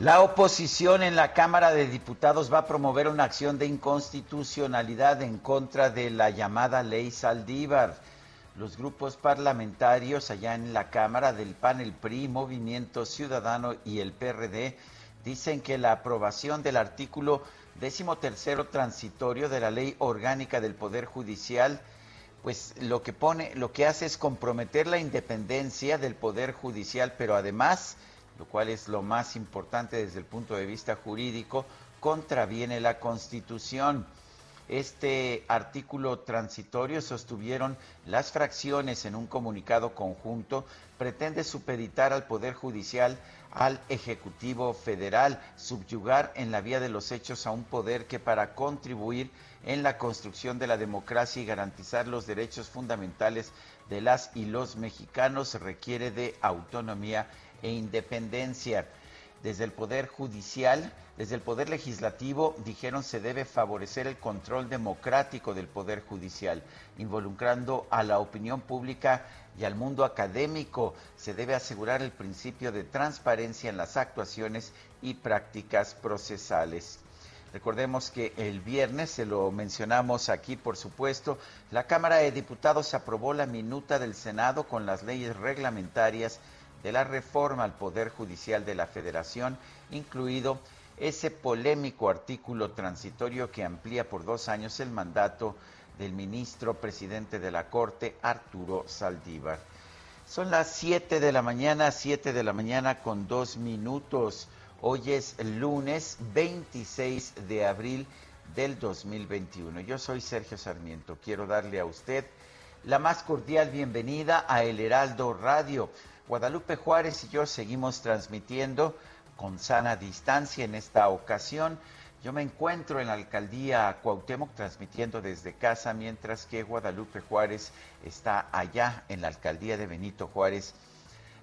La oposición en la Cámara de Diputados va a promover una acción de inconstitucionalidad en contra de la llamada ley Saldívar. Los grupos parlamentarios allá en la Cámara del PAN, el PRI, Movimiento Ciudadano y el PRD dicen que la aprobación del artículo decimotercero transitorio de la Ley Orgánica del Poder Judicial pues lo que pone, lo que hace es comprometer la independencia del Poder Judicial, pero además lo cual es lo más importante desde el punto de vista jurídico, contraviene la Constitución. Este artículo transitorio, sostuvieron las fracciones en un comunicado conjunto, pretende supeditar al Poder Judicial al Ejecutivo Federal, subyugar en la vía de los hechos a un poder que para contribuir en la construcción de la democracia y garantizar los derechos fundamentales de las y los mexicanos requiere de autonomía e independencia. Desde el Poder Judicial, desde el Poder Legislativo, dijeron se debe favorecer el control democrático del Poder Judicial, involucrando a la opinión pública y al mundo académico. Se debe asegurar el principio de transparencia en las actuaciones y prácticas procesales. Recordemos que el viernes, se lo mencionamos aquí por supuesto, la Cámara de Diputados aprobó la minuta del Senado con las leyes reglamentarias de la reforma al Poder Judicial de la Federación, incluido ese polémico artículo transitorio que amplía por dos años el mandato del ministro presidente de la Corte, Arturo Saldívar. Son las 7 de la mañana, 7 de la mañana con dos minutos. Hoy es lunes 26 de abril del 2021. Yo soy Sergio Sarmiento. Quiero darle a usted la más cordial bienvenida a El Heraldo Radio. Guadalupe Juárez y yo seguimos transmitiendo con sana distancia en esta ocasión. Yo me encuentro en la alcaldía Cuauhtémoc transmitiendo desde casa, mientras que Guadalupe Juárez está allá en la alcaldía de Benito Juárez,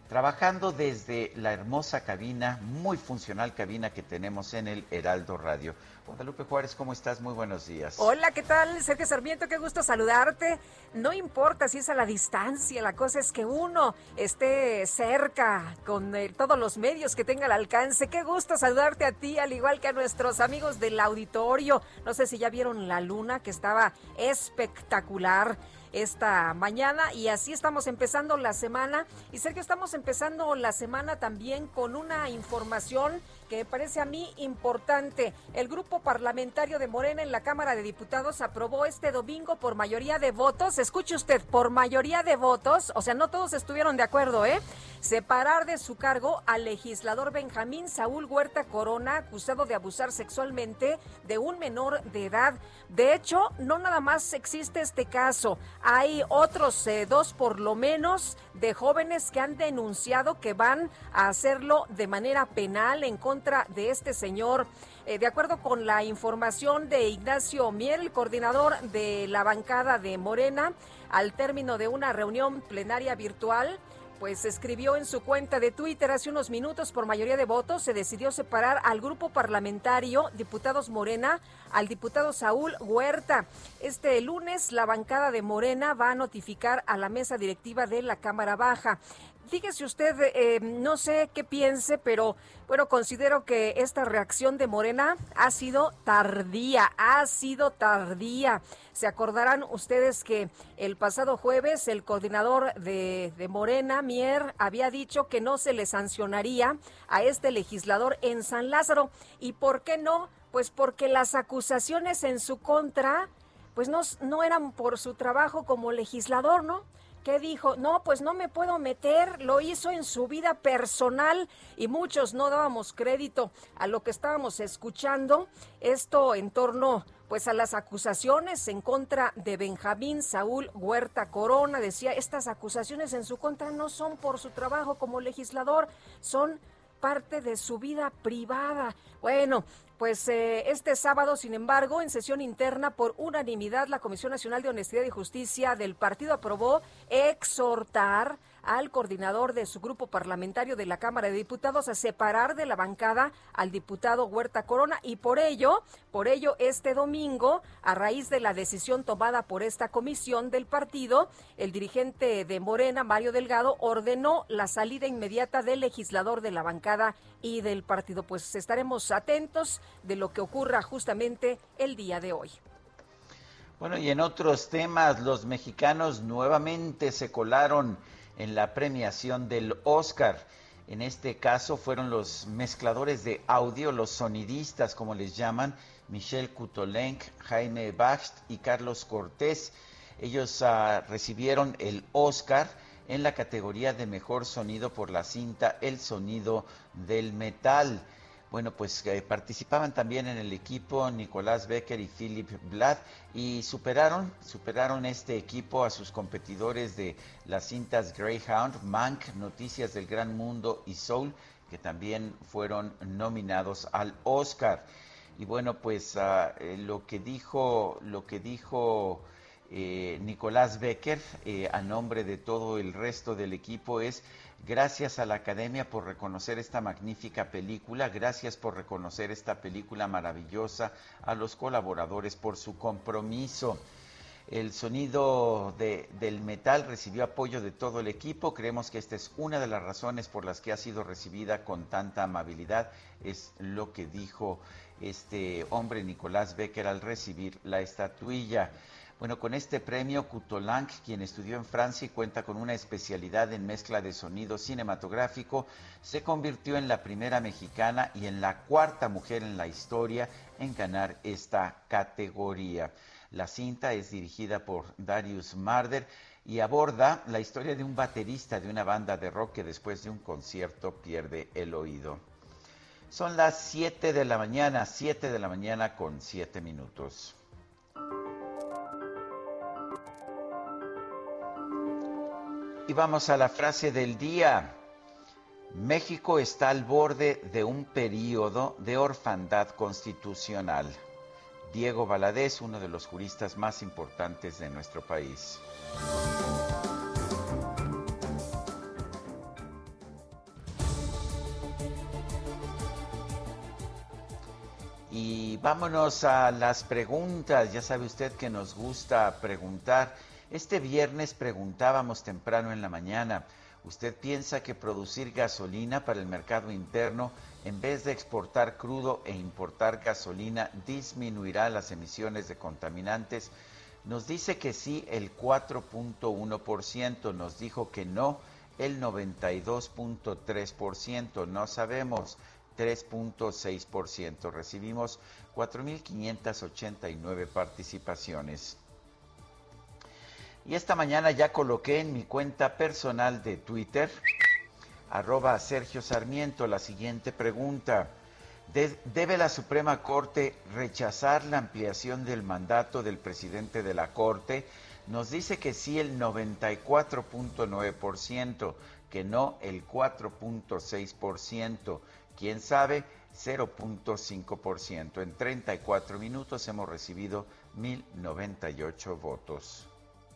trabajando desde la hermosa cabina, muy funcional cabina que tenemos en el Heraldo Radio. Guadalupe Juárez, ¿cómo estás? Muy buenos días. Hola, ¿qué tal? Sergio Sarmiento, qué gusto saludarte. No importa si es a la distancia, la cosa es que uno esté cerca con eh, todos los medios que tenga al alcance. Qué gusto saludarte a ti, al igual que a nuestros amigos del auditorio. No sé si ya vieron la luna, que estaba espectacular esta mañana y así estamos empezando la semana. Y Sergio, estamos empezando la semana también con una información que parece a mí importante. El grupo parlamentario de Morena en la Cámara de Diputados aprobó este domingo por mayoría de votos, escuche usted, por mayoría de votos, o sea, no todos estuvieron de acuerdo, ¿eh? Separar de su cargo al legislador Benjamín Saúl Huerta Corona, acusado de abusar sexualmente de un menor de edad. De hecho, no nada más existe este caso, hay otros eh, dos por lo menos de jóvenes que han denunciado que van a hacerlo de manera penal en contra de este señor. Eh, de acuerdo con la información de Ignacio Miel, coordinador de la bancada de Morena, al término de una reunión plenaria virtual, pues escribió en su cuenta de Twitter hace unos minutos por mayoría de votos se decidió separar al grupo parlamentario Diputados Morena al diputado Saúl Huerta. Este lunes la bancada de Morena va a notificar a la mesa directiva de la Cámara Baja. Fíjese usted, eh, no sé qué piense, pero bueno, considero que esta reacción de Morena ha sido tardía, ha sido tardía. Se acordarán ustedes que el pasado jueves el coordinador de, de Morena, Mier, había dicho que no se le sancionaría a este legislador en San Lázaro. ¿Y por qué no? Pues porque las acusaciones en su contra pues no, no eran por su trabajo como legislador, ¿no? ¿Qué dijo? No, pues no me puedo meter, lo hizo en su vida personal y muchos no dábamos crédito a lo que estábamos escuchando. Esto en torno pues a las acusaciones en contra de Benjamín Saúl Huerta Corona. Decía, estas acusaciones en su contra no son por su trabajo como legislador, son parte de su vida privada. Bueno, pues eh, este sábado, sin embargo, en sesión interna por unanimidad, la Comisión Nacional de Honestidad y Justicia del partido aprobó exhortar al coordinador de su grupo parlamentario de la Cámara de Diputados a separar de la bancada al diputado Huerta Corona y por ello, por ello este domingo, a raíz de la decisión tomada por esta comisión del partido, el dirigente de Morena, Mario Delgado, ordenó la salida inmediata del legislador de la bancada y del partido. Pues estaremos atentos de lo que ocurra justamente el día de hoy. Bueno, y en otros temas, los mexicanos nuevamente se colaron en la premiación del Oscar. En este caso fueron los mezcladores de audio, los sonidistas, como les llaman, Michelle Kutolenk, Jaime Bacht y Carlos Cortés. Ellos uh, recibieron el Oscar en la categoría de mejor sonido por la cinta El sonido del metal. Bueno, pues eh, participaban también en el equipo Nicolás Becker y Philip Blad y superaron, superaron este equipo a sus competidores de las cintas Greyhound, Mank, Noticias del Gran Mundo y Soul, que también fueron nominados al Oscar. Y bueno, pues uh, lo que dijo, lo que dijo eh, Nicolás Becker eh, a nombre de todo el resto del equipo es Gracias a la Academia por reconocer esta magnífica película, gracias por reconocer esta película maravillosa, a los colaboradores por su compromiso. El sonido de, del metal recibió apoyo de todo el equipo. Creemos que esta es una de las razones por las que ha sido recibida con tanta amabilidad. Es lo que dijo este hombre Nicolás Becker al recibir la estatuilla. Bueno, con este premio, Kutolank, quien estudió en Francia y cuenta con una especialidad en mezcla de sonido cinematográfico, se convirtió en la primera mexicana y en la cuarta mujer en la historia en ganar esta categoría. La cinta es dirigida por Darius Marder y aborda la historia de un baterista de una banda de rock que después de un concierto pierde el oído. Son las 7 de la mañana, 7 de la mañana con 7 minutos. Y vamos a la frase del día. México está al borde de un periodo de orfandad constitucional. Diego Valadez, uno de los juristas más importantes de nuestro país. Y vámonos a las preguntas. Ya sabe usted que nos gusta preguntar. Este viernes preguntábamos temprano en la mañana, ¿usted piensa que producir gasolina para el mercado interno en vez de exportar crudo e importar gasolina disminuirá las emisiones de contaminantes? Nos dice que sí el 4.1%, nos dijo que no el 92.3%, no sabemos 3.6%. Recibimos 4.589 participaciones. Y esta mañana ya coloqué en mi cuenta personal de Twitter, arroba Sergio Sarmiento, la siguiente pregunta. ¿Debe la Suprema Corte rechazar la ampliación del mandato del presidente de la Corte? Nos dice que sí el 94.9%, que no el 4.6%. ¿Quién sabe? 0.5%. En 34 minutos hemos recibido 1.098 votos.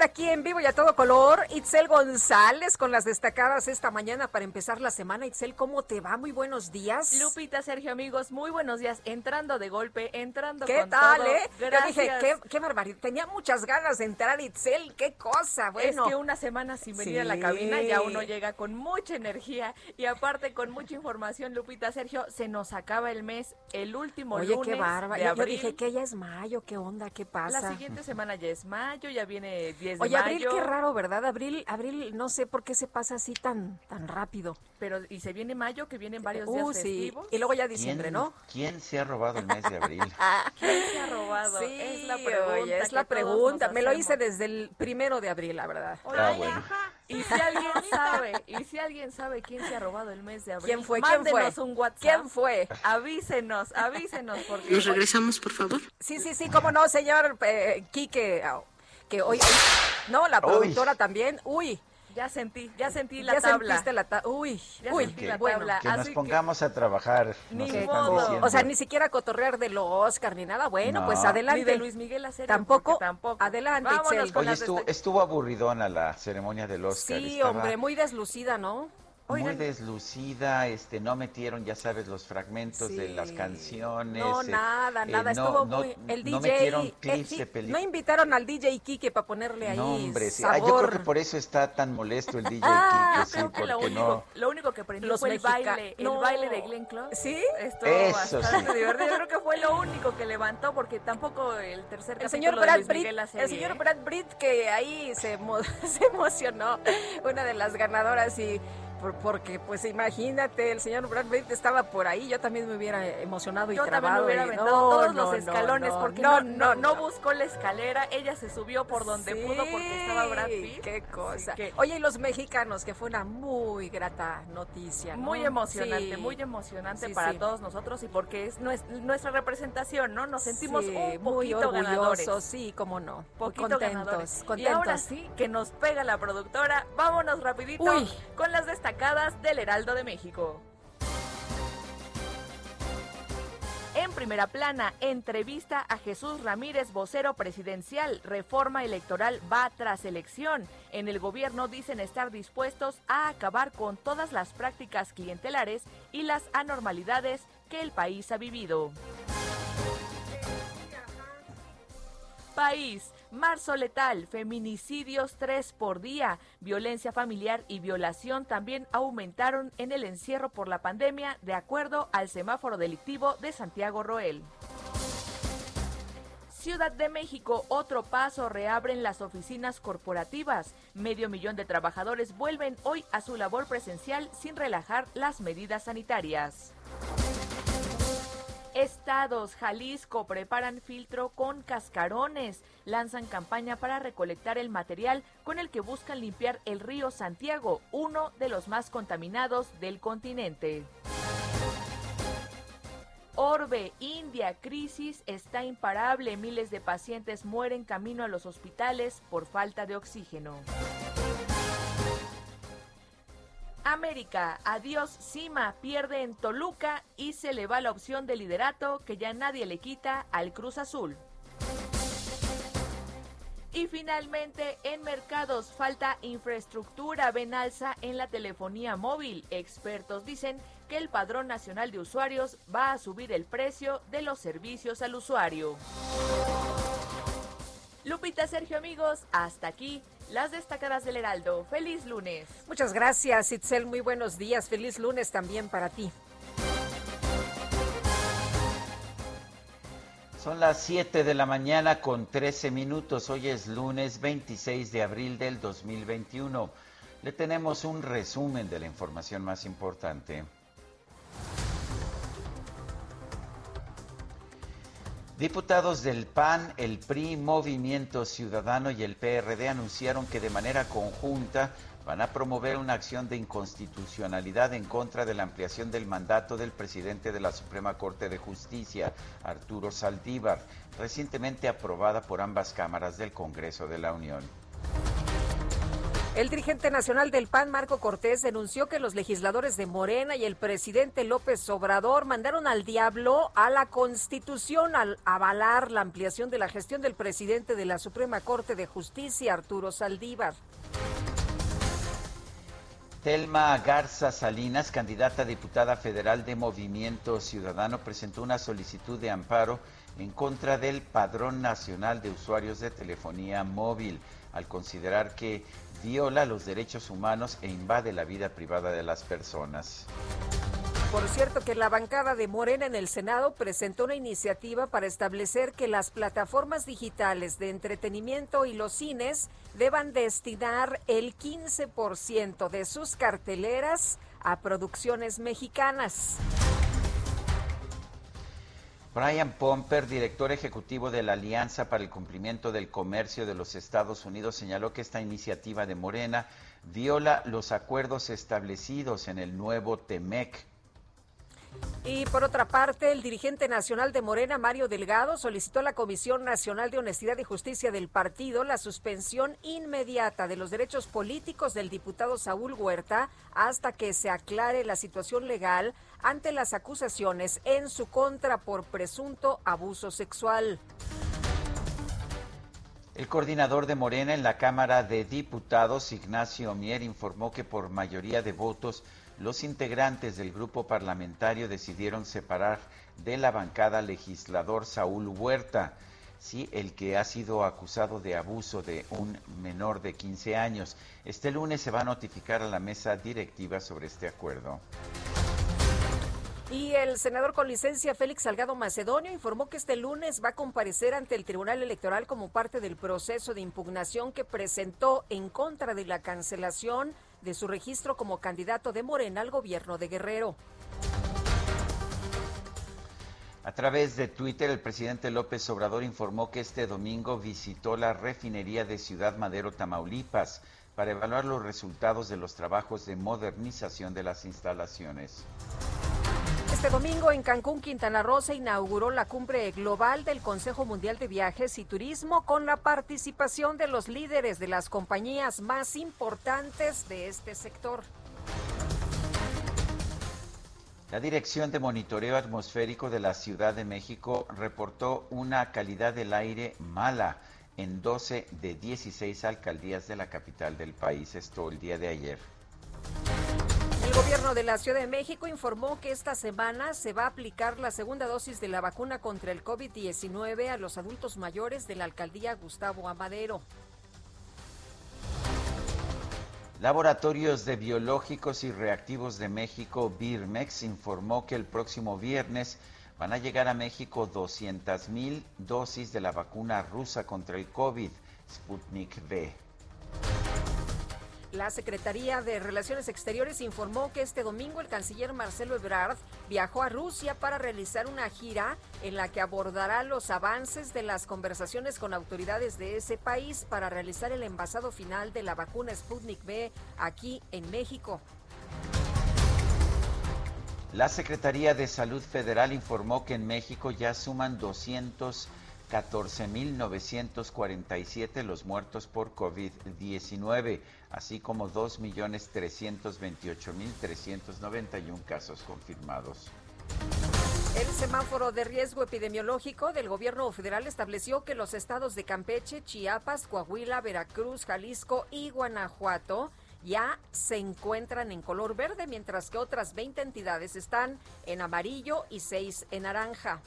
Está aquí en vivo y a todo color. Itzel González con las destacadas esta mañana para empezar la semana. Itzel, ¿cómo te va? Muy buenos días. Lupita, Sergio, amigos, muy buenos días. Entrando de golpe, entrando ¿Qué con tal, todo. eh? Yo Gracias. dije, qué, qué barbaridad. Tenía muchas ganas de entrar, Itzel. Qué cosa. Bueno, Es que una semana sin venir a la cabina ya uno llega con mucha energía y aparte con mucha información, Lupita, Sergio, se nos acaba el mes, el último oye, lunes qué bárbaro. Yo, yo dije que ya es mayo. ¿Qué onda? ¿Qué pasa? La siguiente semana ya es mayo, ya viene 10 de Oye, mayo. abril, qué raro, ¿verdad? Abril, abril, no sé por qué se pasa así tan, tan rápido. Pero y se viene mayo, que vienen varios días Uh, sí. festivos. Y luego ya diciembre, ¿Quién, ¿no? ¿Quién se ha robado el mes de abril? ¿Quién se ha robado? Sí, es la pregunta. oye, es la pregunta. Me lo hice desde el primero de abril, la verdad. Ah, bueno. Y si alguien sabe, y si alguien sabe quién se ha robado el mes de abril, ¿Quién fue? ¿Quién fue? mándenos un WhatsApp. ¿Quién fue? Avísenos, avísenos porque ¿Nos regresamos, por favor? Sí, sí, sí, cómo no, señor eh, Quique, ah, que hoy, hoy- no, la productora también, uy, ya sentí, ya sentí la ya tabla. sentiste la tabla, uy, Ya uy, sentí la tabla. Que nos Así que- pongamos a trabajar. Ni nos que- están diciendo. o sea, ni siquiera cotorrear de los Oscar ni nada, bueno, No. pues adelante. Ni de Luis Miguel Acerio, Tampoco, tampoco. adelante, Oye, las estuvo, estuvo aburridona la ceremonia del Oscar. Sí, estaba hombre, muy deslucida, ¿no? Muy Oigan. deslucida, este, no metieron, ya sabes, los fragmentos de Sí. las canciones. No, eh, nada, eh, nada, no- estuvo no- muy... El no DJ... metieron eh, clips sí, de no películas. invitaron al DJ Quique para ponerle ahí No, hombre, sí. Ah, sabor. yo creo que por eso está tan molesto el DJ Ah, Kike, Yo sí, creo que lo único, no. lo único que prendió Los fue el baile, No. el baile de Glenn Close. ¿Sí? Estuvo Eso bastante sí. divertido. Yo creo que fue lo único que levantó porque tampoco el tercer El señor de Brad Britt, el señor ¿eh? Brad Britt que ahí se, se emocionó, una de las ganadoras y porque pues imagínate, el señor Brad Britt estaba por ahí, yo también me hubiera emocionado y Yo también me hubiera y- no, todos no, los no, escalones no, porque no, no, no, no, no no. buscó la escalera, ella se subió por donde Sí, pudo porque estaba Brad Pitt. Qué cosa. Que- Oye, y los mexicanos, que fue una muy grata noticia. ¿no? Muy emocionante, Sí. muy emocionante Sí, para todos nosotros y porque es nues- nuestra representación, ¿no? Nos sentimos un muy poquito ganadores. orgullosos, sí, cómo no. Muy Poquito contentos, ganadores. contentos. Y ahora sí que nos pega la productora. Vámonos rapidito Uy. con las destacadas del Heraldo de México. En primera plana, entrevista a Jesús Ramírez, vocero presidencial. Reforma electoral va tras elección. En el gobierno dicen estar dispuestos a acabar con todas las prácticas clientelares y las anormalidades que el país ha vivido. País, marzo letal, feminicidios 3 por día, violencia familiar y violación también aumentaron en el encierro por la pandemia, de acuerdo al semáforo delictivo de Santiago Roel. Ciudad de México, otro paso, reabren las oficinas corporativas. Medio millón de trabajadores vuelven hoy a su labor presencial sin relajar las medidas sanitarias. Estados, Jalisco preparan filtro con cascarones. Lanzan campaña para recolectar el material con el que buscan limpiar el río Santiago, uno de los más contaminados del continente. Orbe, India, crisis está imparable. Miles de pacientes mueren camino a los hospitales por falta de oxígeno. América, adiós Cima, pierde en Toluca y se le va la opción de liderato que ya nadie le quita al Cruz Azul. Y finalmente, en mercados falta infraestructura, ven alza en la telefonía móvil. Expertos dicen que el Padrón Nacional de Usuarios va a subir el precio de los servicios al usuario. Lupita, Sergio, amigos, hasta aquí las destacadas del Heraldo. Feliz lunes. Muchas gracias, Itzel. Muy buenos días. Feliz lunes también para ti. Son las 7 de la mañana con 13 minutos. Hoy es lunes 26 de abril del 2021. Le tenemos un resumen de la información más importante. Diputados del PAN, el PRI, Movimiento Ciudadano y el PRD anunciaron que de manera conjunta van a promover una acción de inconstitucionalidad en contra de la ampliación del mandato del presidente de la Suprema Corte de Justicia, Arturo Saldívar, recientemente aprobada por ambas cámaras del Congreso de la Unión. El dirigente nacional del PAN, Marco Cortés, denunció que los legisladores de Morena y el presidente López Obrador mandaron al diablo a la Constitución al avalar la ampliación de la gestión del presidente de la Suprema Corte de Justicia, Arturo Saldívar. Telma Garza Salinas, candidata a diputada federal de Movimiento Ciudadano, presentó una solicitud de amparo en contra del Padrón Nacional de Usuarios de Telefonía Móvil, al considerar que viola los derechos humanos e invade la vida privada de las personas. Por cierto que la bancada de Morena en el Senado presentó una iniciativa para establecer que las plataformas digitales de entretenimiento y los cines deban destinar el 15% de sus carteleras a producciones mexicanas. Brian Pomper, director ejecutivo de la Alianza para el Cumplimiento del Comercio de los Estados Unidos, señaló que esta iniciativa de Morena viola los acuerdos establecidos en el nuevo TEMEC. Y por otra parte, el dirigente nacional de Morena, Mario Delgado, solicitó a la Comisión Nacional de Honestidad y Justicia del partido la suspensión inmediata de los derechos políticos del diputado Saúl Huerta hasta que se aclare la situación legal ante las acusaciones en su contra por presunto abuso sexual. El coordinador de Morena en la Cámara de Diputados, Ignacio Mier, informó que por mayoría de votos los integrantes del grupo parlamentario decidieron separar de la bancada legislador Saúl Huerta, sí, el que ha sido acusado de abuso de un menor de 15 años. Este lunes se va a notificar a la mesa directiva sobre este acuerdo. Y el senador con licencia Félix Salgado Macedonio informó que este lunes va a comparecer ante el Tribunal Electoral como parte del proceso de impugnación que presentó en contra de la cancelación de su registro como candidato de Morena al gobierno de Guerrero. A través de Twitter, el presidente López Obrador informó que este domingo visitó la refinería de Ciudad Madero, Tamaulipas, para evaluar los resultados de los trabajos de modernización de las instalaciones. Este domingo en Cancún, Quintana Roo, se inauguró la cumbre global del Consejo Mundial de Viajes y Turismo con la participación de los líderes de las compañías más importantes de este sector. La Dirección de Monitoreo Atmosférico de la Ciudad de México reportó una calidad del aire mala en 12 de 16 alcaldías de la capital del país, esto el día de ayer. El gobierno de la Ciudad de México informó que esta semana se va a aplicar la segunda dosis de la vacuna contra el COVID-19 a los adultos mayores de la alcaldía Gustavo Amadero. Laboratorios de Biológicos y Reactivos de México, BIRMEX, informó que el próximo viernes van a llegar a México 200 mil dosis de la vacuna rusa contra el COVID, Sputnik V. La Secretaría de Relaciones Exteriores informó que este domingo el canciller Marcelo Ebrard viajó a Rusia para realizar una gira en la que abordará los avances de las conversaciones con autoridades de ese país para realizar el envasado final de la vacuna Sputnik V aquí en México. La Secretaría de Salud Federal informó que en México ya suman 200 14.947 los muertos por COVID-19, así como 2.328.391 casos confirmados. El semáforo de riesgo epidemiológico del gobierno federal estableció que los estados de Campeche, Chiapas, Coahuila, Veracruz, Jalisco y Guanajuato ya se encuentran en color verde, mientras que otras 20 entidades están en amarillo y 6 en naranja.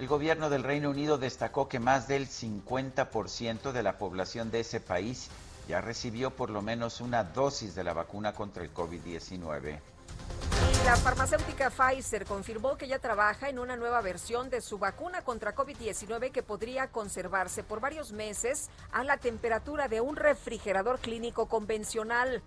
El gobierno del Reino Unido destacó que más del 50% de la población de ese país ya recibió por lo menos una dosis de la vacuna contra el COVID-19. La farmacéutica Pfizer confirmó que ya trabaja en una nueva versión de su vacuna contra COVID-19 que podría conservarse por varios meses a la temperatura de un refrigerador clínico convencional.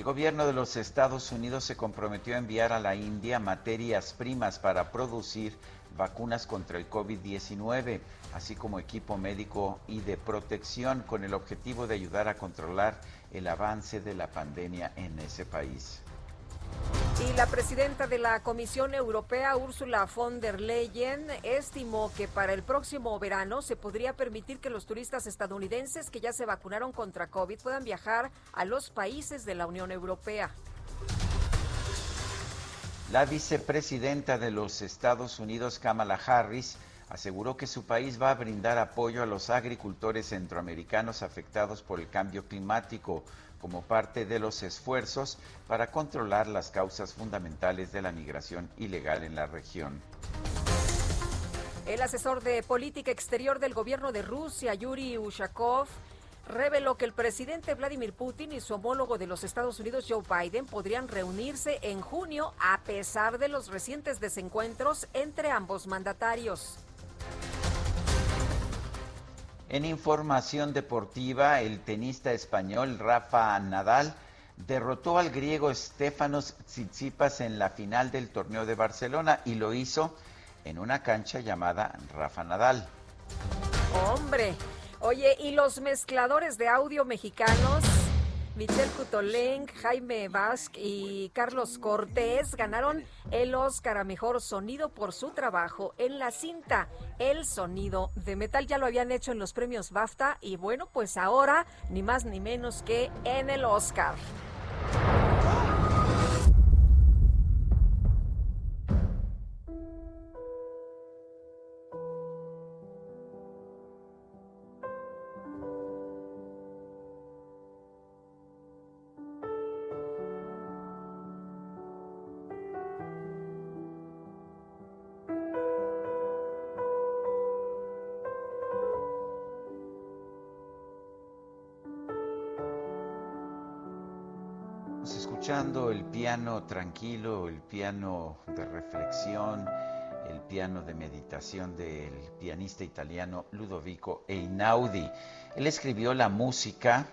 El gobierno de los Estados Unidos se comprometió a enviar a la India materias primas para producir vacunas contra el COVID-19, así como equipo médico y de protección con el objetivo de ayudar a controlar el avance de la pandemia en ese país. Y la presidenta de la Comisión Europea, Ursula von der Leyen, estimó que para el próximo verano se podría permitir que los turistas estadounidenses que ya se vacunaron contra COVID puedan viajar a los países de la Unión Europea. La vicepresidenta de los Estados Unidos, Kamala Harris, aseguró que su país va a brindar apoyo a los agricultores centroamericanos afectados por el cambio climático como parte de los esfuerzos para controlar las causas fundamentales de la migración ilegal en la región. El asesor de política exterior del gobierno de Rusia, Yuri Ushakov, reveló que el presidente Vladimir Putin y su homólogo de los Estados Unidos, Joe Biden, podrían reunirse en junio a pesar de los recientes desencuentros entre ambos mandatarios. En información deportiva, el tenista español Rafa Nadal derrotó al griego Stefanos Tsitsipas en la final del torneo de Barcelona y lo hizo en una cancha llamada Rafa Nadal. Hombre, oye, ¿y los mezcladores de audio mexicanos? Michelle Cutoleng, Jaime Basque y Carlos Cortés ganaron el Oscar a Mejor Sonido por su trabajo en la cinta El Sonido de Metal. Ya lo habían hecho en los premios BAFTA y bueno, pues ahora ni más ni menos que en el Oscar. Piano tranquilo, el piano de reflexión, el piano de meditación del pianista italiano Ludovico Einaudi. Él escribió la música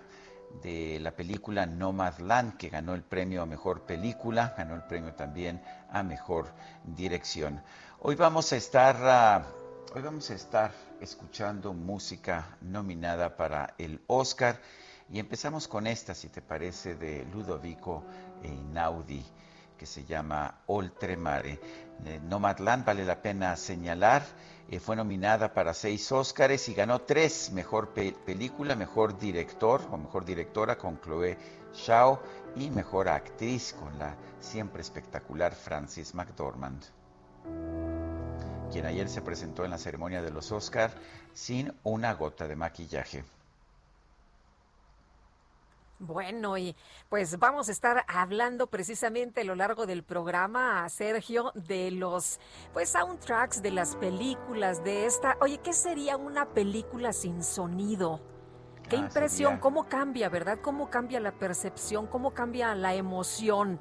de la película Nomadland, que ganó el premio a mejor película, ganó el premio también a mejor dirección. Hoy vamos a estar, ah, hoy vamos a estar escuchando música nominada para el Oscar. Y empezamos con esta, si te parece, de Ludovico Einaudi, que se llama Oltremare. Eh, Nomadland vale la pena señalar, eh, fue nominada para seis Óscares y ganó tres, mejor película, mejor director o mejor directora con Chloé Shao y mejor actriz con la siempre espectacular Francis McDormand quien ayer se presentó en la ceremonia de los Óscar sin una gota de maquillaje. Bueno, y pues vamos a estar hablando precisamente a lo largo del programa, Sergio, de los pues soundtracks de las películas de esta. Oye, ¿qué sería una película sin sonido? Qué ah, impresión, cómo cambia, ¿verdad? Cómo cambia la percepción, cómo cambia la emoción.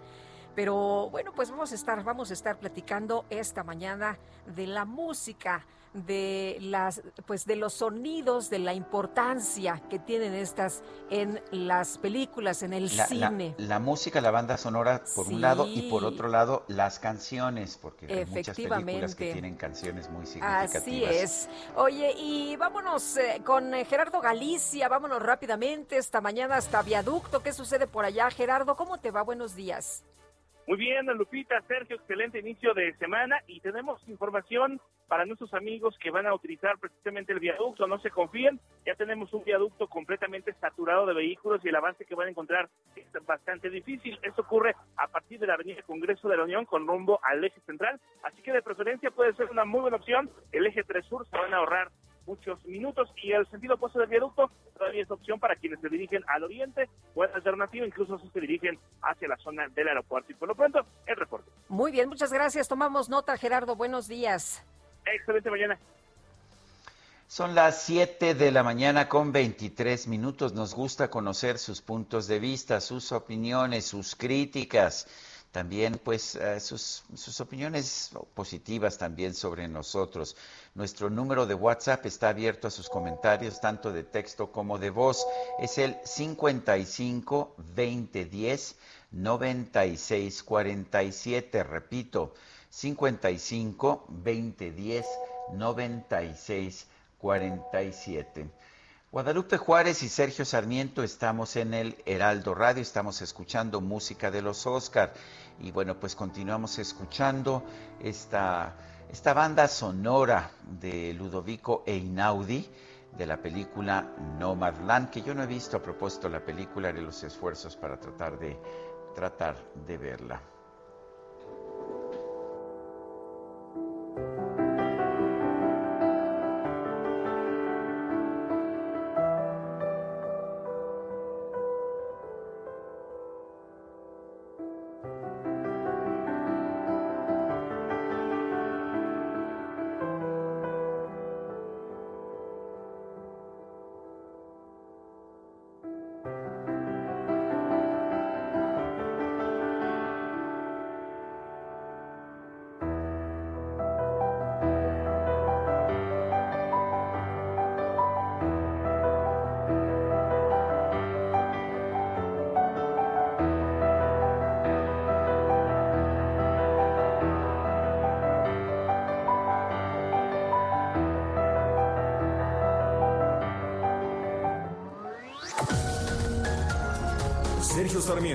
Pero bueno, pues vamos a estar, vamos a estar platicando esta mañana de la música de las pues de los sonidos de la importancia que tienen estas en las películas en el cine. la, música la banda sonora por un lado y por otro lado las canciones porque hay muchas películas que tienen canciones muy significativas. así es. Oye y vámonos eh, con eh, Gerardo Galicia vámonos rápidamente esta mañana hasta Viaducto. Qué sucede por allá Gerardo cómo te va buenos días muy bien, Lupita, Sergio, excelente inicio de semana y tenemos información para nuestros amigos que van a utilizar precisamente el viaducto. No se confíen, ya tenemos un viaducto completamente saturado de vehículos y el avance que van a encontrar es bastante difícil. Esto ocurre a partir de la Avenida Congreso de la Unión con rumbo al eje central, así que de preferencia puede ser una muy buena opción. El eje 3 Sur se van a ahorrar muchos minutos y el sentido opuesto del viaducto todavía es opción para quienes se dirigen al oriente o es alternativa incluso si se dirigen hacia la zona del aeropuerto. Y por lo pronto, el reporte. Muy bien, muchas gracias. Tomamos nota, Gerardo. Buenos días. Excelente mañana. Son las 7 de la mañana con 23 minutos. Nos gusta conocer sus puntos de vista, sus opiniones, sus críticas también pues eh, sus, opiniones positivas también sobre nosotros. Nuestro número de WhatsApp está abierto a sus comentarios, tanto de texto como de voz. Es el 55 2010 96 47. Repito, 55 2010 96 47. Guadalupe Juárez y Sergio Sarmiento estamos en el Heraldo Radio, estamos escuchando música de los Oscar y bueno, pues continuamos escuchando esta, esta banda sonora de Ludovico Einaudi de la película Nomadland, que yo no he visto a propósito la película, haré los esfuerzos para tratar de, tratar de verla.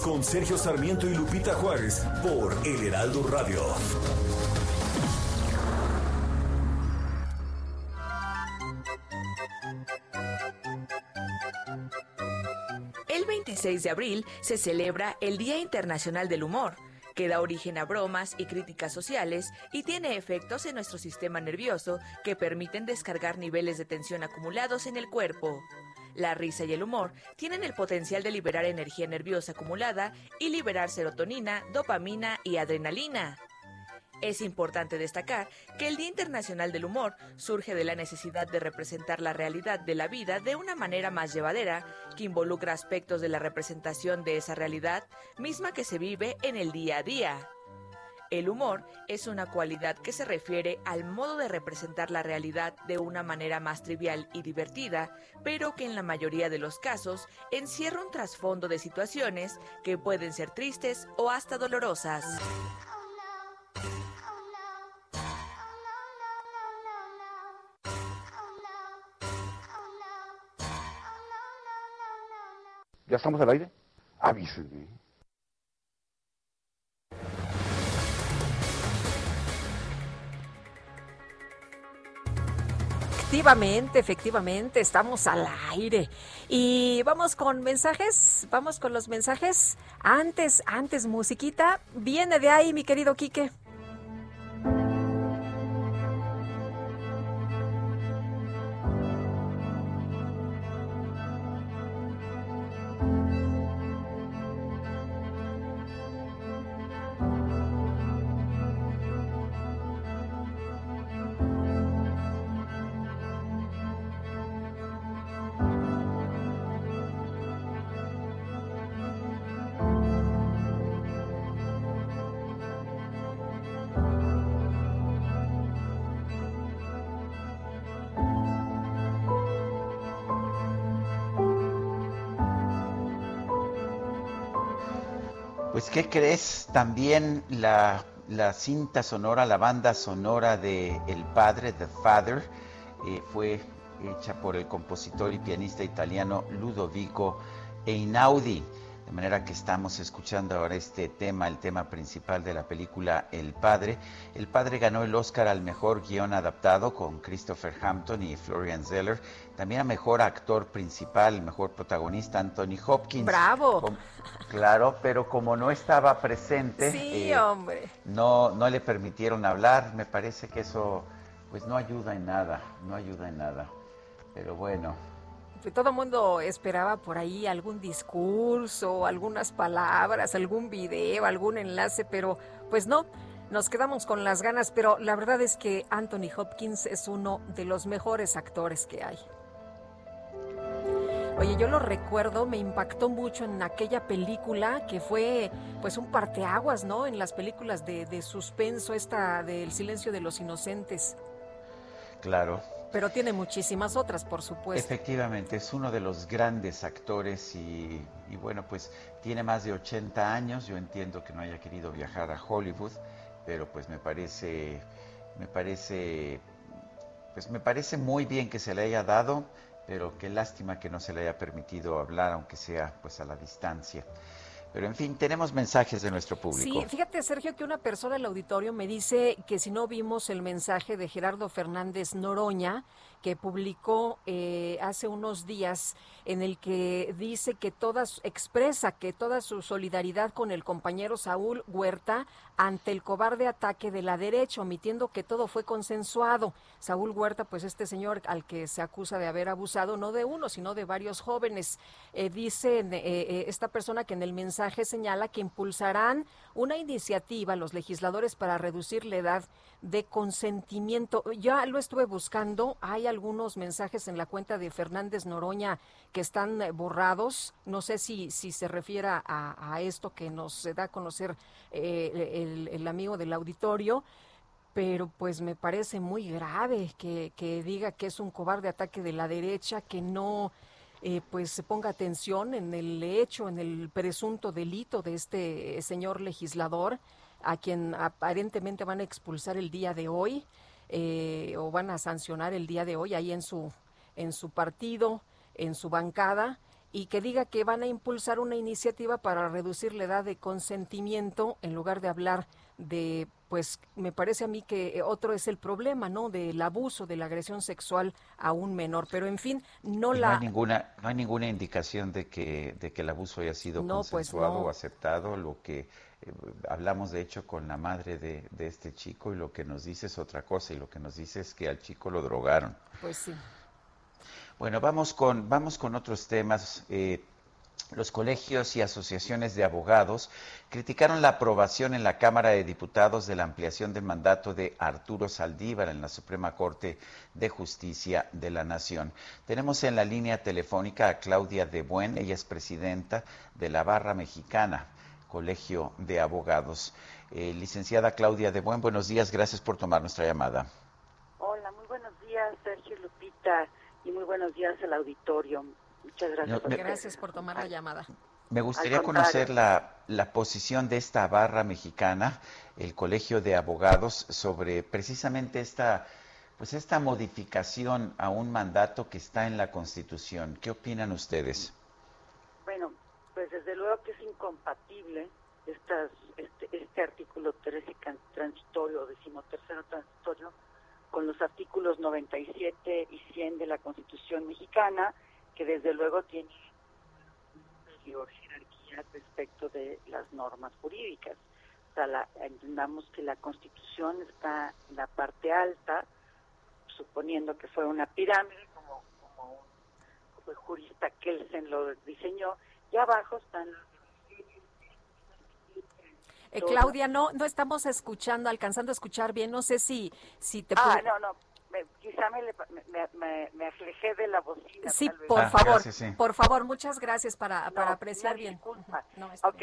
Con Sergio Sarmiento y Lupita Juárez por El Heraldo Radio. El 26 de abril se celebra el Día Internacional del Humor, que da origen a bromas y críticas sociales y tiene efectos en nuestro sistema nervioso que permiten descargar niveles de tensión acumulados en el cuerpo. La risa y el humor tienen el potencial de liberar energía nerviosa acumulada y liberar serotonina, dopamina y adrenalina. Es importante destacar que el Día Internacional del Humor surge de la necesidad de representar la realidad de la vida de una manera más llevadera, que involucra aspectos de la representación de esa realidad misma que se vive en el día a día. El humor es una cualidad que se refiere al modo de representar la realidad de una manera más trivial y divertida, pero que en la mayoría de los casos encierra un trasfondo de situaciones que pueden ser tristes o hasta dolorosas. ¿Ya estamos al aire? Avísenme. Efectivamente, efectivamente, estamos al aire. Y vamos con mensajes, vamos con los mensajes. Antes, antes, musiquita, viene de ahí, mi querido Quique. Pues, ¿qué crees? También la, la cinta sonora, la banda sonora de El Padre, The Father, eh, fue hecha por el compositor y pianista italiano Ludovico Einaudi. De manera que estamos escuchando ahora este tema, el tema principal de la película El Padre. El Padre ganó el Oscar al mejor guion adaptado con Christopher Hampton y Florian Zeller. También a mejor actor principal, mejor protagonista Anthony Hopkins. ¡Bravo! Claro, pero como no estaba presente, Sí, eh, hombre. no, no le permitieron hablar. Me parece que eso pues no ayuda en nada, no ayuda en nada. Pero bueno, Todo el mundo esperaba por ahí algún discurso, algunas palabras, algún video, algún enlace, pero pues no, nos quedamos con las ganas, pero la verdad es que Anthony Hopkins es uno de los mejores actores que hay. Oye, yo lo recuerdo, me impactó mucho en aquella película que fue pues un parteaguas, ¿no? En las películas de, de suspenso, esta del silencio de los inocentes. Claro. Pero tiene muchísimas otras, por supuesto. Efectivamente, es uno de los grandes actores y, y, bueno, pues tiene más de 80 años. Yo entiendo que no haya querido viajar a Hollywood, pero pues me parece, me parece, pues me parece muy bien que se le haya dado pero qué lástima que no se le haya permitido hablar, aunque sea pues a la distancia. Pero en fin, tenemos mensajes de nuestro público. Sí, fíjate Sergio que una persona del auditorio me dice que si no vimos el mensaje de Gerardo Fernández Noroña, que publicó eh, hace unos días en el que dice que todas expresa que toda su solidaridad con el compañero Saúl Huerta ante el cobarde ataque de la derecha, omitiendo que todo fue consensuado. Saúl Huerta, pues este señor al que se acusa de haber abusado no de uno, sino de varios jóvenes. Eh, dice eh, esta persona que en el mensaje señala que impulsarán una iniciativa los legisladores para reducir la edad de consentimiento. Ya lo estuve buscando, hay algunos mensajes en la cuenta de Fernández Noroña que están eh, borrados. No sé si, si se refiere a, esto que nos da a conocer eh, el, amigo del auditorio pero pues me parece muy grave que, que, diga que es un cobarde ataque de la derecha, que no eh, pues se ponga atención en el hecho, en el presunto delito de este señor legislador a quien aparentemente van a expulsar el día de hoy eh, o van a sancionar el día de hoy ahí en su en su partido, en su bancada y que diga que van a impulsar una iniciativa para reducir la edad de consentimiento en lugar de hablar de pues me parece a mí que otro es el problema, ¿no? Del abuso, de la agresión sexual a un menor. Pero en fin, no la. No hay ninguna, no hay ninguna indicación de que, de que el abuso haya sido pues consensuado o aceptado. Lo que eh, hablamos de hecho con la madre de, este chico y lo que nos dice es otra cosa y lo que nos dice es que al chico lo drogaron. Pues sí. Bueno, vamos con, vamos con otros temas. Eh, los colegios y asociaciones de abogados criticaron la aprobación en la Cámara de Diputados de la ampliación del mandato de Arturo Saldívar en la Suprema Corte de Justicia de la Nación. Tenemos en la línea telefónica a Claudia De Buen, ella es presidenta de la Barra Mexicana. Colegio de Abogados. Eh, licenciada Claudia de Buen, buenos días, gracias por tomar nuestra llamada. Hola, muy buenos días, Sergio Lupita, y muy buenos días al auditorio. Muchas gracias. por gracias por tomar la llamada. Me gustaría conocer la, la, posición de esta barra mexicana, el Colegio de Abogados, sobre precisamente esta, pues esta modificación a un mandato que está en la Constitución. ¿Qué opinan ustedes? Pues desde luego que es incompatible estas, este, este artículo 13 transitorio, decimotercero transitorio, con los artículos 97 y 100 de la Constitución mexicana, que desde luego tiene mayor jerarquía respecto de las normas jurídicas. O sea, la, entendamos que la Constitución está en la parte alta, suponiendo que fue una pirámide, como, como un jurista Kelsen lo diseñó, y abajo están eh, Claudia, no no estamos escuchando, alcanzando a escuchar bien. No sé si si te Ah, no, no. quizá me, me, me, alejé de la bocina. Sí, por ah, favor, por favor, muchas gracias para, para apreciar bien. No, ok.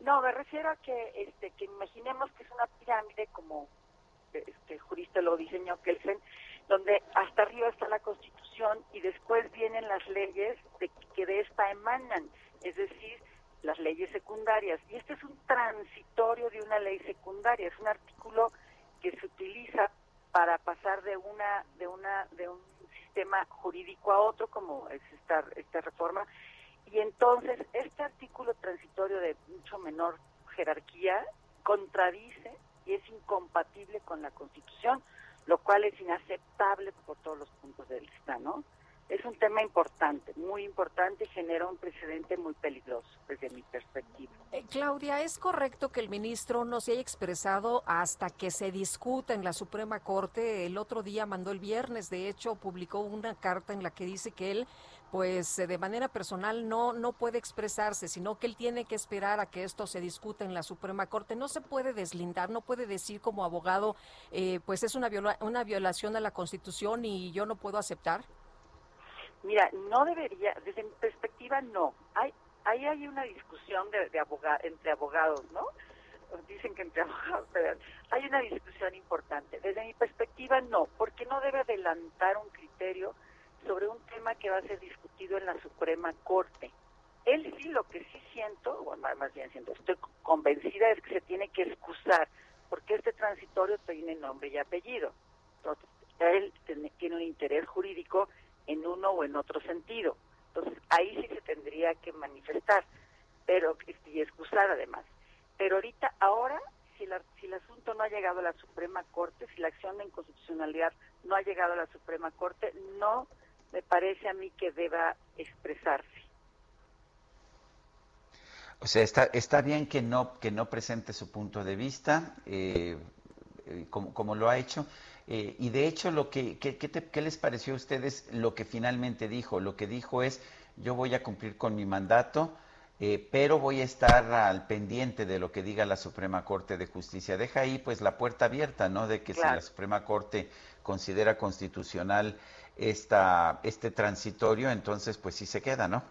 No, me refiero a que este que imaginemos que es una pirámide como este jurista lo diseñó Kelsen, donde hasta arriba está la Constitución y después vienen las leyes de que de esta emanan es decir, las leyes secundarias. Y este es un transitorio de una ley secundaria, es un artículo que se utiliza para pasar de una de una de un sistema jurídico a otro como es esta esta reforma y entonces este artículo transitorio de mucho menor jerarquía contradice y es incompatible con la Constitución, lo cual es inaceptable por todos los puntos de vista, ¿no? Es un tema importante, muy importante y genera un precedente muy peligroso desde mi perspectiva. Eh, Claudia, ¿es correcto que el ministro no se haya expresado hasta que se discuta en la Suprema Corte? El otro día mandó el viernes, de hecho, publicó una carta en la que dice que él pues eh, de manera personal no no puede expresarse, sino que él tiene que esperar a que esto se discuta en la Suprema Corte. No se puede deslindar, no puede decir como abogado, eh, pues es una, una violación a la Constitución y yo no puedo aceptar. Mira, no debería, desde mi perspectiva no. Hay, ahí hay una discusión de, de entre abogados, ¿no? Dicen que entre abogados, pero hay una discusión importante. Desde mi perspectiva no, porque no debe adelantar un criterio sobre un tema que va a ser discutido en la Suprema Corte. Él sí, lo que sí siento, o más bien siento, estoy convencida es que se tiene que excusar, porque este transitorio tiene nombre y apellido. Entonces, él tiene un interés jurídico en uno o en otro sentido. Entonces, ahí sí se tendría que manifestar, pero y excusar además. Pero ahorita, ahora, si, si el asunto no ha llegado a la Suprema Corte, si la acción de inconstitucionalidad no ha llegado a la Suprema Corte, no me parece a mí que deba expresarse. O sea, está, está bien que no, que no presente su punto de vista, eh, eh, como, como, lo ha hecho, eh, y de hecho, lo que, ¿qué les pareció a ustedes lo que finalmente dijo? Lo que dijo es, yo voy a cumplir con mi mandato, eh, pero voy a estar al pendiente de lo que diga la Suprema Corte de Justicia. Deja ahí pues la puerta abierta, ¿no? De que si la Suprema Corte considera constitucional esta, este transitorio, entonces pues sí se queda, ¿no?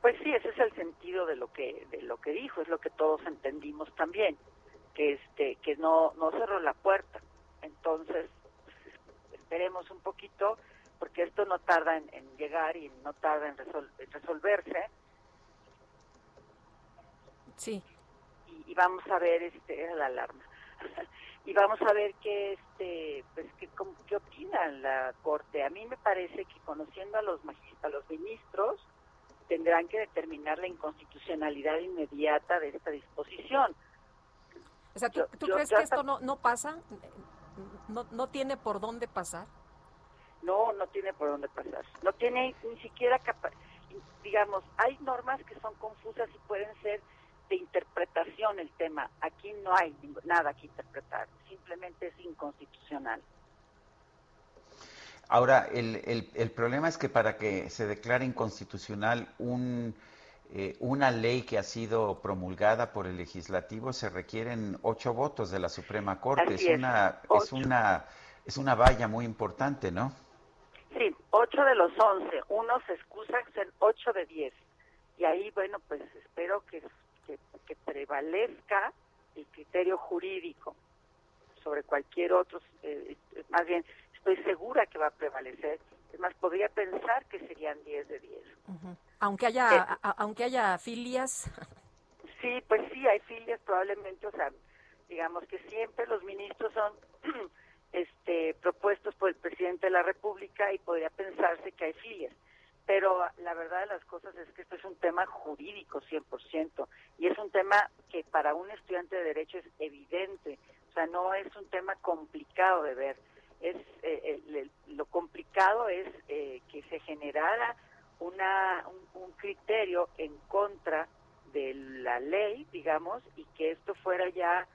Pues sí, ese es el sentido de lo que de lo que dijo, es lo que todos entendimos también, que este que no no cerró la puerta. Entonces, esperemos un poquito, porque esto no tarda en, llegar y no tarda en, resolverse. Sí. Y, vamos a ver, este, era la alarma. y vamos a ver qué, este, pues, qué, qué opina la Corte. A mí me parece que conociendo a los, a los ministros, tendrán que determinar la inconstitucionalidad inmediata de esta disposición. O sea, ¿tú, crees que esto no, no pasa? No, no tiene por dónde pasar. No, no tiene por dónde pasar. No tiene ni siquiera digamos, hay normas que son confusas y pueden ser de interpretación el tema. Aquí no hay nada que interpretar, simplemente es inconstitucional. Ahora, el, el, el problema es que para que se declare inconstitucional un eh, una ley que ha sido promulgada por el legislativo se requieren ocho votos de la Suprema Corte. Es, una es una es una valla muy importante, ¿no? Sí, ocho de los once. Uno se excusa ser ocho de diez. Y ahí, bueno, pues espero que, que, que prevalezca el criterio jurídico sobre cualquier otro. Eh, más bien, estoy segura que va a prevalecer. Es más, podría pensar que serían diez de diez. Aunque haya, eh, aunque haya filias. Sí, pues sí, hay filias probablemente, o sea, digamos que siempre los ministros son este, propuestos por el presidente de la República y podría pensarse que hay filias. Pero la verdad de las cosas es que esto es un tema jurídico 100% y es un tema que para un estudiante de derecho es evidente, o sea, no es un tema complicado de ver. Es eh, lo complicado es eh, que se generara una, un, criterio en contra de la ley, digamos, y que esto fuera ya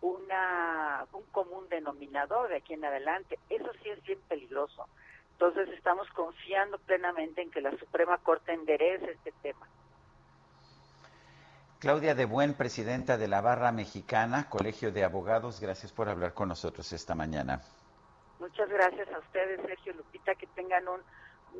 una un común denominador de aquí en adelante. Eso sí es bien peligroso. Entonces estamos confiando plenamente en que la Suprema Corte enderece este tema. Claudia de Buen, presidenta de la Barra Mexicana, Colegio de Abogados, gracias por hablar con nosotros esta mañana. Muchas gracias a ustedes, Sergio Lupita, que tengan un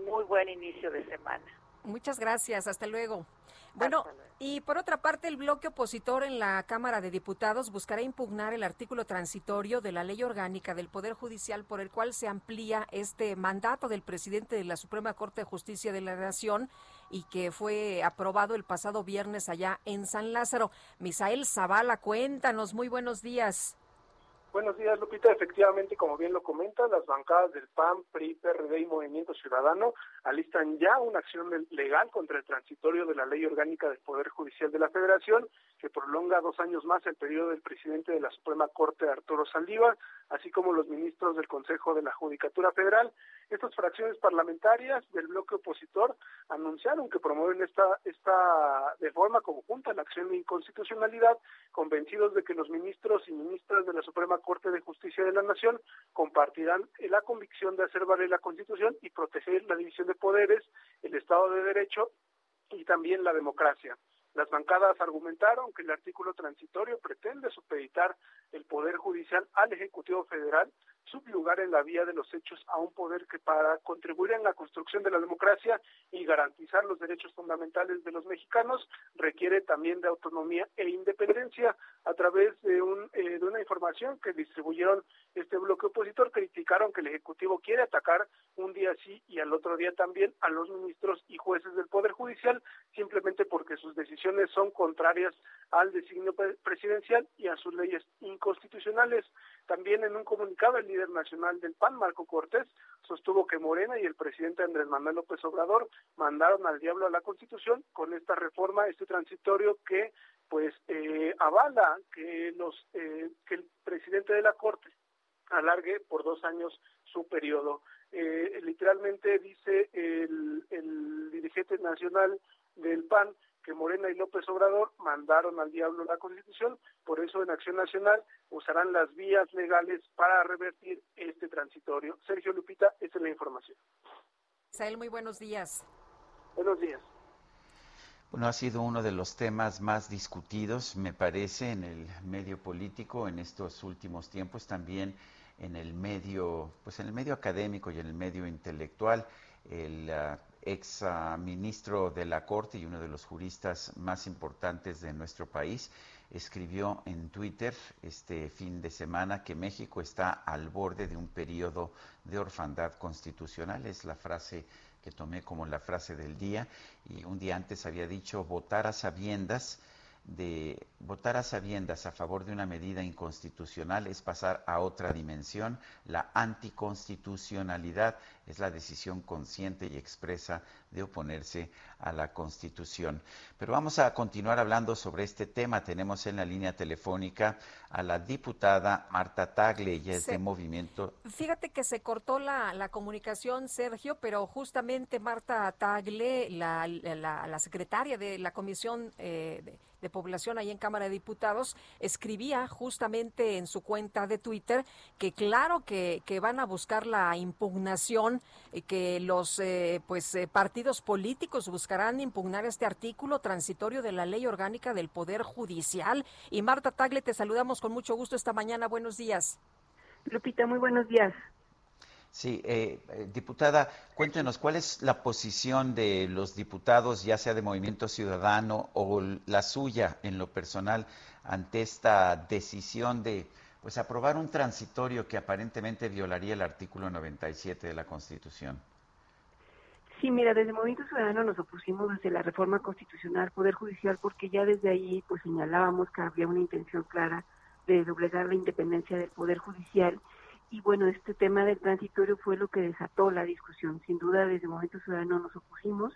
muy buen inicio de semana. Muchas gracias, hasta luego. Bueno, y por otra parte, el bloque opositor en la Cámara de Diputados buscará impugnar el artículo transitorio de la Ley Orgánica del Poder Judicial por el cual se amplía este mandato del presidente de la Suprema Corte de Justicia de la Nación y que fue aprobado el pasado viernes allá en San Lázaro. Misael Zavala, cuéntanos, muy buenos días. Buenos días, Lupita. Efectivamente, como bien lo comenta, las bancadas del PAN, PRI, PRD y Movimiento Ciudadano alistan ya una acción legal contra el transitorio de la Ley Orgánica del Poder Judicial de la Federación, que prolonga dos años más el periodo del presidente de la Suprema Corte, Arturo Saldívar, así como los ministros del Consejo de la Judicatura Federal. Estas fracciones parlamentarias del bloque opositor anunciaron que promueven esta, esta de forma conjunta la acción de inconstitucionalidad, convencidos de que los ministros y ministras de la Suprema Corte de Justicia de la Nación compartirán la convicción de hacer valer la Constitución y proteger la división de poderes, el Estado de Derecho y también la democracia. Las bancadas argumentaron que el artículo transitorio pretende supeditar el Poder Judicial al Ejecutivo Federal subyugar en la vía de los hechos a un poder que para contribuir en la construcción de la democracia y garantizar los derechos fundamentales de los mexicanos requiere también de autonomía e independencia a través de, un, eh, de una información que distribuyeron este bloque opositor. Criticaron que el ejecutivo quiere atacar un día sí y al otro día también a los ministros y jueces del poder judicial simplemente porque sus decisiones son contrarias al designio presidencial y a sus leyes inconstitucionales. También en un comunicado, el nacional del PAN, Marco Cortés, sostuvo que Morena y el presidente Andrés Manuel López Obrador mandaron al diablo a la Constitución con esta reforma, este transitorio que pues eh, avala que los eh, que el presidente de la Corte alargue por dos años su periodo. Eh, literalmente dice el dirigente nacional del PAN que Morena y López Obrador mandaron al diablo la Constitución, por eso en Acción Nacional usarán las vías legales para revertir este transitorio. Sergio Lupita, esta es la información. Sael, muy buenos días. Buenos días. Bueno, ha sido uno de los temas más discutidos, me parece, en el medio político en estos últimos tiempos, también en el medio, pues en el medio académico y en el medio intelectual. El uh, ex ministro de la Corte y uno de los juristas más importantes de nuestro país, escribió en Twitter este fin de semana que México está al borde de un periodo de orfandad constitucional. Es la frase que tomé como la frase del día y un día antes había dicho votar a sabiendas de votar a sabiendas a favor de una medida inconstitucional es pasar a otra dimensión. La anticonstitucionalidad es la decisión consciente y expresa de oponerse a la Constitución. Pero vamos a continuar hablando sobre este tema. Tenemos en la línea telefónica a la diputada Marta Tagle, ella es de Movimiento. Fíjate que se cortó la, comunicación, Sergio, pero justamente Marta Tagle, la, la, secretaria de la Comisión eh, de de Población ahí en Cámara de Diputados, escribía justamente en su cuenta de Twitter que claro que, que van a buscar la impugnación, y que los eh, pues eh, partidos políticos buscarán impugnar este artículo transitorio de la Ley Orgánica del Poder Judicial. Y Marta Tagle, te saludamos con mucho gusto esta mañana. Buenos días. Lupita, muy buenos días. Sí, eh, eh, diputada, cuéntenos cuál es la posición de los diputados, ya sea de Movimiento Ciudadano o la suya en lo personal, ante esta decisión de pues aprobar un transitorio que aparentemente violaría el artículo 97 de la Constitución. Sí, mira, desde Movimiento Ciudadano nos opusimos desde la reforma constitucional Poder Judicial porque ya desde ahí pues señalábamos que había una intención clara de doblegar la independencia del Poder Judicial y bueno, este tema del transitorio fue lo que desató la discusión. Sin duda, desde el Movimiento Ciudadano nos opusimos.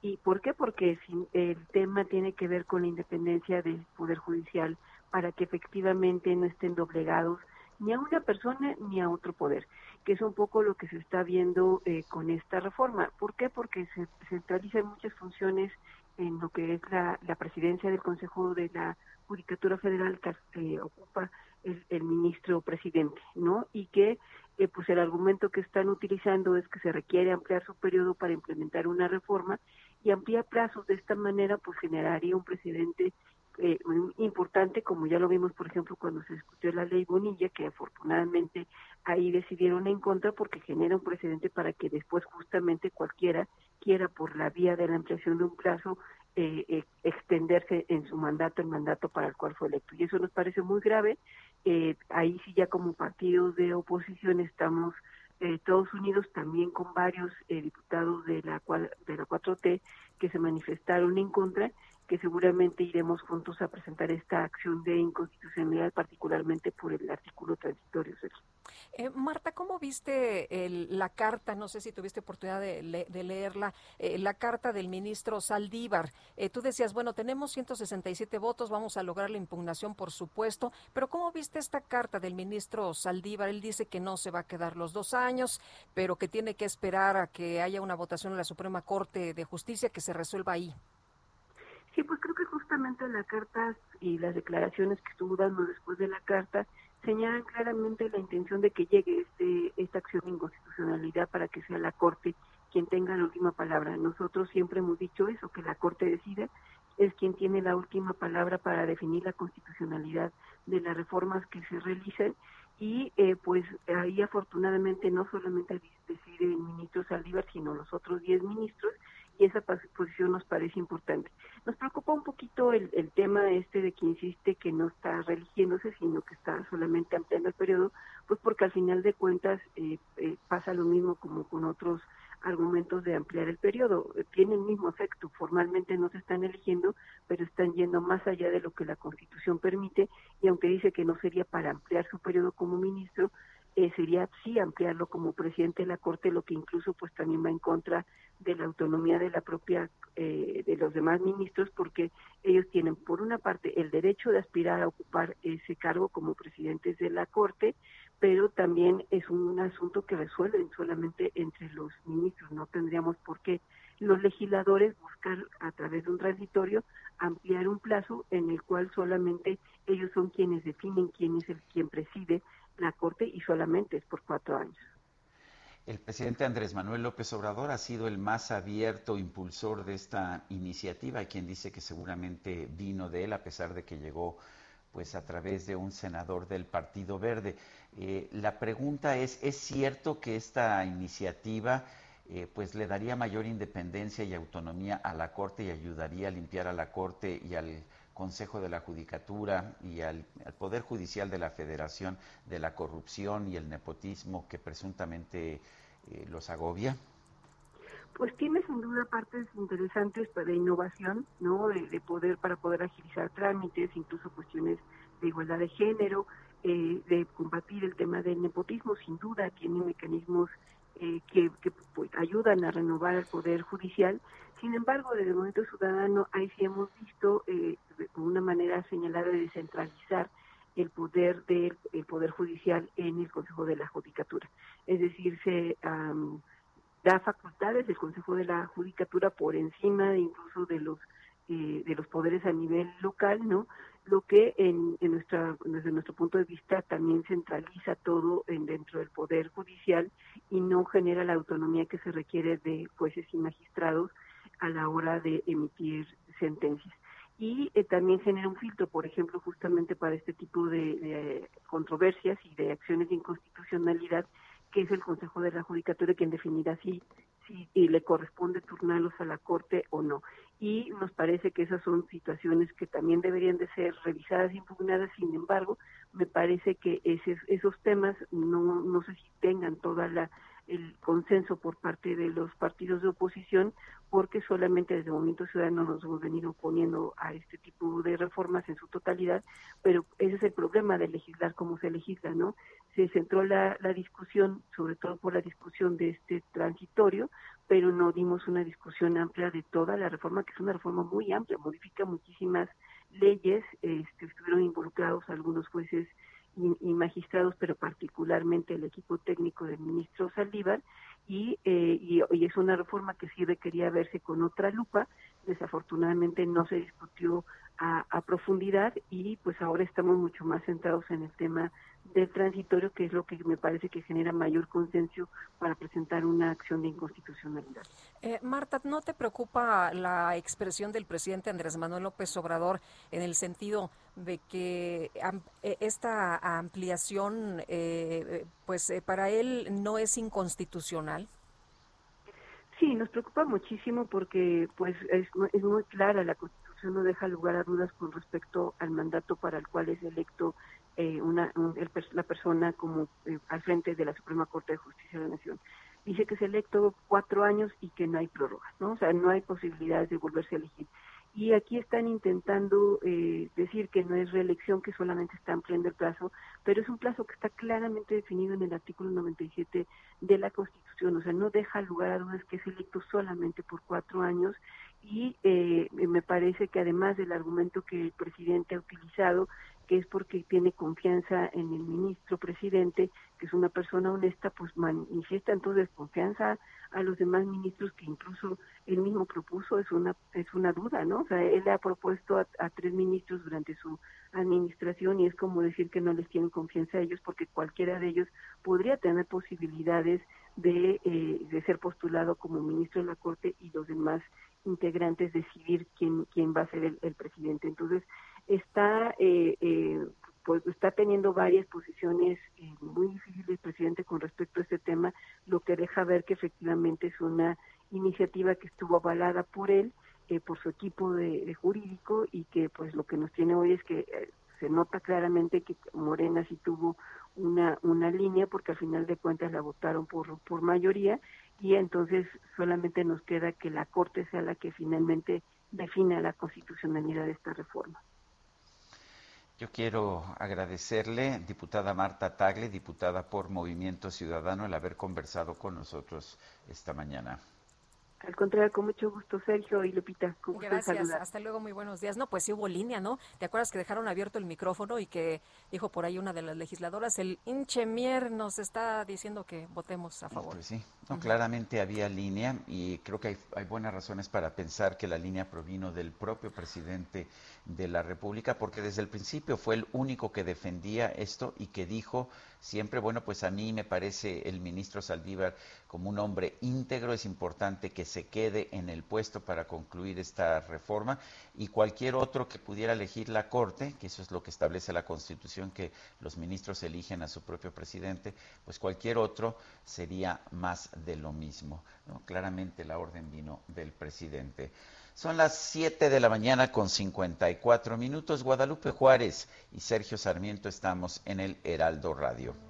¿Y por qué? Porque el tema tiene que ver con la independencia del Poder Judicial para que efectivamente no estén doblegados ni a una persona ni a otro poder, que es un poco lo que se está viendo eh, con esta reforma. ¿Por qué? Porque se centralizan muchas funciones en lo que es la, presidencia del Consejo de la Judicatura Federal que eh, ocupa el, ministro presidente, ¿no? Y que eh, pues el argumento que están utilizando es que se requiere ampliar su periodo para implementar una reforma y ampliar plazos de esta manera pues generaría un presidente eh, importante como ya lo vimos por ejemplo cuando se discutió la ley Bonilla que afortunadamente ahí decidieron en contra porque genera un precedente para que después justamente cualquiera quiera por la vía de la ampliación de un plazo eh, eh, extenderse en su mandato el mandato para el cual fue electo. Y eso nos parece muy grave. Eh, ahí sí ya como partidos de oposición estamos eh, todos unidos también con varios diputados de la, de la 4T que se manifestaron en contra que seguramente iremos juntos a presentar esta acción de inconstitucionalidad, particularmente por el artículo transitorio. Eh, Marta, ¿cómo viste la carta? No sé si tuviste oportunidad de, leerla, eh, la carta del ministro Saldívar. Eh, tú decías, bueno, tenemos 167 votos, vamos a lograr la impugnación, por supuesto, pero ¿cómo viste esta carta del ministro Saldívar? Él dice que no se va a quedar los dos años, pero que tiene que esperar a que haya una votación en la Suprema Corte de Justicia que se resuelva ahí. Sí, pues creo que justamente la carta y las declaraciones que estuvo dando después de la carta señalan claramente la intención de que llegue este, esta acción de inconstitucionalidad para que sea la Corte quien tenga la última palabra. Nosotros siempre hemos dicho eso, que la Corte decide, es quien tiene la última palabra para definir la constitucionalidad de las reformas que se realican y eh, pues ahí afortunadamente no solamente decide el ministro Saldívar, sino los otros 10 ministros y esa posición nos parece importante. Nos preocupa un poquito el, el tema este de que insiste que no está religiéndose, sino que está solamente ampliando el periodo, pues porque al final de cuentas eh, eh, pasa lo mismo como con otros argumentos de ampliar el periodo. Tiene el mismo efecto, formalmente no se están eligiendo, pero están yendo más allá de lo que la Constitución permite y aunque dice que no sería para ampliar su periodo como ministro, eh, sería sí ampliarlo como presidente de la Corte, lo que incluso pues también va en contra de la autonomía de la propia eh, de los demás ministros, porque ellos tienen por una parte el derecho de aspirar a ocupar ese cargo como presidentes de la Corte, pero también es un asunto que resuelven solamente entre los ministros. No tendríamos por qué los legisladores buscar a través de un transitorio ampliar un plazo en el cual solamente ellos son quienes definen quién es el quien preside la Corte y solamente es por cuatro años. El presidente Andrés Manuel López Obrador ha sido el más abierto impulsor de esta iniciativa, quien dice que seguramente vino de él, a pesar de que llegó pues a través de un senador del Partido Verde. Eh, la pregunta es, ¿es cierto que esta iniciativa eh, pues le daría mayor independencia y autonomía a la Corte y ayudaría a limpiar a la Corte y al Consejo de la Judicatura y al, Poder Judicial de la Federación de la corrupción y el nepotismo que presuntamente eh, los agobia? Pues tiene sin duda partes interesantes para innovación, ¿no? De, poder para poder agilizar trámites, incluso cuestiones de igualdad de género, eh, de combatir el tema del nepotismo, sin duda tiene mecanismos eh, que, pues, ayudan a renovar el poder judicial. Sin embargo, desde el Movimiento Ciudadano, ahí sí hemos visto eh, una manera señalada de descentralizar el poder del poder judicial en el Consejo de la Judicatura. Es decir, se da facultades del Consejo de la Judicatura por encima de incluso de los eh, de los poderes a nivel local, ¿no? lo que en, nuestra, desde nuestro punto de vista también centraliza todo en, dentro del Poder Judicial y no genera la autonomía que se requiere de jueces y magistrados a la hora de emitir sentencias. Y eh, también genera un filtro, por ejemplo, justamente para este tipo de, controversias y de acciones de inconstitucionalidad, que es el Consejo de la Judicatura quien definirá si, si le corresponde turnarlos a la Corte o no y nos parece que esas son situaciones que también deberían de ser revisadas e impugnadas, sin embargo, me parece que ese, esos temas no, no sé si tengan toda la el consenso por parte de los partidos de oposición, porque solamente desde el Movimiento Ciudadano nos hemos venido oponiendo a este tipo de reformas en su totalidad, pero ese es el problema de legislar como se legisla, ¿no? Se centró la, la discusión, sobre todo por la discusión de este transitorio, pero no dimos una discusión amplia de toda la reforma, que es una reforma muy amplia, modifica muchísimas leyes, este, estuvieron involucrados algunos jueces y, magistrados, pero particularmente el equipo técnico del ministro Saldívar, y, eh, y, es una reforma que sí requería verse con otra lupa. Desafortunadamente no se discutió a, a profundidad y pues ahora estamos mucho más centrados en el tema del transitorio, que es lo que me parece que genera mayor consenso para presentar una acción de inconstitucionalidad. Eh, Marta, ¿no te preocupa la expresión del presidente Andrés Manuel López Obrador en el sentido de que eh, esta ampliación, eh, pues para él no es inconstitucional? Sí, nos preocupa muchísimo porque pues es, es muy clara la Constitución no deja lugar a dudas con respecto al mandato para el cual es electo eh, una, la persona como eh, al frente de la Suprema Corte de Justicia de la Nación. Dice que es electo cuatro años y que no hay prórrogas, ¿no? O sea, no hay posibilidades de volverse a elegir. Y aquí están intentando eh, decir que no es reelección, que solamente está ampliando el plazo, pero es un plazo que está claramente definido en el artículo 97 de la Constitución, o sea, no deja lugar a dudas que es electo solamente por cuatro años y eh, me parece que además del argumento que el presidente ha utilizado que es porque tiene confianza en el ministro presidente, que es una persona honesta, pues manifiesta entonces confianza a los demás ministros que incluso él mismo propuso, es una es una duda, ¿no? O sea, él ha propuesto a, tres ministros durante su administración y es como decir que no les tienen confianza a ellos porque cualquiera de ellos podría tener posibilidades de, eh, de ser postulado como ministro de la Corte y los demás integrantes decidir quién quién va a ser el, el presidente. Entonces, está eh, eh, pues está teniendo varias posiciones eh, muy difíciles, presidente, con respecto a este tema, lo que deja ver que efectivamente es una iniciativa que estuvo avalada por él, eh, por su equipo de, jurídico y que pues lo que nos tiene hoy es que eh, se nota claramente que Morena sí tuvo una, una línea porque al final de cuentas la votaron por, por mayoría y entonces solamente nos queda que la Corte sea la que finalmente defina la constitucionalidad de esta reforma. Yo quiero agradecerle, diputada Marta Tagle, diputada por Movimiento Ciudadano, el haber conversado con nosotros esta mañana. Al contrario, con mucho gusto, Sergio y Lupita. Gracias, hasta luego, muy buenos días. No, pues sí hubo línea, ¿no? ¿Te acuerdas que dejaron abierto el micrófono y que dijo por ahí una de las legisladoras, el Inchemier nos está diciendo que votemos a favor? Pues sí, no, claramente había línea y creo que hay, hay buenas razones para pensar que la línea provino del propio presidente de la República, porque desde el principio fue el único que defendía esto y que dijo siempre, bueno, pues a mí me parece el ministro Saldívar como un hombre íntegro, es importante que se quede en el puesto para concluir esta reforma y cualquier otro que pudiera elegir la Corte, que eso es lo que establece la Constitución, que los ministros eligen a su propio presidente, pues cualquier otro sería más de lo mismo. Claramente la orden vino del presidente. Son las 7 de la mañana con 54 minutos. Guadalupe Juárez y Sergio Sarmiento estamos en el Heraldo Radio.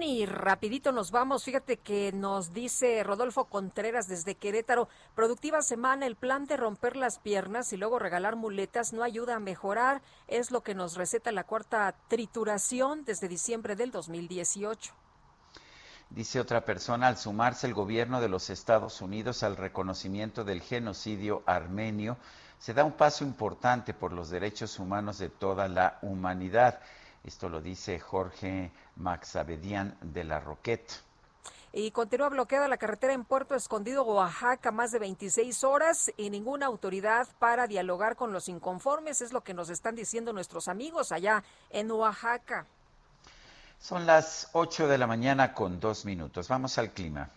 Y rapidito nos vamos. Fíjate que nos dice Rodolfo Contreras desde Querétaro, productiva semana, el plan de romper las piernas y luego regalar muletas no ayuda a mejorar. Es lo que nos receta la cuarta trituración desde diciembre del 2018. Dice otra persona, al sumarse el gobierno de los Estados Unidos al reconocimiento del genocidio armenio, se da un paso importante por los derechos humanos de toda la humanidad. Esto lo dice Jorge Maxabedian de la Roquette. Y continúa bloqueada la carretera en Puerto Escondido, Oaxaca, más de 26 horas y ninguna autoridad para dialogar con los inconformes. Es lo que nos están diciendo nuestros amigos allá en Oaxaca. Son las 8 de la mañana con dos minutos. Vamos al clima.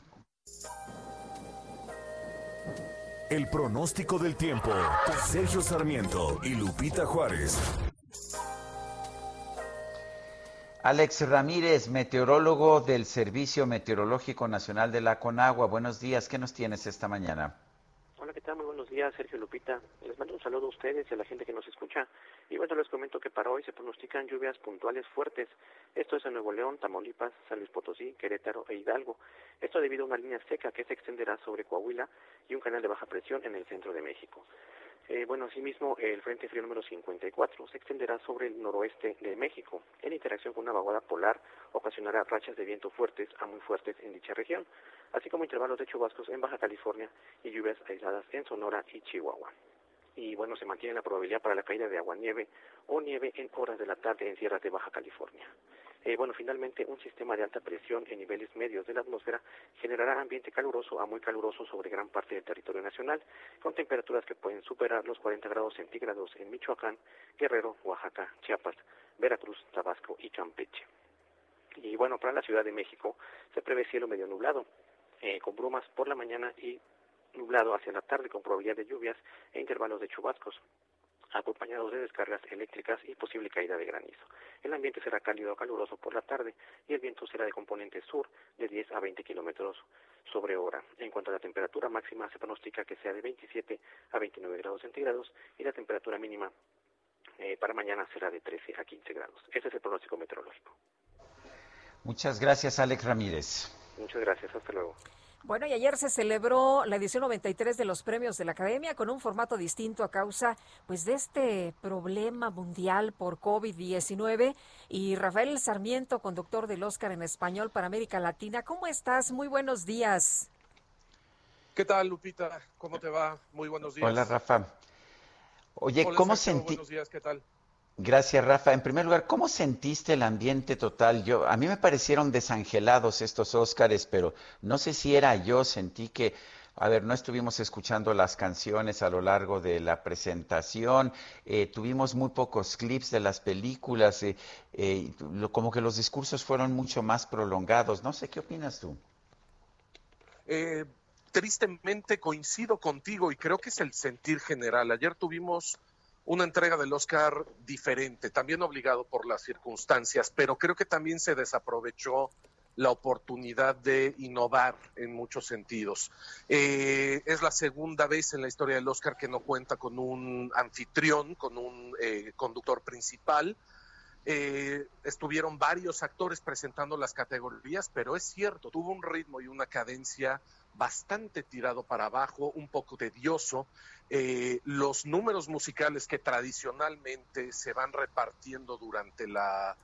El pronóstico del tiempo. Sergio Sarmiento y Lupita Juárez. Alex Ramírez, meteorólogo del Servicio Meteorológico Nacional de la Conagua. Buenos días, ¿qué nos tienes esta mañana? Hola, ¿qué tal? Muy buenos días, Sergio Lupita. Les mando un saludo a ustedes y a la gente que nos escucha. Y bueno, les comento que para hoy se pronostican lluvias puntuales fuertes. Esto es en Nuevo León, Tamaulipas, San Luis Potosí, Querétaro e Hidalgo. Esto debido a una línea seca que se extenderá sobre Coahuila y un canal de baja presión en el centro de México. Eh, bueno, asimismo, el Frente Frío número 54 se extenderá sobre el noroeste de México. En interacción con una vaguada polar, ocasionará rachas de viento fuertes a muy fuertes en dicha región, así como intervalos de chubascos en Baja California y lluvias aisladas en Sonora y Chihuahua. Y bueno, se mantiene la probabilidad para la caída de agua-nieve o nieve en horas de la tarde en sierras de Baja California. Eh, bueno, finalmente, un sistema de alta presión en niveles medios de la atmósfera generará ambiente caluroso a muy caluroso sobre gran parte del territorio nacional, con temperaturas que pueden superar los 40 grados centígrados en Michoacán, Guerrero, Oaxaca, Chiapas, Veracruz, Tabasco y Campeche. Y bueno, para la Ciudad de México se prevé cielo medio nublado, eh, con brumas por la mañana y nublado hacia la tarde con probabilidad de lluvias e intervalos de chubascos acompañados de descargas eléctricas y posible caída de granizo. El ambiente será cálido a caluroso por la tarde y el viento será de componente sur de 10 a 20 kilómetros sobre hora. En cuanto a la temperatura máxima, se pronostica que sea de 27 a 29 grados centígrados y la temperatura mínima eh, para mañana será de 13 a 15 grados. Ese es el pronóstico meteorológico. Muchas gracias, Alex Ramírez. Muchas gracias, hasta luego. Bueno, y ayer se celebró la edición 93 de los premios de la Academia con un formato distinto a causa pues de este problema mundial por COVID-19 y Rafael Sarmiento, conductor del Oscar en español para América Latina. ¿Cómo estás? Muy buenos días. ¿Qué tal, Lupita? ¿Cómo te va? Muy buenos días. Hola, Rafa. Oye, ¿cómo sentí? Buenos días, ¿qué tal? Gracias, Rafa. En primer lugar, ¿cómo sentiste el ambiente total? Yo, a mí me parecieron desangelados estos Óscares, pero no sé si era yo, sentí que, a ver, no estuvimos escuchando las canciones a lo largo de la presentación, eh, tuvimos muy pocos clips de las películas, eh, eh, como que los discursos fueron mucho más prolongados. No sé, ¿qué opinas tú? tristemente coincido contigo y creo que es el sentir general. Ayer tuvimos una entrega del Oscar diferente, también obligado por las circunstancias, pero creo que también se desaprovechó la oportunidad de innovar en muchos sentidos. Eh, es la segunda vez en la historia del Oscar que no cuenta con un anfitrión, con un eh, conductor principal. Eh, estuvieron varios actores presentando las categorías, pero es cierto, tuvo un ritmo y una cadencia bastante tirado para abajo, un poco tedioso. Eh, los números musicales que tradicionalmente se van repartiendo durante la,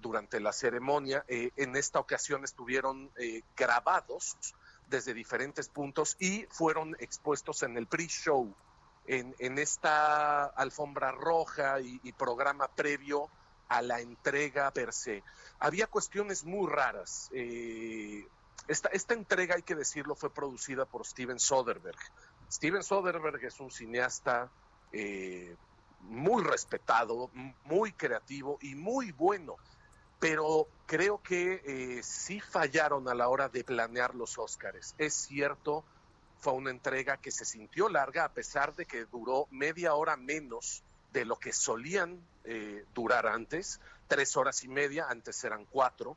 durante la ceremonia, eh, en esta ocasión estuvieron eh, grabados desde diferentes puntos y fueron expuestos en el pre-show, en, en, esta alfombra roja y, programa previo a la entrega per se. Había cuestiones muy raras. Eh, esta, esta entrega, hay que decirlo, fue producida por Steven Soderbergh. Steven Soderbergh es un cineasta eh, muy respetado, muy creativo y muy bueno, pero creo que eh, sí fallaron a la hora de planear los Óscares. Es cierto, fue una entrega que se sintió larga a pesar de que duró media hora menos de lo que solían eh, durar antes, tres horas y media, antes eran cuatro,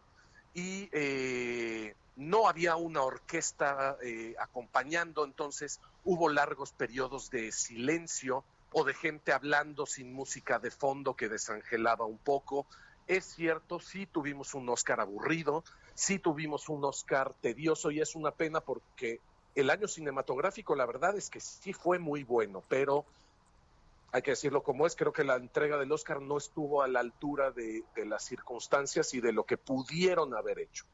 y eh, no había una orquesta eh, acompañando, entonces hubo largos periodos de silencio o de gente hablando sin música de fondo que desangelaba un poco. Es cierto, sí tuvimos un Oscar aburrido, sí tuvimos un Oscar tedioso y es una pena porque el año cinematográfico la verdad es que sí fue muy bueno, pero hay que decirlo como es, creo que la entrega del Oscar no estuvo a la altura de, de las circunstancias y de lo que pudieron haber hecho.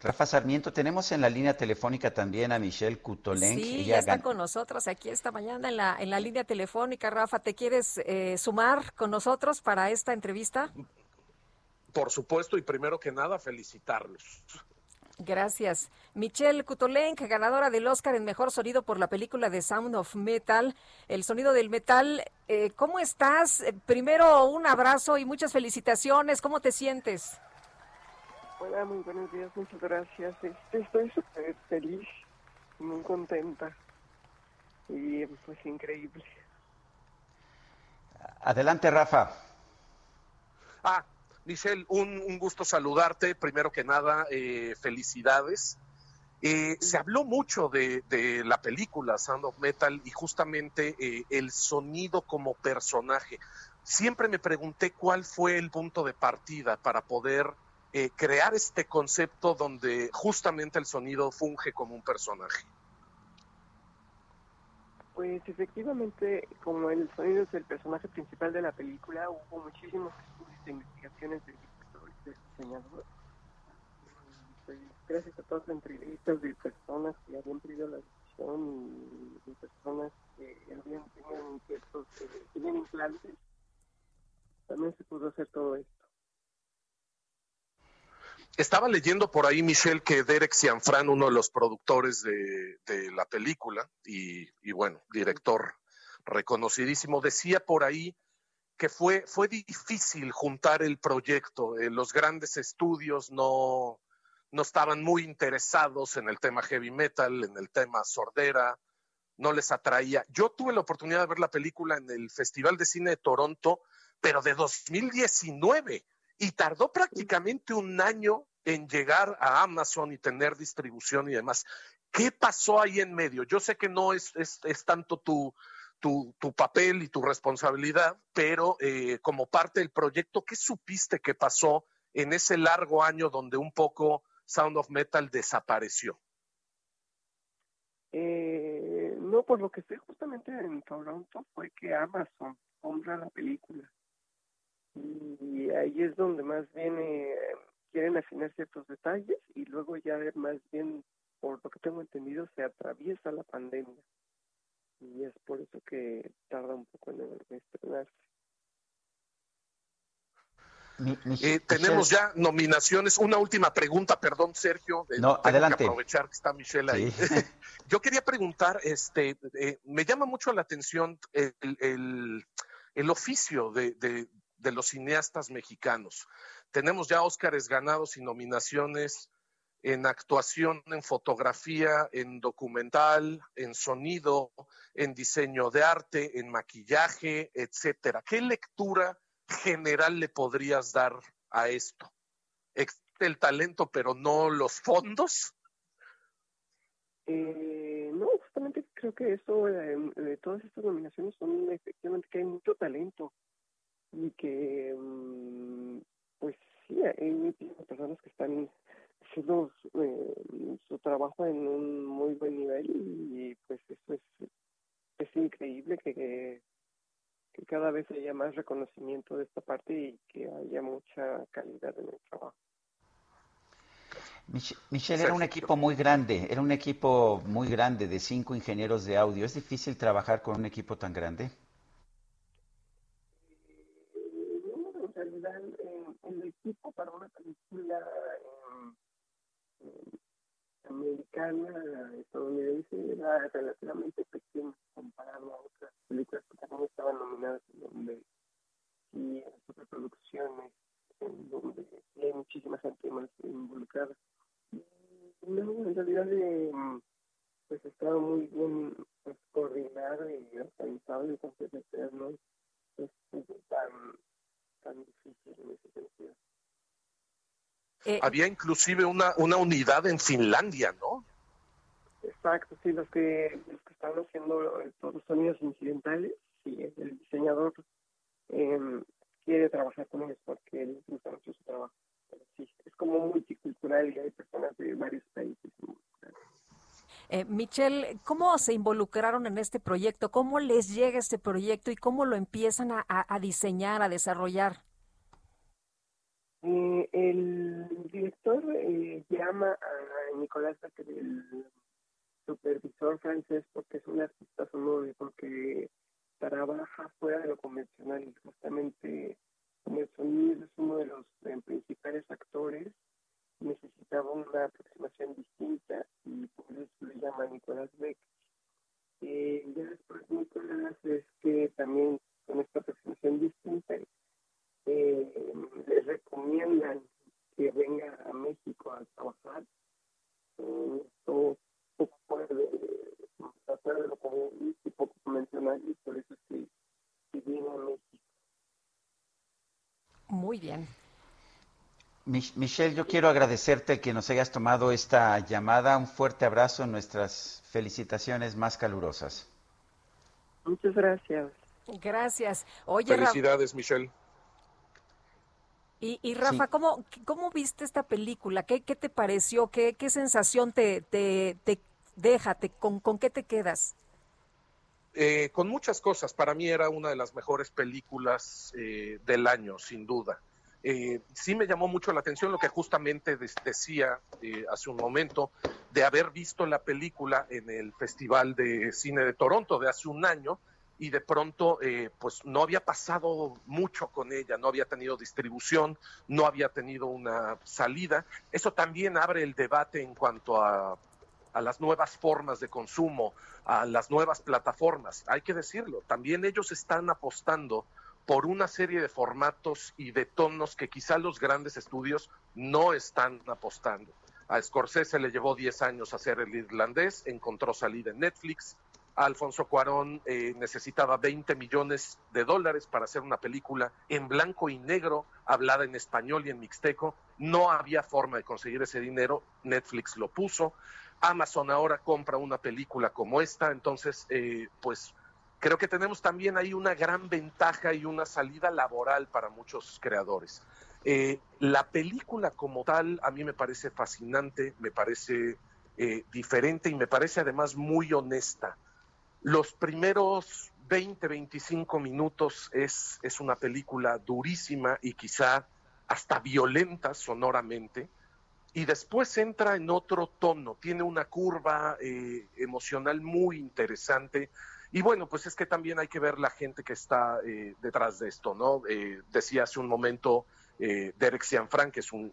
Rafa Sarmiento, tenemos en la línea telefónica también a Michelle Kutolenk. Sí, ya está con nosotros aquí esta mañana en la, en la línea telefónica. Rafa, ¿te quieres eh, sumar con nosotros para esta entrevista? Por supuesto, y primero que nada, felicitarlos. Gracias. Michelle Kutolenk, ganadora del Oscar en Mejor Sonido por la película The Sound of Metal, el sonido del metal. Eh, ¿Cómo estás? Eh, primero, un abrazo y muchas felicitaciones. ¿Cómo te sientes? Hola, muy buenos días, muchas gracias. Este, estoy súper feliz, muy contenta y pues increíble. Adelante, Rafa. Ah, Michelle, un, un gusto saludarte. Primero que nada, eh, felicidades. Eh, se habló mucho de, de, la película Sound of Metal y justamente eh, el sonido como personaje. Siempre me pregunté cuál fue el punto de partida para poder eh, crear este concepto donde justamente el sonido funge como un personaje. Pues efectivamente, como el sonido es el personaje principal de la película, hubo muchísimos estudios e investigaciones de del diseñador. Pues, gracias a todas las entrevistas de personas que habían pedido la decisión y de personas que habían tenido tenían implantes, también se pudo hacer todo esto. Estaba leyendo por ahí, Michelle, que Derek Cianfran, uno de los productores de, la película y, y, bueno, director reconocidísimo, decía por ahí que fue, fue difícil juntar el proyecto. Eh, los grandes estudios no, no estaban muy interesados en el tema heavy metal, en el tema sordera, no les atraía. Yo tuve la oportunidad de ver la película en el Festival de Cine de Toronto, pero de 2019 y tardó prácticamente un año en llegar a Amazon y tener distribución y demás. ¿Qué pasó ahí en medio? Yo sé que no es, tanto tu, papel y tu responsabilidad, pero eh, como parte del proyecto, ¿qué supiste que pasó en ese largo año donde un poco Sound of Metal desapareció? Eh, no, por lo que estoy justamente en Toronto fue que Amazon compra la película y ahí es donde más bien eh, quieren afinar ciertos detalles y luego ya más bien, por lo que tengo entendido, se atraviesa la pandemia y es por eso que tarda un poco en estrenarse. Eh, tenemos ya nominaciones. Una última pregunta, perdón, Sergio. no, adelante. aprovechar que está Michelle ahí. Yo quería preguntar, este, eh, me llama mucho la atención el, el, oficio de, de, los cineastas mexicanos. Tenemos ya Óscares ganados y nominaciones en actuación, en fotografía, en documental, en sonido, en diseño de arte, en maquillaje, etcétera. ¿Qué lectura general le podrías dar a esto? el talento, pero no los fondos? Eh, no, justamente creo que eso, em, de todas estas nominaciones son efectivamente que hay mucho talento y que, mm, pues sí, hay personas que están haciendo eh, su trabajo en un muy buen nivel y, pues eso es, es increíble que, que cada vez haya más reconocimiento de esta parte y que haya mucha calidad en el trabajo. Michelle, era un equipo muy grande, era un equipo muy grande de cinco ingenieros de audio. ¿Es difícil trabajar con un equipo tan grande? No, en realidad el equipo para una película americana, estadounidense, era relativamente pequeña comparado a otras películas que también estaban nominadas en donde y en superproducciones en donde hay muchísima gente más involucrada. No, en realidad eh, pues estaba muy bien pues, coordinado y organizado y entonces no es tan, tan difícil en ese sentido. Eh, Había inclusive una, una unidad en Finlandia, ¿no? Exacto, sí, los que, los que están haciendo todos los sonidos incidentales, sí, el diseñador eh, quiere trabajar con ellos porque él gusta mucho su trabajo. sí, es como multicultural y hay personas de varios países. Eh, Michelle, ¿cómo se involucraron en este proyecto? ¿Cómo les llega este proyecto y cómo lo empiezan a, diseñar, a desarrollar? Eh, el director eh, llama a Nicolás el supervisor francés, porque es un artista sonoro porque trabaja fuera de lo convencional justamente como el sonido es uno de los eh, principales actores, necesitaba una aproximación distinta y por eso le llama Nicolás Beck. Eh, ya después Nicolás es que también con esta aproximación distinta eh, les recomiendan que venga a México a trabajar. Eh, esto poco puede tratar de lo y poco convencional y por eso es que, viene a México. Muy bien. Michelle, yo quiero agradecerte que nos hayas tomado esta llamada. Un fuerte abrazo, nuestras felicitaciones más calurosas. Muchas gracias. Gracias. Oye, Felicidades, Michelle. Y, Rafa, ¿cómo, ¿cómo viste esta película? ¿Qué, qué te pareció? ¿Qué, qué sensación te, te, te deja? con, ¿Con qué te quedas? Eh, con muchas cosas. Para mí era una de las mejores películas eh, del año, sin duda. Eh, sí me llamó mucho la atención lo que justamente decía hace un momento de haber visto la película en el Festival de Cine de Toronto de hace un año y de pronto eh, pues no había pasado mucho con ella, no había tenido distribución, no había tenido una salida. Eso también abre el debate en cuanto a, a las nuevas formas de consumo, a las nuevas plataformas. Hay que decirlo, también ellos están apostando por una serie de formatos y de tonos que quizá los grandes estudios no están apostando. A Scorsese le llevó 10 años hacer el irlandés, encontró salida en Netflix, Alfonso Cuarón eh, necesitaba 20 millones de dólares para hacer una película en blanco y negro, hablada en español y en mixteco. No había forma de conseguir ese dinero, Netflix lo puso. Amazon ahora compra una película como esta, entonces, eh, pues creo que tenemos también ahí una gran ventaja y una salida laboral para muchos creadores. Eh, la película como tal a mí me parece fascinante, me parece diferente y me parece además muy honesta. Los primeros 20, 25 minutos es, es una película durísima y quizá hasta violenta sonoramente, y después entra en otro tono, tiene una curva eh, emocional muy interesante. Y bueno, pues es que también hay que ver la gente que está eh, detrás de esto, ¿no? Eh, decía hace un momento eh, Derek Cianfran, que es un,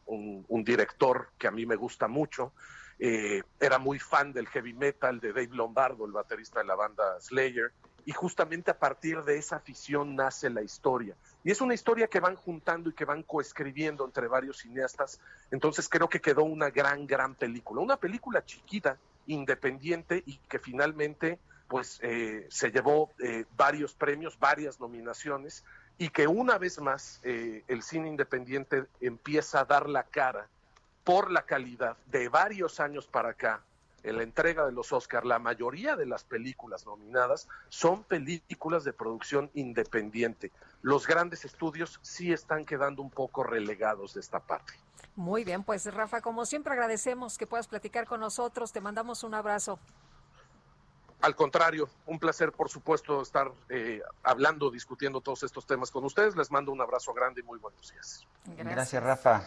director que a mí me gusta mucho. Eh, era muy fan del heavy metal de Dave Lombardo, el baterista de la banda Slayer, y justamente a partir de esa afición nace la historia. Y es una historia que van juntando y que van coescribiendo entre varios cineastas, entonces creo que quedó una gran, gran película, una película chiquita, independiente y que finalmente pues eh, se llevó varios premios, varias nominaciones y que una vez más eh, el cine independiente empieza a dar la cara por la calidad de varios años para acá en la entrega de los Oscars, la mayoría de las películas nominadas son películas de producción independiente. Los grandes estudios sí están quedando un poco relegados de esta parte. Muy bien, pues Rafa, como siempre agradecemos que puedas platicar con nosotros. Te mandamos un abrazo. Al contrario, un placer, por supuesto, estar eh, hablando, discutiendo todos estos temas con ustedes. Les mando un abrazo grande y muy buenos días. Gracias, Rafa.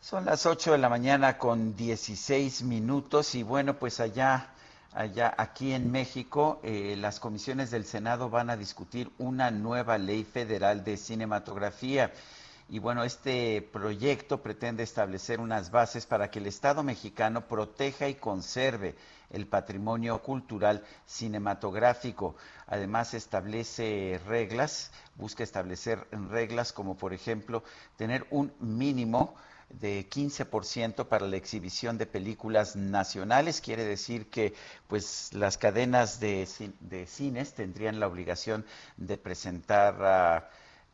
Son las 8 de la mañana con 16 minutos y bueno, pues allá, allá aquí en México, eh, las comisiones del Senado van a discutir una nueva ley federal de cinematografía. Y bueno, este proyecto pretende establecer unas bases para que el Estado mexicano proteja y conserve el patrimonio cultural cinematográfico. Además, establece reglas, busca establecer reglas como, por ejemplo, tener un mínimo de 15% para la exhibición de películas nacionales. Quiere decir que pues las cadenas de, de cines tendrían la obligación de presentar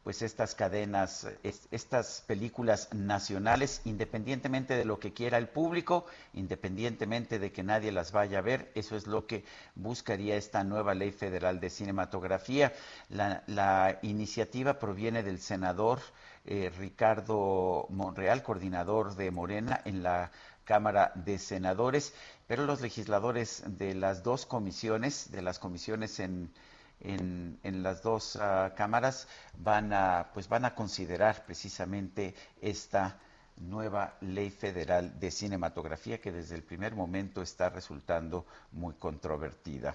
pues estas cadenas, estas películas nacionales, independientemente de lo que quiera el público, independientemente de que nadie las vaya a ver, eso es lo que buscaría esta nueva ley federal de cinematografía. La, iniciativa proviene del senador eh, Ricardo Monreal, coordinador de Morena en la Cámara de Senadores, pero los legisladores de las dos comisiones, de las comisiones en en, las dos ah, cámaras van a, pues van a considerar precisamente esta nueva ley federal de cinematografía que desde el primer momento está resultando muy controvertida.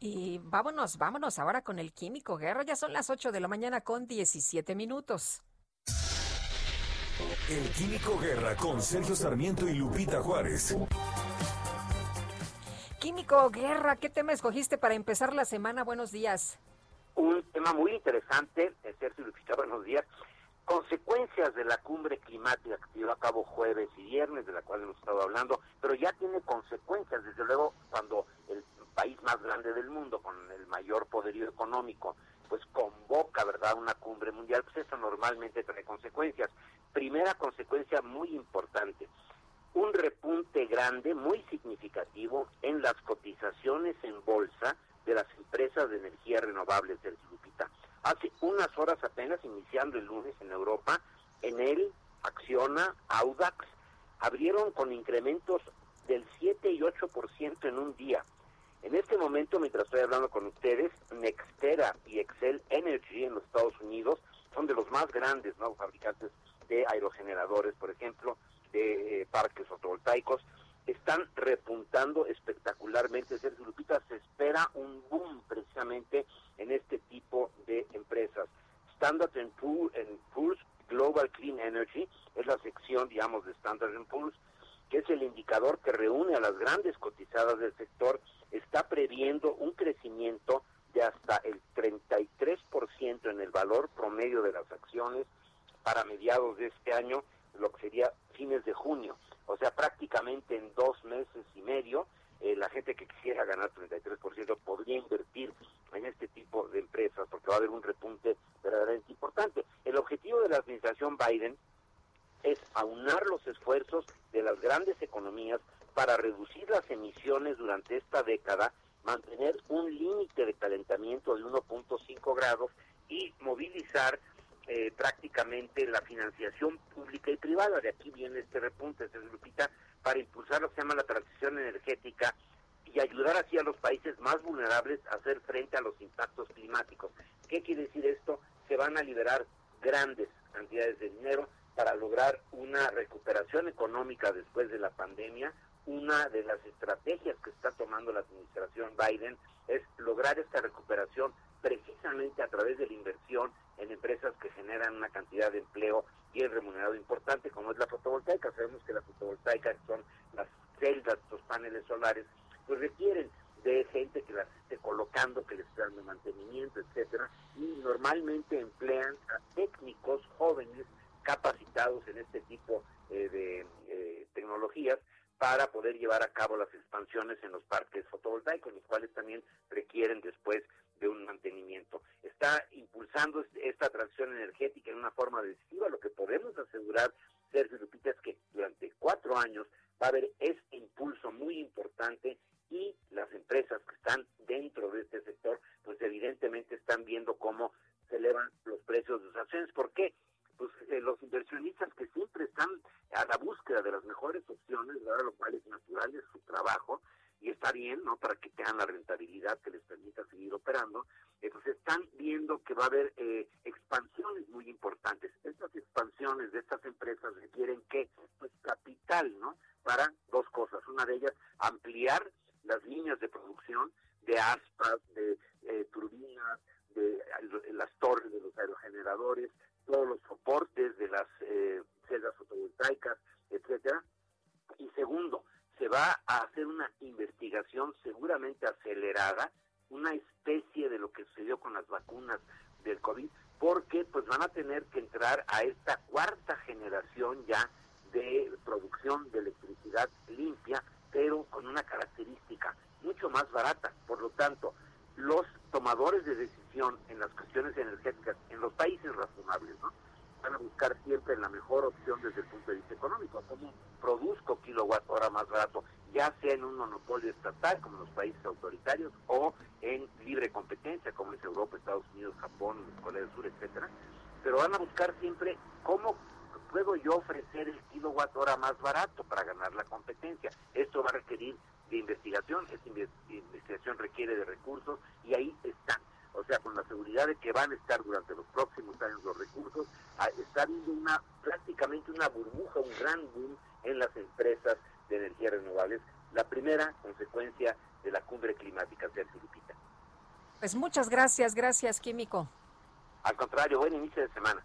Y vámonos, vámonos ahora con el Químico Guerra. Ya son las 8 de la mañana con 17 minutos. El Químico Guerra con Sergio Sarmiento y Lupita Juárez. Químico Guerra, ¿qué tema escogiste para empezar la semana? Buenos días. Un tema muy interesante, Sergio Lupita, buenos días. Consecuencias de la cumbre climática que llevó a cabo jueves y viernes, de la cual hemos estado hablando, pero ya tiene consecuencias, desde luego, cuando el país más grande del mundo, con el mayor poderío económico, pues convoca, ¿verdad?, una cumbre mundial, pues eso normalmente trae consecuencias. Primera consecuencia muy importante, un repunte grande, muy significativo, en las cotizaciones en bolsa de las empresas de energía renovables del Lupita. Hace unas horas apenas, iniciando el lunes en Europa, en el Acciona, Audax, abrieron con incrementos del 7 y 8% en un día. En este momento, mientras estoy hablando con ustedes, Nextera y Excel Energy en los Estados Unidos son de los más grandes ¿no? fabricantes de aerogeneradores, por ejemplo, de eh, parques fotovoltaicos están repuntando espectacularmente. Sergio Lupita, se espera un boom precisamente en este tipo de empresas. Standard Poor's Global Clean Energy es la sección, digamos, de Standard Poor's, que es el indicador que reúne a las grandes cotizadas del sector, está previendo un crecimiento de hasta el 33% en el valor promedio de las acciones para mediados de este año lo que sería fines de junio. O sea, prácticamente en dos meses y medio, eh, la gente que quisiera ganar 33% podría invertir en este tipo de empresas porque va a haber un repunte verdaderamente importante. El objetivo de la administración Biden es aunar los esfuerzos de las grandes economías para reducir las emisiones durante esta década, mantener un límite de calentamiento de 1.5 grados y movilizar eh, prácticamente la financiación pública y privada. De aquí viene este repunte, este Lupita, para impulsar lo que se llama la transición energética y ayudar así a los países más vulnerables a hacer frente a los impactos climáticos. ¿Qué quiere decir esto? Se van a liberar grandes cantidades de dinero para lograr una recuperación económica después de la pandemia. Una de las estrategias que está tomando la administración Biden es lograr esta recuperación precisamente a través de la inversión en empresas que generan una cantidad de empleo bien remunerado importante, como es la fotovoltaica. Sabemos que la fotovoltaica son las celdas, los paneles solares, pues requieren de gente que las esté colocando, que les esté dando mantenimiento, etcétera, y normalmente emplean a técnicos jóvenes capacitados en este tipo eh, de eh, tecnologías para poder llevar a cabo las expansiones en los parques fotovoltaicos, los cuales también requieren después de un mantenimiento. Está impulsando esta transición energética en una forma decisiva. Lo que podemos asegurar, Sergio Lupita, es que durante cuatro años va a haber este impulso muy importante y las empresas que están dentro de este sector, pues evidentemente están viendo cómo se elevan los precios de sus acciones. ¿Por qué? Pues eh, los inversionistas que siempre están a la búsqueda de las mejores opciones, lo cual es natural, es su trabajo, y está bien, ¿no? Para que tengan la rentabilidad que les permita seguir operando, eh, pues están viendo que va a haber eh, expansiones muy importantes. Estas expansiones de estas empresas requieren que, pues capital, ¿no? Para dos cosas. Una de ellas, ampliar las líneas de producción de aspas, de eh, turbinas, de, las torres de los aerogeneradores, todos los soportes de las celdas fotovoltaicas, etcétera. Y segundo, se va a hacer una investigación seguramente una especie de lo que sucedió con las vacunas del COVID, porque pues van a tener que entrar a esta cuarta generación ya de producción de electricidad limpia, pero con una característica mucho más barata. Por lo tanto, los tomadores de decisión en las cuestiones energéticas en los países razonables, ¿no? van a buscar siempre la mejor opción desde el punto de vista económico, como produzco kilowatt hora más barato, ya sea en un monopolio estatal como en los países autoritarios o en libre competencia como es Europa, Estados Unidos, Japón, Corea del Sur, etcétera, pero van a buscar siempre cómo puedo yo ofrecer el kilowatt hora más barato para ganar la competencia. Esto va a requerir de investigación, esta investigación requiere de recursos y ahí están o sea, con la seguridad de que van a estar durante los próximos años los recursos, ah, está habiendo una prácticamente una burbuja, un gran boom en las empresas de energía renovables. La primera consecuencia de la cumbre climática, Sergio Lupita. Pues muchas gracias, gracias, Químico. Al contrario, buen inicio de semana.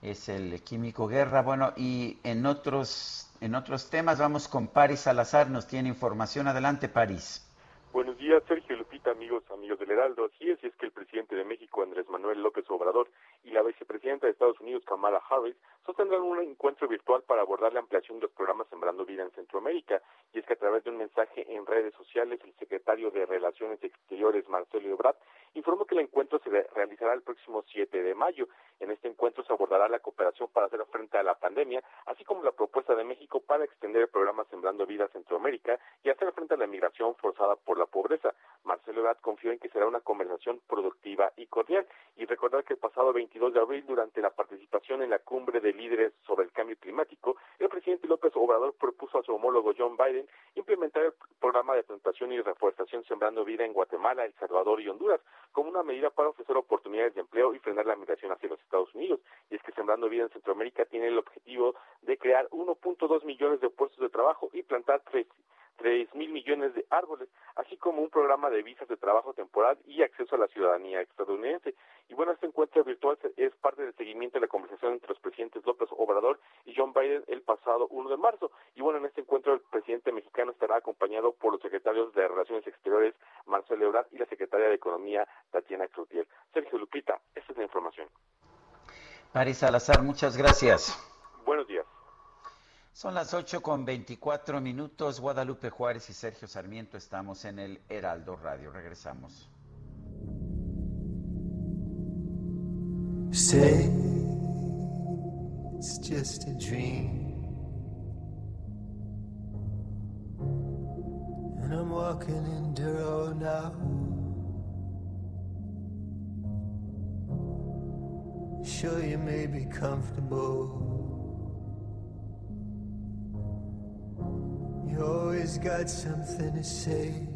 Es el Químico Guerra. Bueno, y en otros, en otros temas vamos con Paris Salazar, nos tiene información. Adelante, París. Buenos días, Sergio Lupita, amigos, amigos del Heraldo. Así es, y es que el presidente de México, Andrés Manuel López Obrador, y la vicepresidenta de Estados Unidos, Kamala Harris, sostendrán un encuentro virtual para abordar la ampliación de los programas Sembrando Vida en Centroamérica. Y es que a través de un mensaje en redes sociales, el secretario de Relaciones Exteriores, Marcelo Ebrard, informó que el encuentro se realizará el próximo 7 de mayo. En este encuentro se abordará la cooperación para hacer frente a la pandemia, así como la propuesta de México para extender el programa Sembrando Vida en Centroamérica y hacer frente a la migración forzada por la pobreza. Marcelo Ebrard confió en que será una conversación productiva y cordial y recordar que el pasado 22 de abril, durante la participación en la cumbre de líderes sobre el cambio climático, el presidente López Obrador propuso a su homólogo John Biden implementar el programa de plantación y reforestación Sembrando Vida en Guatemala, El Salvador y Honduras, como una medida para ofrecer oportunidades de empleo y frenar la migración hacia los Estados Unidos. Y es que Sembrando Vida en Centroamérica tiene el objetivo de crear 1.2 millones de puestos de trabajo y plantar tres 3 mil millones de árboles, así como un programa de visas de trabajo temporal y acceso a la ciudadanía estadounidense. Y bueno, este encuentro virtual es parte del seguimiento de la conversación entre los presidentes López Obrador y John Biden el pasado 1 de marzo. Y bueno, en este encuentro el presidente mexicano estará acompañado por los secretarios de Relaciones Exteriores Marcelo Ebrard y la secretaria de Economía Tatiana Cloutier. Sergio Lupita, esta es la información. Paris Salazar, muchas gracias. Buenos días. Son las 8 con 24 minutos. Guadalupe Juárez y Sergio Sarmiento estamos en el Heraldo Radio. Regresamos. Say it's just a dream. Got something to say.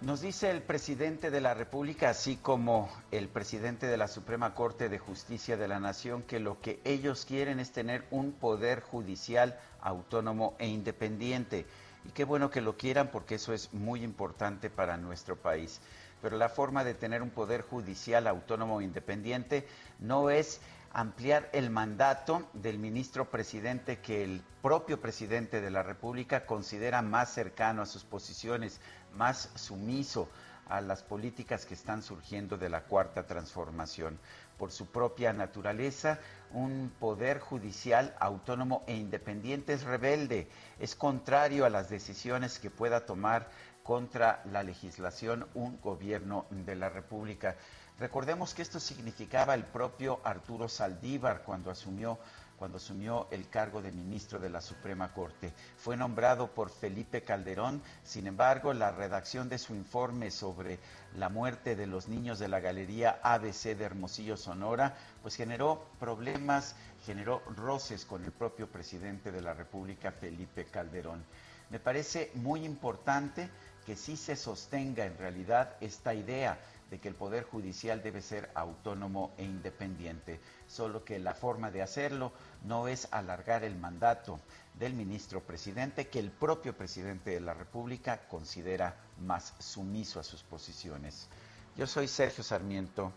Nos dice el presidente de la República, así como el presidente de la Suprema Corte de Justicia de la Nación, que lo que ellos quieren es tener un poder judicial autónomo e independiente. Y qué bueno que lo quieran porque eso es muy importante para nuestro país. Pero la forma de tener un poder judicial autónomo e independiente no es ampliar el mandato del ministro presidente que el propio presidente de la República considera más cercano a sus posiciones, más sumiso a las políticas que están surgiendo de la cuarta transformación. Por su propia naturaleza, un poder judicial autónomo e independiente es rebelde, es contrario a las decisiones que pueda tomar contra la legislación un gobierno de la República. Recordemos que esto significaba el propio Arturo Saldívar cuando asumió cuando asumió el cargo de ministro de la Suprema Corte. Fue nombrado por Felipe Calderón, sin embargo, la redacción de su informe sobre la muerte de los niños de la Galería ABC de Hermosillo, Sonora, pues generó problemas, generó roces con el propio presidente de la República, Felipe Calderón. Me parece muy importante que sí se sostenga en realidad esta idea de que el Poder Judicial debe ser autónomo e independiente, solo que la forma de hacerlo no es alargar el mandato del ministro presidente, que el propio presidente de la República considera más sumiso a sus posiciones. Yo soy Sergio Sarmiento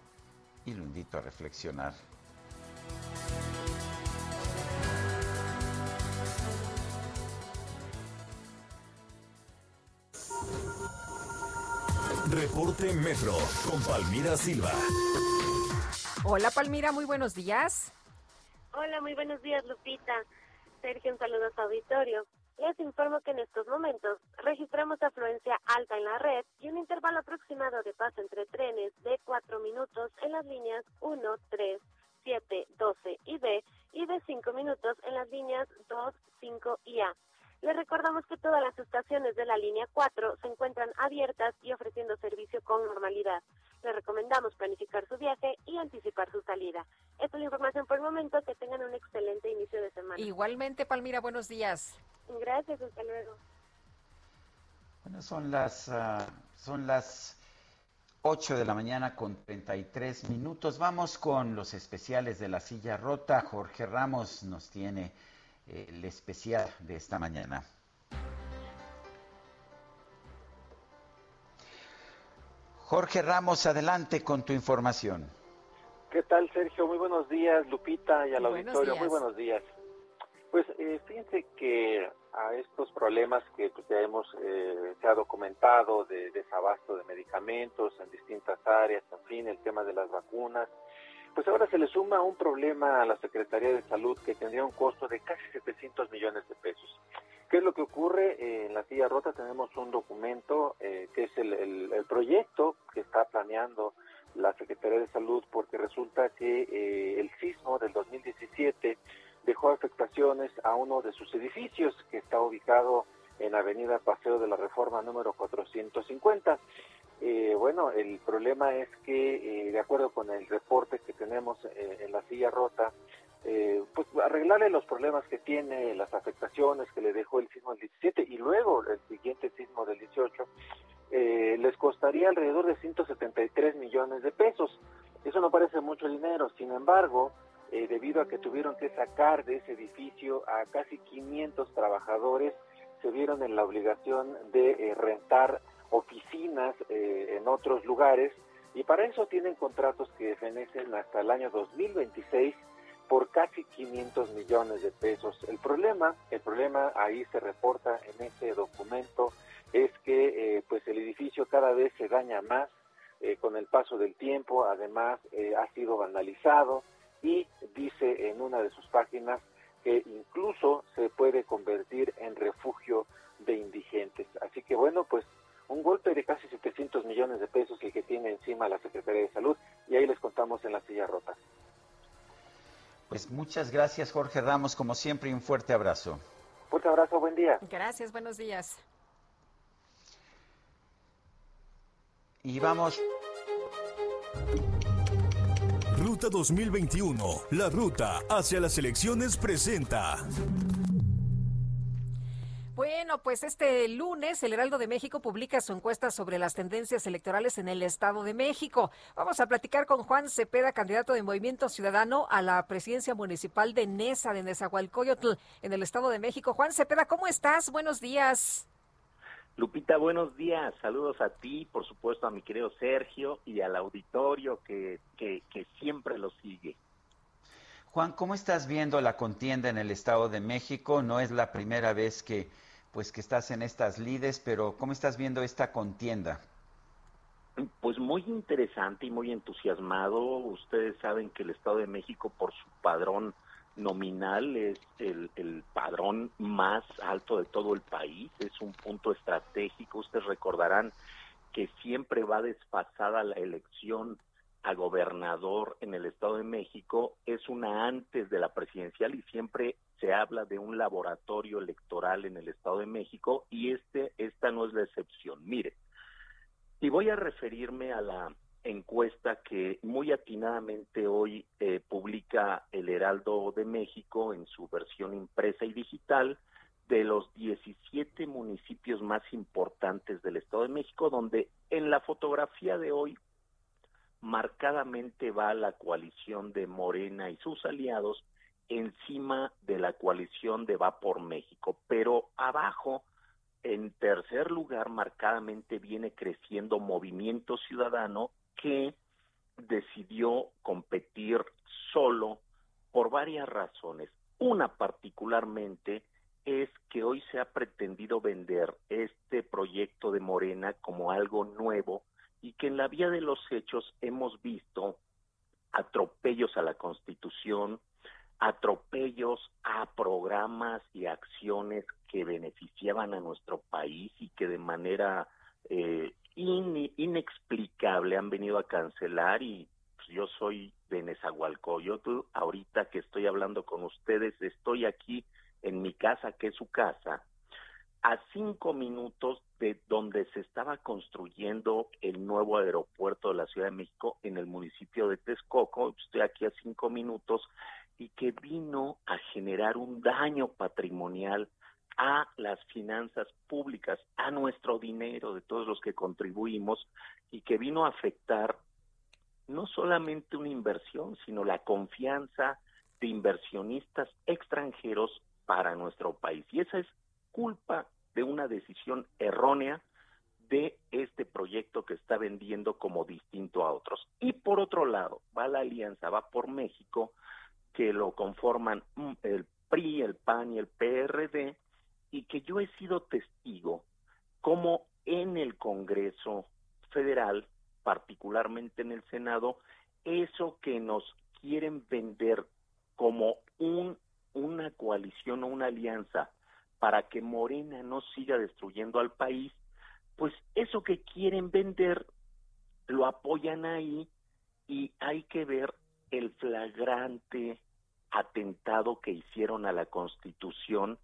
y lo invito a reflexionar. Reporte Metro con Palmira Silva. Hola Palmira, muy buenos días. Hola, muy buenos días Lupita. Sergio, un saludo a su auditorio. Les informo que en estos momentos registramos afluencia alta en la red y un intervalo aproximado de paso entre trenes de 4 minutos en las líneas 1, 3, 7, 12 y B y de 5 minutos en las líneas 2, 5 y A. Les recordamos que todas las estaciones de la línea 4 se encuentran abiertas y ofreciendo servicio con normalidad. Les recomendamos planificar su viaje y anticipar su salida. Esta es la información por el momento. Que tengan un excelente inicio de semana. Igualmente, Palmira, buenos días. Gracias, hasta luego. Bueno, son las, uh, son las 8 de la mañana con 33 minutos. Vamos con los especiales de la silla rota. Jorge Ramos nos tiene el especial de esta mañana. Jorge Ramos, adelante con tu información. ¿Qué tal, Sergio? Muy buenos días, Lupita, y al auditorio. Muy buenos días. Pues eh, fíjense que a estos problemas que pues, ya hemos eh, se ha documentado de desabasto de medicamentos en distintas áreas, en fin, el tema de las vacunas, pues ahora se le suma un problema a la Secretaría de Salud que tendría un costo de casi 700 millones de pesos. ¿Qué es lo que ocurre? Eh, en la silla rota tenemos un documento eh, que es el, el, proyecto que está planeando la Secretaría de Salud porque resulta que eh, el sismo del 2017 dejó afectaciones a uno de sus edificios que está ubicado en Avenida Paseo de la Reforma número 450. Eh, bueno, el problema es que, eh, de acuerdo con el reporte que tenemos eh, en la silla rota, pues arreglarle los problemas que tiene, las afectaciones que le dejó el sismo del 17 y luego el siguiente sismo del 18, les costaría alrededor de 173 millones de pesos. Eso no parece mucho dinero, sin embargo, debido a que tuvieron que sacar de ese edificio a casi 500 trabajadores, se vieron en la obligación de rentar oficinas eh, en otros lugares y para eso tienen contratos que fenecen hasta el año 2026 por casi 500 millones de pesos. El problema, el problema ahí se reporta en ese documento es que eh, pues el edificio cada vez se daña más eh, con el paso del tiempo, además eh, ha sido vandalizado y dice en una de sus páginas que incluso se puede convertir en refugio de indigentes. Así que bueno, pues un golpe de casi 700 millones de pesos el que tiene encima la Secretaría de Salud y ahí les contamos en la silla rota. Pues muchas gracias Jorge Ramos, como siempre y un fuerte abrazo. Fuerte abrazo, buen día. Gracias, buenos días. Y vamos. Ruta 2021, la ruta hacia las elecciones presenta. Bueno, pues este lunes el Heraldo de México publica su encuesta sobre las tendencias electorales en el Estado de México. Vamos a platicar con Juan Cepeda, candidato de Movimiento Ciudadano a la presidencia municipal de Nesa, de Nezahualcóyotl, en el Estado de México. Juan Cepeda, ¿cómo estás? Buenos días. Lupita, buenos días. Saludos a ti, por supuesto, a mi querido Sergio y al auditorio que, que, que siempre lo sigue. Juan, ¿cómo estás viendo la contienda en el Estado de México? No es la primera vez que pues que estás en estas lides, pero ¿cómo estás viendo esta contienda? Pues muy interesante y muy entusiasmado. Ustedes saben que el Estado de México, por su padrón nominal, es el, el padrón más alto de todo el país. Es un punto estratégico. Ustedes recordarán que siempre va desfasada la elección a gobernador en el Estado de México es una antes de la presidencial y siempre se habla de un laboratorio electoral en el Estado de México y este esta no es la excepción. Mire, y voy a referirme a la encuesta que muy atinadamente hoy eh, publica el Heraldo de México en su versión impresa y digital de los 17 municipios más importantes del Estado de México, donde en la fotografía de hoy marcadamente va la coalición de Morena y sus aliados encima de la coalición de Va por México, pero abajo, en tercer lugar, marcadamente viene creciendo Movimiento Ciudadano que decidió competir solo por varias razones. Una particularmente es que hoy se ha pretendido vender este proyecto de Morena como algo nuevo y que en la vía de los hechos hemos visto atropellos a la Constitución, atropellos a programas y acciones que beneficiaban a nuestro país y que de manera eh, inexplicable han venido a cancelar y pues, yo soy de Nezahualcóyotl, ahorita que estoy hablando con ustedes, estoy aquí en mi casa, que es su casa, a cinco minutos de donde se estaba construyendo el nuevo aeropuerto de la Ciudad de México en el municipio de Texcoco, estoy aquí a cinco minutos, y que vino a generar un daño patrimonial a las finanzas públicas, a nuestro dinero de todos los que contribuimos. Y que vino a afectar no solamente una inversión, sino la confianza de inversionistas extranjeros para nuestro país. Y esa es culpa de una decisión errónea de este proyecto que está vendiendo como distinto a otros. Y por otro lado, va la alianza, va por México, que lo conforman mm, el PRI, el PAN y el PRD, y que yo he sido testigo como en el Congreso Federal, particularmente en el Senado, eso que nos quieren vender como un, una coalición o una alianza para que Morena no siga destruyendo al país, pues eso que quieren vender lo apoyan ahí y hay que ver el flagrante atentado que hicieron a la Constitución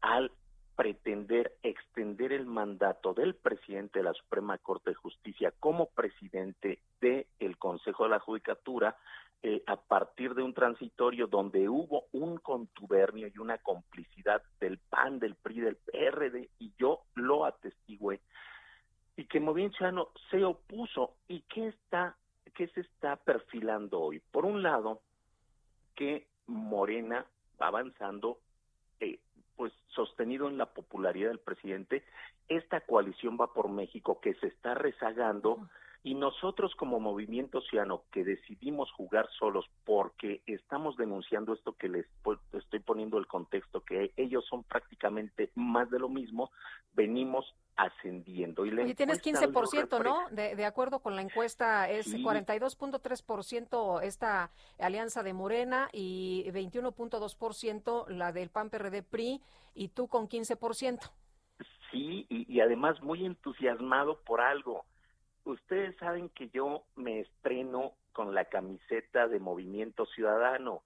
al pretender extender el mandato del presidente de la Suprema Corte de Justicia como presidente del Consejo de la Judicatura eh, a partir de un transitorio donde hubo un contubernio y una complicidad del PAN, del PRI, del PRD, y yo lo atestigué, y que Movimiento Ciudadano se opuso. ¿Y qué, está, qué se está perfilando hoy? Por un lado, que Morena va avanzando, eh, pues sostenido en la popularidad del presidente, esta coalición va por México que se está rezagando Y nosotros como movimiento ciudadano que decidimos jugar solos porque estamos denunciando esto que les estoy poniendo el contexto, que ellos son prácticamente más de lo mismo, venimos ascendiendo. Y, y tienes 15%, ¿no? De, de, acuerdo con la encuesta, es sí. 42.3% esta alianza de Morena y 21.2% la del PAN-PRD-PRI y tú con 15%. Sí, y, y además muy entusiasmado por algo ustedes saben que yo me estreno con la camiseta de Movimiento Ciudadano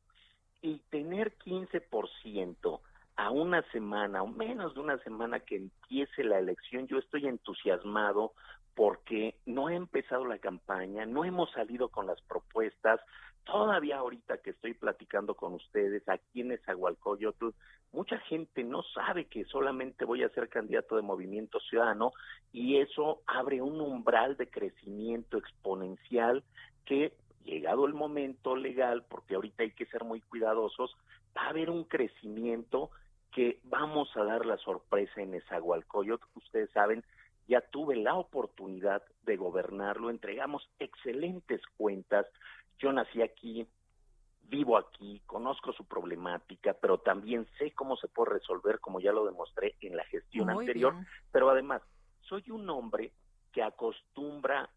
y tener 15% a una semana o menos de una semana que empiece la elección, yo estoy entusiasmado porque no he empezado la campaña, no hemos salido con las propuestas, todavía ahorita que estoy platicando con ustedes aquí en Esahualcoyotl, mucha gente no sabe que solamente voy a ser candidato de Movimiento Ciudadano y eso abre un umbral de crecimiento exponencial que llegado el momento legal, porque ahorita hay que ser muy cuidadosos, va a haber un crecimiento que vamos a dar la sorpresa en Esahualcoyotl, ustedes saben, ya tuve la oportunidad de gobernarlo, entregamos excelentes cuentas, yo nací aquí, vivo aquí, conozco su problemática, pero también sé cómo se puede resolver, como ya lo demostré en la gestión Muy anterior. Bien. Pero además, soy un hombre que acostumbra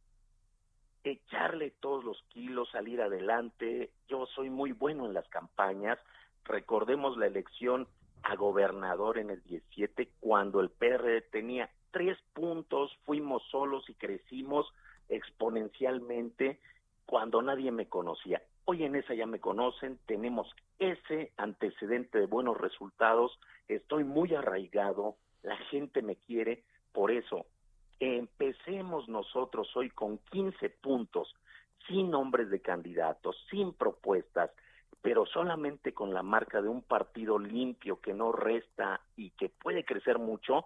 echarle todos los kilos, salir adelante. Yo soy muy bueno en las campañas. Recordemos la elección a gobernador en el 17, cuando el PRD tenía tres puntos, fuimos solos y crecimos exponencialmente cuando nadie me conocía. Hoy en esa ya me conocen, tenemos ese antecedente de buenos resultados, estoy muy arraigado, la gente me quiere, por eso empecemos nosotros hoy con 15 puntos, sin nombres de candidatos, sin propuestas, pero solamente con la marca de un partido limpio que no resta y que puede crecer mucho,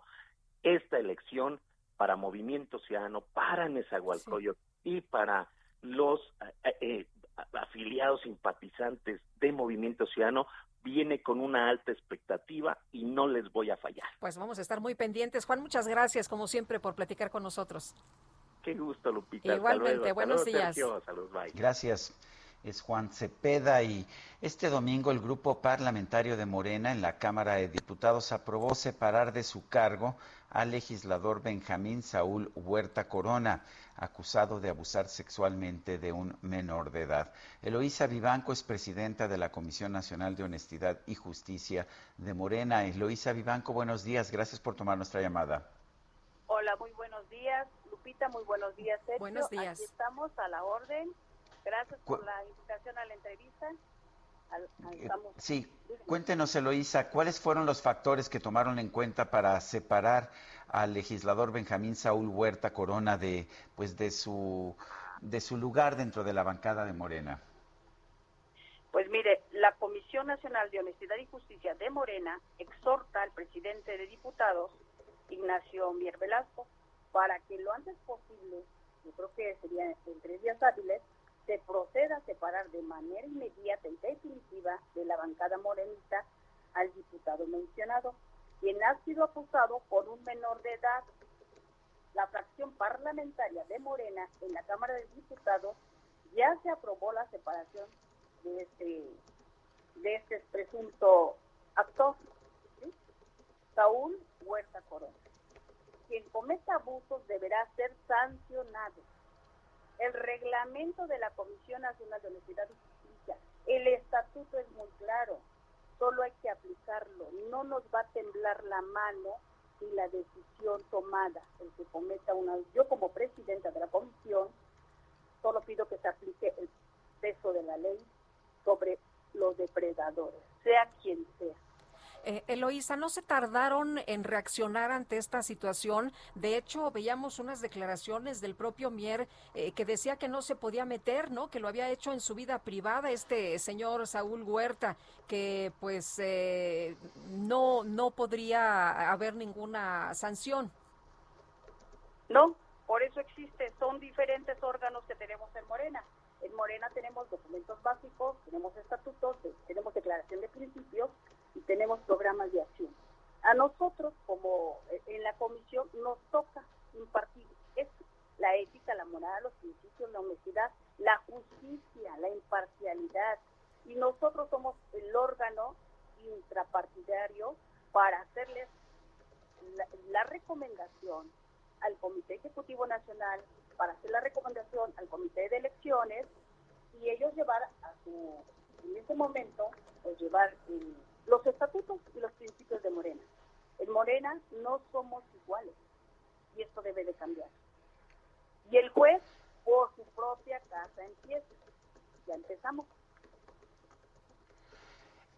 esta elección para Movimiento Ciudadano, para Nezahualcóyotl sí. y para los eh, eh, afiliados simpatizantes de Movimiento Ciudadano viene con una alta expectativa y no les voy a fallar. Pues vamos a estar muy pendientes. Juan, muchas gracias como siempre por platicar con nosotros. Qué gusto, Lupita. Igualmente, buenos días. Sergio. Saludos, bye. Gracias. Es Juan Cepeda y este domingo el grupo parlamentario de Morena en la Cámara de Diputados aprobó separar de su cargo al legislador Benjamín Saúl Huerta Corona, acusado de abusar sexualmente de un menor de edad. Eloísa Vivanco es presidenta de la Comisión Nacional de Honestidad y Justicia de Morena. Eloísa Vivanco, buenos días. Gracias por tomar nuestra llamada. Hola, muy buenos días. Lupita, muy buenos días. Sergio. Buenos días. Aquí estamos a la orden. Gracias por la invitación a la entrevista. Al, estamos... Sí, cuéntenos, Eloísa, ¿cuáles fueron los factores que tomaron en cuenta para separar al legislador Benjamín Saúl Huerta Corona de, pues, de su, de su lugar dentro de la bancada de Morena? Pues mire, la Comisión Nacional de Honestidad y Justicia de Morena exhorta al presidente de diputados, Ignacio Mier Velasco, para que lo antes posible, yo creo que sería en tres días hábiles, se proceda a separar de manera inmediata y definitiva de la bancada morenista al diputado mencionado, quien ha sido acusado por un menor de edad. La fracción parlamentaria de Morena en la Cámara de Diputados ya se aprobó la separación de este, este presunto actor. Saúl Huerta Corona. Quien cometa abusos deberá ser sancionado el reglamento de la Comisión Nacional de Honestidad y Justicia, el estatuto es muy claro, solo hay que aplicarlo, no nos va a temblar la mano si la decisión tomada, el que cometa una... Yo como presidenta de la comisión, solo pido que se aplique el peso de la ley sobre los depredadores, sea quien sea. Eh, Eloísa, no se tardaron en reaccionar ante esta situación. De hecho, veíamos unas declaraciones del propio Mier eh, que decía que no se podía meter, ¿no? Que lo había hecho en su vida privada este señor Saúl Huerta, que pues eh, no no podría haber ninguna sanción. No, por eso existe. Son diferentes órganos que tenemos en Morena. En Morena tenemos documentos básicos, tenemos estatutos, tenemos declaración de principios y tenemos programas de acción. A nosotros, como en la comisión, nos toca impartir esto, la ética, la moral, los principios, la honestidad, la justicia, la imparcialidad. Y nosotros somos el órgano intrapartidario para hacerles la, recomendación al Comité Ejecutivo Nacional, para hacer la recomendación al Comité de Elecciones y ellos llevar a su, en ese momento, pues llevar los estatutos y los principios de Morena. En Morena no somos iguales y esto debe de cambiar. Y el juez por su propia casa empieza. Ya empezamos.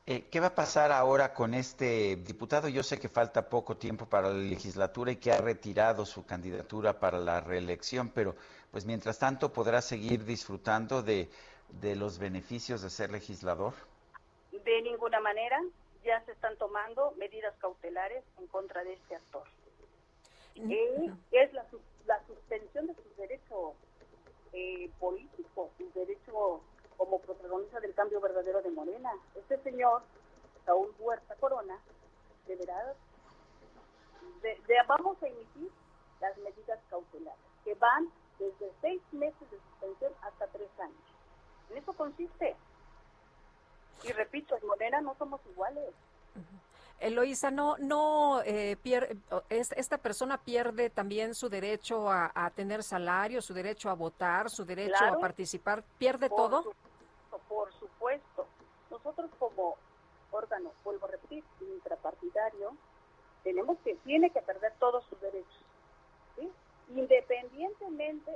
Eh, ¿Qué va a pasar ahora con este diputado? Yo sé que falta poco tiempo para la legislatura y que ha retirado su candidatura para la reelección, pero pues mientras tanto podrá seguir disfrutando de, los beneficios de ser legislador. De ninguna manera, ya se están tomando medidas cautelares en contra de este actor. Y es la, la suspensión de su derecho eh, político, su derecho como protagonista del cambio verdadero de Morena. Este señor, Saúl Huerta Corona, deberá, de, vamos a emitir las medidas cautelares, que van desde seis meses de suspensión hasta tres años. En eso consiste. Y repito, en Morena no somos iguales. Eloisa, no, no eh, esta persona pierde también su derecho a, tener salario, su derecho a votar, su derecho a participar, pierde todo por supuesto. Nosotros como órgano, vuelvo a repetir, intrapartidario, tenemos que, tiene que perder todos sus derechos. Independientemente,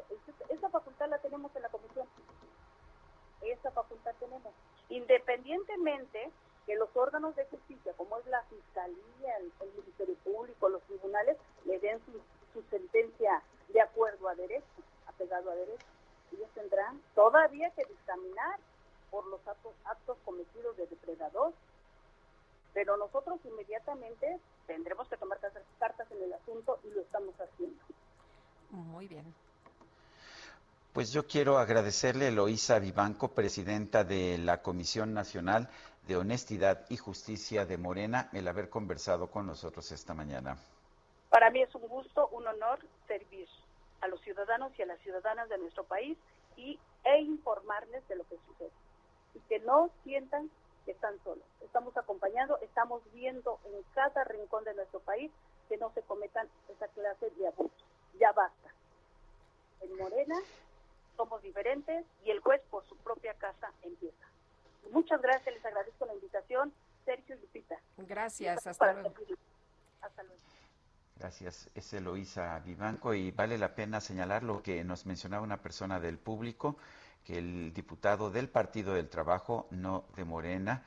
esa facultad la tenemos en la comisión. Esa facultad tenemos. Independientemente que los órganos de justicia, como es la Fiscalía, el, Ministerio Público, los tribunales, le den su, su sentencia de acuerdo a derecho, apegado a derecho. Ellos tendrán todavía que dictaminar por los actos, actos cometidos de depredador. Pero nosotros inmediatamente tendremos que tomar cartas en el asunto y lo estamos haciendo. Muy bien. Pues yo quiero agradecerle a Eloísa Vivanco, presidenta de la Comisión Nacional de Honestidad y Justicia de Morena, el haber conversado con nosotros esta mañana. Para mí es un gusto, un honor servir a los ciudadanos y a las ciudadanas de nuestro país y, e informarles de lo que sucede y que no sientan que están solos. Estamos acompañando, estamos viendo en cada rincón de nuestro país que no se cometan esa clase de abusos. Ya basta. En Morena somos diferentes y el juez por su propia casa empieza. Muchas gracias, les agradezco la invitación, Sergio y Lupita. Gracias, hasta luego. Hasta luego. Gracias, es Eloísa Vivanco y vale la pena señalar lo que nos mencionaba una persona del público que el diputado del Partido del Trabajo, no de Morena,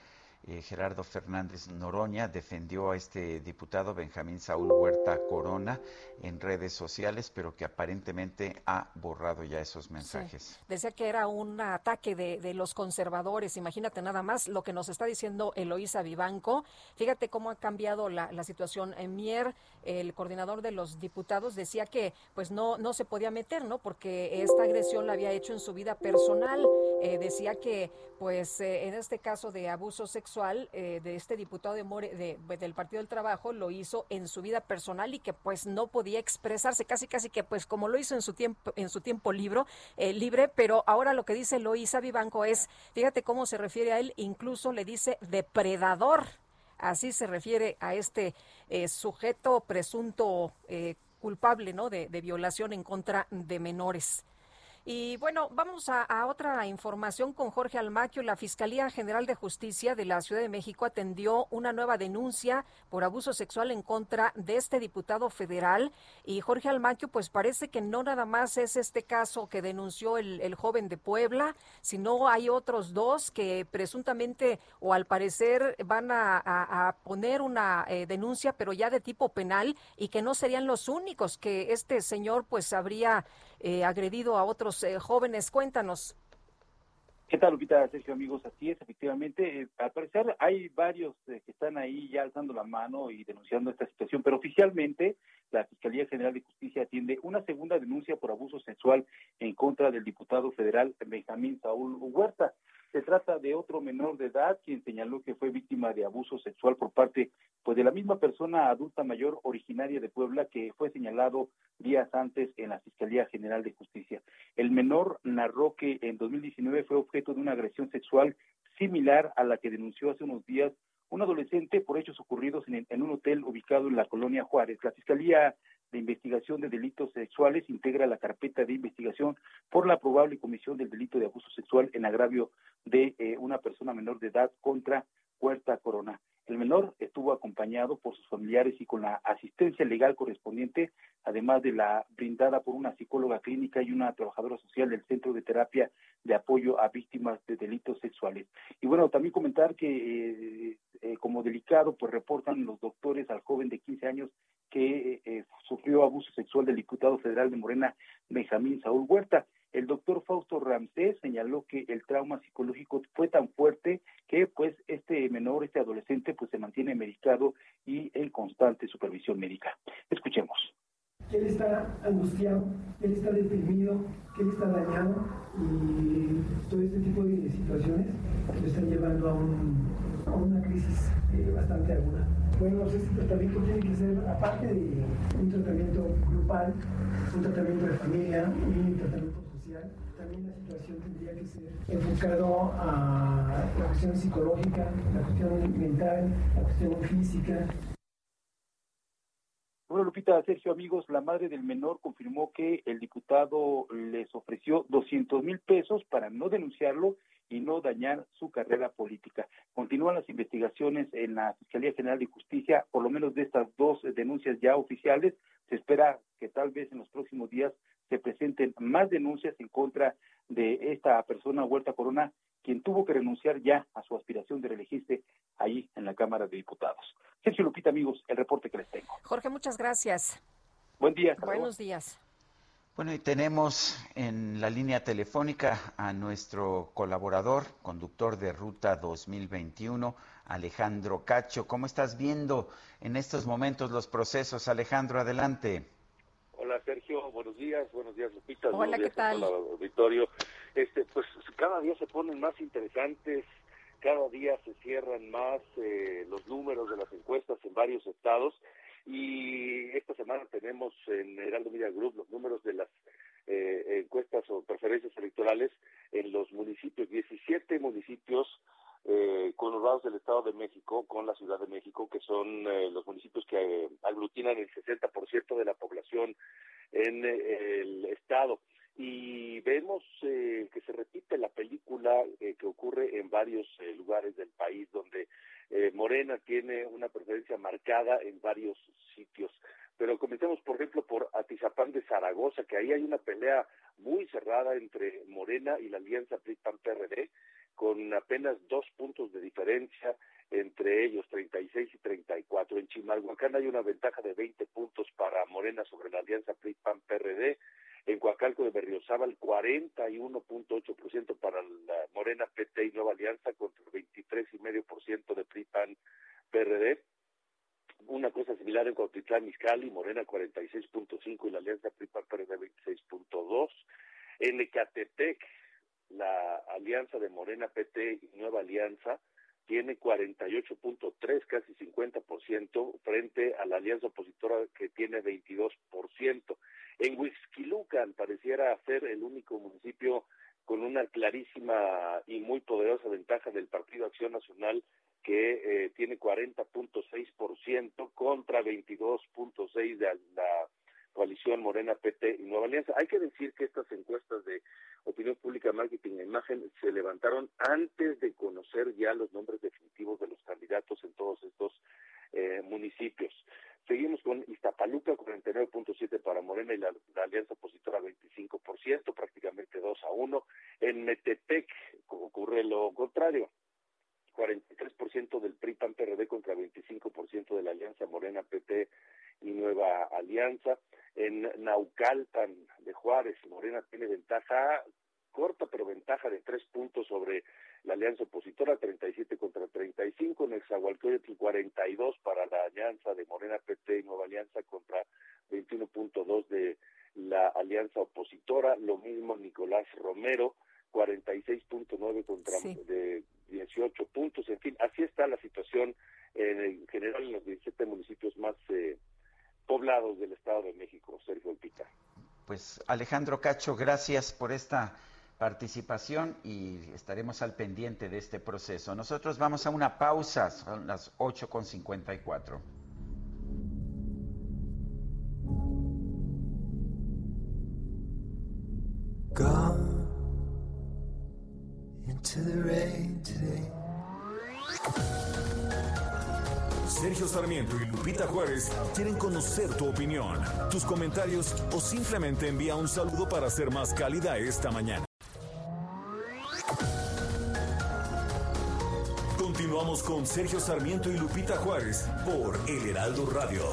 eh, Gerardo Fernández Noroña defendió a este diputado Benjamín Saúl Huerta Corona en redes sociales, pero que aparentemente ha borrado ya esos mensajes. Decía que era un ataque de, los conservadores. Imagínate nada más lo que nos está diciendo Eloísa Vivanco. Fíjate cómo ha cambiado la, situación. En Mier, el coordinador de los diputados, decía que pues no, no se podía meter, ¿no? Porque esta agresión la había hecho en su vida personal. Eh, decía que pues eh, en este caso de abuso sexual, eh, de este diputado de, de, del Partido del Trabajo lo hizo en su vida personal y que pues no podía expresarse casi casi que pues como lo hizo en su tiempo en su tiempo libro, eh, libre, pero ahora lo que dice Loisa Vivanco es, fíjate cómo se refiere a él, incluso le dice depredador. Así se refiere a este eh, sujeto presunto culpable, ¿no? De violación en contra de menores. Y bueno, vamos a, otra información con Jorge Almaquio. La Fiscalía General de Justicia de la Ciudad de México atendió una nueva denuncia por abuso sexual en contra de este diputado federal. Y Jorge Almaquio, pues parece que no nada más es este caso que denunció el, joven de Puebla, sino hay otros dos que presuntamente o al parecer van a, poner una eh, denuncia, pero ya de tipo penal y que no serían los únicos que este señor pues habría eh, agredido a otros eh, jóvenes. Cuéntanos. ¿Qué tal, Lupita? Sergio, amigos, así es, efectivamente. Eh, al parecer hay varios que están ahí ya alzando la mano y denunciando esta situación, pero oficialmente la Fiscalía General de Justicia atiende una segunda denuncia por abuso sexual en contra del diputado federal Benjamín Saúl Huerta. Se trata de otro menor de edad quien señaló que fue víctima de abuso sexual por parte pues de la misma persona adulta mayor originaria de Puebla que fue señalado días antes en la Fiscalía General de Justicia. El menor narró que en 2019 fue objeto de una agresión sexual similar a la que denunció hace unos días un adolescente por hechos ocurridos en, en, un hotel ubicado en la colonia Juárez. La Fiscalía de Investigación de Delitos Sexuales integra la carpeta de investigación por la probable comisión del delito de abuso sexual en agravio de eh, una persona menor de edad contra Huerta Corona. El menor estuvo acompañado por sus familiares y con la asistencia legal correspondiente, además de la brindada por una psicóloga clínica y una trabajadora social del Centro de Terapia de Apoyo a Víctimas de Delitos Sexuales. Y bueno, también comentar que eh, eh, como delicado, pues reportan los doctores al joven de 15 años que eh, sufrió abuso sexual del diputado federal de Morena, Benjamín Saúl Huerta. El doctor Fausto Ramsés señaló que el trauma psicológico fue tan fuerte que pues este menor, este adolescente, pues se mantiene medicado y en constante supervisión médica. Escuchemos. Él está angustiado, él está deprimido, él está dañado y todo este tipo de situaciones lo están llevando a, un, a una crisis eh, bastante aguda. Bueno, este tratamiento tiene que ser, aparte de un tratamiento grupal, un tratamiento de familia, un tratamiento también la situación tendría que ser enfocado a la cuestión psicológica, la cuestión mental, la cuestión física. Bueno, Lupita, Sergio, amigos, la madre del menor confirmó que el diputado les ofreció 200 mil pesos para no denunciarlo y no dañar su carrera política. Continúan las investigaciones en la Fiscalía General de Justicia, por lo menos de estas dos denuncias ya oficiales. Se espera que tal vez en los próximos días se presenten más denuncias en contra de esta persona, Huerta Corona, quien tuvo que renunciar ya a su aspiración de reelegirse ahí en la Cámara de Diputados. Sergio Lupita, amigos, el reporte que les tengo. Jorge, muchas gracias. Buen día. Buenos días. Bueno, y tenemos en la línea telefónica a nuestro colaborador, conductor de Ruta 2021, Alejandro Cacho. ¿Cómo estás viendo en estos momentos los procesos? Alejandro, adelante. Hola Sergio, buenos días, buenos días Lupita, Hola, buenos ¿qué días tal? a todo el auditorio. Este, pues cada día se ponen más interesantes, cada día se cierran más eh, los números de las encuestas en varios estados y esta semana tenemos en Heraldo Media Group los números de las eh, encuestas o preferencias electorales en los municipios, 17 municipios eh, conurbados del Estado de México con la Ciudad de México, que son eh, los municipios que eh, aglutinan el 60% de la población en eh, el Estado. Y vemos eh, que se repite la película eh, que ocurre en varios eh, lugares del país, donde eh, Morena tiene una preferencia marcada en varios sitios. Pero comencemos, por ejemplo, por Atizapán de Zaragoza, que ahí hay una pelea muy cerrada entre Morena y la alianza PRI-PAN-PRD, con apenas dos puntos de diferencia entre ellos, 36 y 34. En Chimalhuacán hay una ventaja de 20 puntos para Morena sobre la alianza PRI-PAN-PRD. En Coacalco de Berriozábal, 41.8% para la Morena PT y Nueva Alianza contra el 23,5% de PRI-PAN-PRD. Una cosa similar en Cuautitlán, Izcalli, Morena 46.5 y la Alianza PRI-PAN-PRD 26.2. En Ecatepec, la alianza de Morena PT y Nueva Alianza tiene 48.3, casi 50%, frente a la alianza opositora que tiene 22%. En Huixquilucan pareciera ser el único municipio con una clarísima y muy poderosa ventaja del Partido Acción Nacional que eh, tiene 40.6% contra 22.6% de la coalición Morena PT y Nueva Alianza. Hay que decir que estas encuestas de opinión pública, marketing e imagen se levantaron antes de conocer ya los nombres definitivos de los candidatos en todos estos eh, municipios. Seguimos con Iztapaluca, 49.7 para Morena y la, la, alianza opositora 25%, prácticamente 2 a 1. En Metepec ocurre lo contrario. 43% del PRI PAN PRD contra 25% de la Alianza Morena PT y Nueva Alianza. En Naucalpan de Juárez, Morena tiene ventaja corta, pero ventaja de tres puntos sobre la alianza opositora, 37 contra 35, en Exahualcoyotl 42 para la alianza de Morena PT y Nueva Alianza contra 21.2 de la alianza opositora, lo mismo Nicolás Romero, 46.9 contra de 18 puntos, en fin, así está la situación en general en los 17 municipios más eh, poblados del Estado de México, Sergio Olpita. Pues Alejandro Cacho, gracias por esta participación y estaremos al pendiente de este proceso. Nosotros vamos a una pausa, son las 8.54. Gone into the rain today. Sergio Sarmiento y Lupita Juárez quieren conocer tu opinión, tus comentarios o simplemente envía un saludo para ser más cálida esta mañana. Continuamos con Sergio Sarmiento y Lupita Juárez por El Heraldo Radio.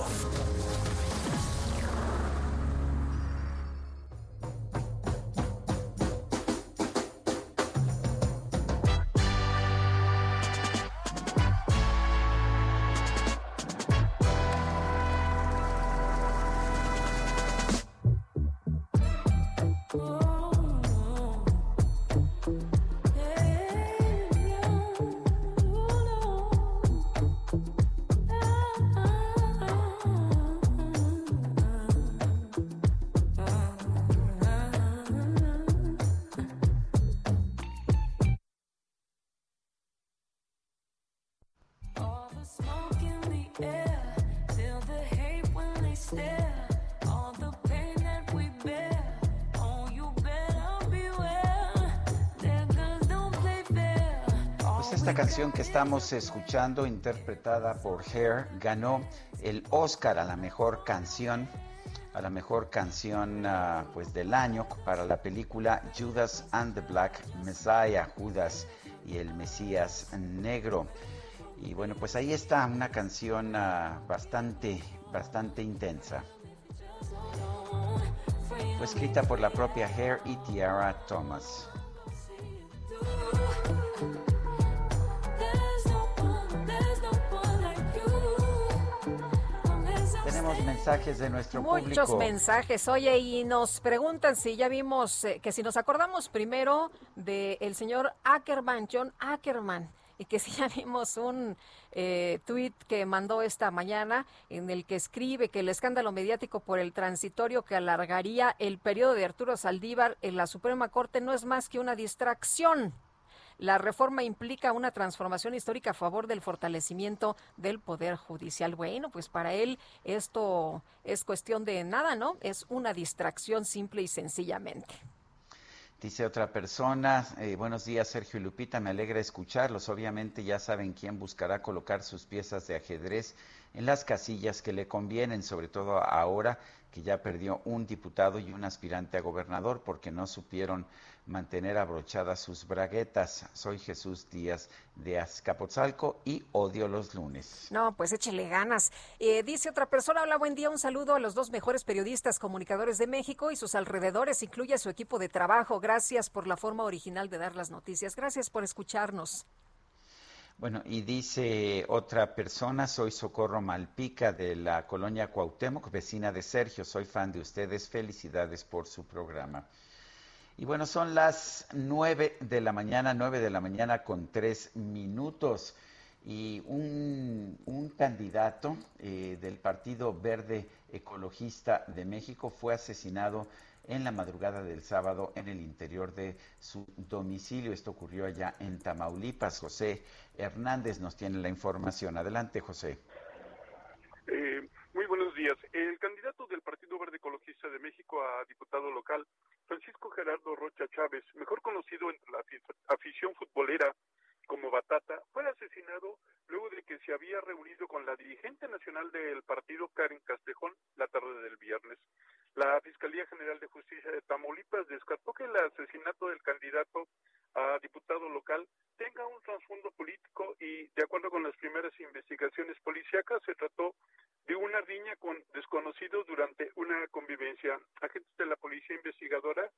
Estamos escuchando, interpretada por Hair, ganó el Oscar a la mejor canción, a la mejor canción uh, pues del año para la película Judas and the Black Messiah, Judas y el Mesías Negro. Y bueno, pues ahí está una canción uh, bastante, bastante intensa. Fue escrita por la propia Hair y Tiara Thomas. Mensajes de nuestro Muchos público. Muchos mensajes. Oye, y nos preguntan si ya vimos, eh, que si nos acordamos primero del señor Ackerman, John Ackerman, y que si ya vimos un eh, tuit que mandó esta mañana en el que escribe que el escándalo mediático por el transitorio que alargaría el periodo de Arturo Saldívar en la Suprema Corte no es más que una distracción. La reforma implica una transformación histórica a favor del fortalecimiento del Poder Judicial. Bueno, pues para él esto es cuestión de nada, ¿no? Es una distracción simple y sencillamente. Dice otra persona, eh, buenos días Sergio y Lupita, me alegra escucharlos. Obviamente ya saben quién buscará colocar sus piezas de ajedrez en las casillas que le convienen, sobre todo ahora que ya perdió un diputado y un aspirante a gobernador porque no supieron mantener abrochadas sus braguetas. Soy Jesús Díaz de Azcapotzalco y odio los lunes. No, pues échele ganas. Eh, dice otra persona, hola, buen día, un saludo a los dos mejores periodistas comunicadores de México y sus alrededores, incluye a su equipo de trabajo. Gracias por la forma original de dar las noticias. Gracias por escucharnos. Bueno, y dice otra persona, soy Socorro Malpica de la colonia Cuauhtémoc, vecina de Sergio, soy fan de ustedes, felicidades por su programa. Y bueno, son las nueve de la mañana, nueve de la mañana con tres minutos. Y un, candidato eh, del Partido Verde Ecologista de México fue asesinado en la madrugada del sábado en el interior de su domicilio. Esto ocurrió allá en Tamaulipas. José Hernández nos tiene la información. Adelante, José. Eh, muy buenos días. El candidato del Partido Verde Ecologista de México a diputado local, Francisco Gerardo Rocha Chávez, mejor conocido entre la afición futbolera como Batata, fue asesinado luego de que se había reunido con la dirigente nacional del partido, Karen Castejón, la tarde del viernes. La Fiscalía General de Justicia de Tamaulipas descartó que el asesinato del candidato a diputado local tenga un trasfondo político y, de acuerdo con las primeras investigaciones policíacas, se trató de una riña con desconocidos durante una convivencia. Agentes de la policía investigadora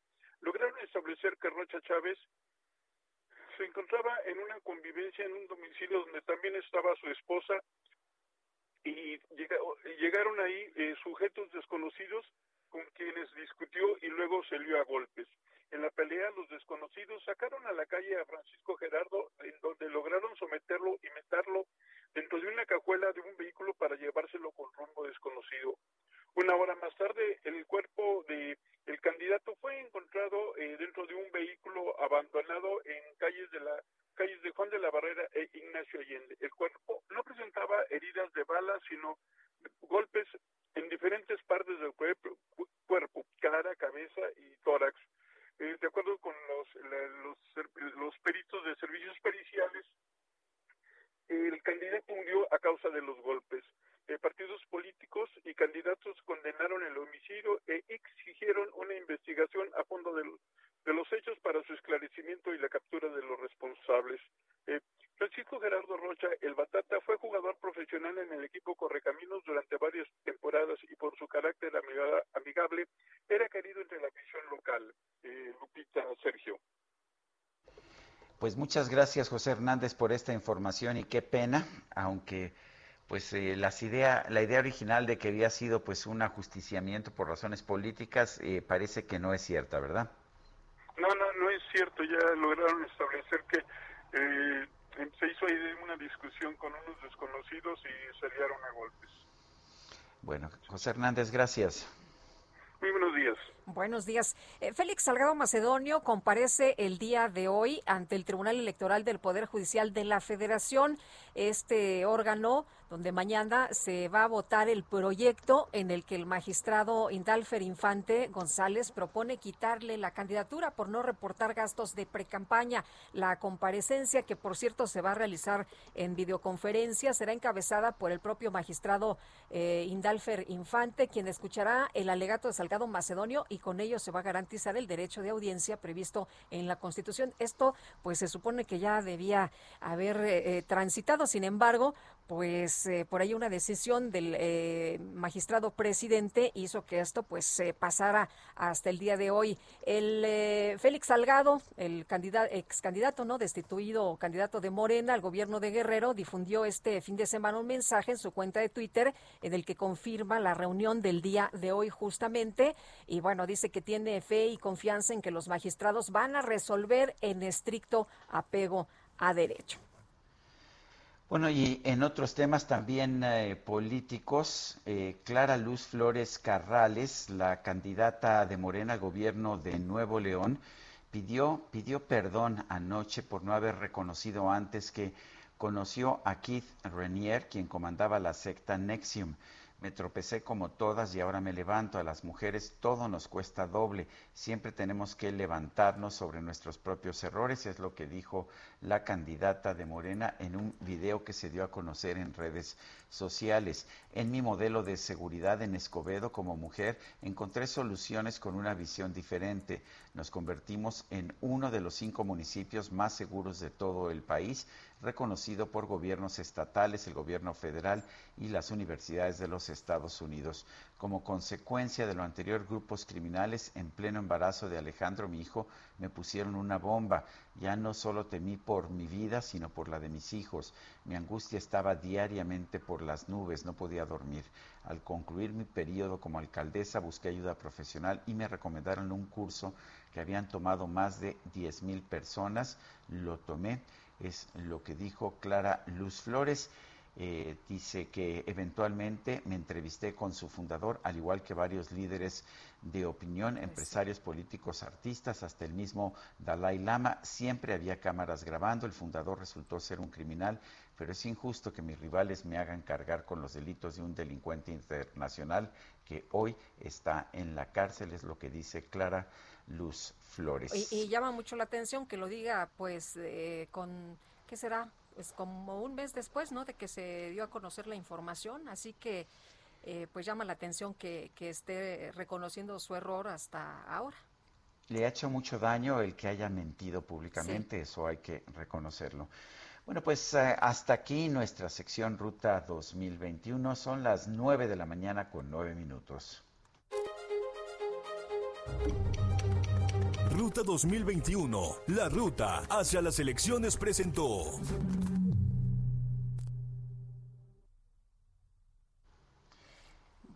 lograron establecer que Rocha Chávez se encontraba en una convivencia en un domicilio donde también estaba su esposa y llegaron ahí eh, sujetos desconocidos con quienes discutió y luego se lió a golpes. En la pelea, los desconocidos sacaron a la calle a Francisco Gerardo, en donde lograron someterlo y meterlo dentro de una cajuela de un vehículo para llevárselo con rumbo desconocido. Una hora más tarde, el cuerpo de el candidato fue encontrado eh, dentro de un vehículo abandonado en calles de la calles de Juan de la Barrera e Ignacio Allende. El cuerpo no presentaba heridas de bala, sino golpes en diferentes partes del cuerpo, cara, cabeza y tórax. Eh, de acuerdo con los, los peritos de servicios periciales, el candidato murió a causa de los golpes. Eh, partidos políticos y candidatos condenaron el homicidio e exigieron una investigación a fondo de, los hechos para su esclarecimiento y la captura de los responsables. Eh, Francisco Gerardo Rocha, el Batata, fue jugador profesional en el equipo Correcaminos durante varias temporadas y por su carácter amigable era querido entre la afición local. Eh, Lupita, Sergio. Pues muchas gracias, José Hernández, por esta información y qué pena, aunque pues eh, las idea, la idea original de que había sido pues un ajusticiamiento por razones políticas eh, parece que no es cierta, ¿verdad? No, no, no es cierto. Ya lograron establecer que eh, se hizo ahí una discusión con unos desconocidos y salieron a golpes. Bueno, José Hernández, gracias. Muy buenos días. Buenos días. Eh, Félix Salgado Macedonio comparece el día de hoy ante el Tribunal Electoral del Poder Judicial de la Federación, este órgano donde mañana se va a votar el proyecto en el que el magistrado Indalfer Infante González propone quitarle la candidatura por no reportar gastos de precampaña. La comparecencia, que por cierto se va a realizar en videoconferencia, será encabezada por el propio magistrado eh, Indalfer Infante, quien escuchará el alegato de Salgado Macedonio y con ello se va a garantizar el derecho de audiencia previsto en la Constitución. Esto, pues se supone que ya debía haber eh, eh, transitado, sin embargo, pues eh, por ahí una decisión del eh, magistrado presidente hizo que esto pues se pasara hasta el día de hoy. El eh, Félix Salgado, el candidato, ex candidato, ¿no? Destituido candidato de Morena al gobierno de Guerrero, difundió este fin de semana un mensaje en su cuenta de Twitter en el que confirma la reunión del día de hoy justamente y bueno, dice que tiene fe y confianza en que los magistrados van a resolver en estricto apego a derecho. Bueno, y en otros temas también eh, políticos, eh, Clara Luz Flores Carrales, la candidata de Morena al gobierno de Nuevo León, pidió, pidió perdón anoche por no haber reconocido antes que conoció a Keith Renier, quien comandaba la secta Nexium. Me tropecé como todas y ahora me levanto. A las mujeres todo nos cuesta doble. Siempre tenemos que levantarnos sobre nuestros propios errores, es lo que dijo la candidata de Morena en un video que se dio a conocer en redes sociales. En mi modelo de seguridad en Escobedo como mujer encontré soluciones con una visión diferente. Nos convertimos en uno de los cinco municipios más seguros de todo el país, reconocido por gobiernos estatales, el gobierno federal y las universidades de los Estados Unidos. Como consecuencia de lo anterior, grupos criminales en pleno embarazo de Alejandro, mi hijo, me pusieron una bomba. Ya no solo temí por mi vida, sino por la de mis hijos. Mi angustia estaba diariamente por las nubes, no podía dormir. Al concluir mi periodo como alcaldesa, busqué ayuda profesional y me recomendaron un curso que habían tomado más de 10 mil personas. Lo tomé, es lo que dijo Clara Luz Flores. Eh, dice que eventualmente me entrevisté con su fundador, al igual que varios líderes de opinión, empresarios políticos, artistas, hasta el mismo Dalai Lama. Siempre había cámaras grabando. El fundador resultó ser un criminal, pero es injusto que mis rivales me hagan cargar con los delitos de un delincuente internacional que hoy está en la cárcel, es lo que dice Clara Luz Flores. Y, llama mucho la atención que lo diga, pues, eh, con, ¿qué será? Pues como un mes después, ¿no? De que se dio a conocer la información, así que, eh, pues llama la atención que, que esté reconociendo su error hasta ahora. Le ha hecho mucho daño el que haya mentido públicamente, eso hay que reconocerlo. Bueno, pues eh, hasta aquí nuestra sección Ruta 2021. Son las 9 de la mañana con 9 minutos. Ruta 2021, la ruta hacia las elecciones presentó.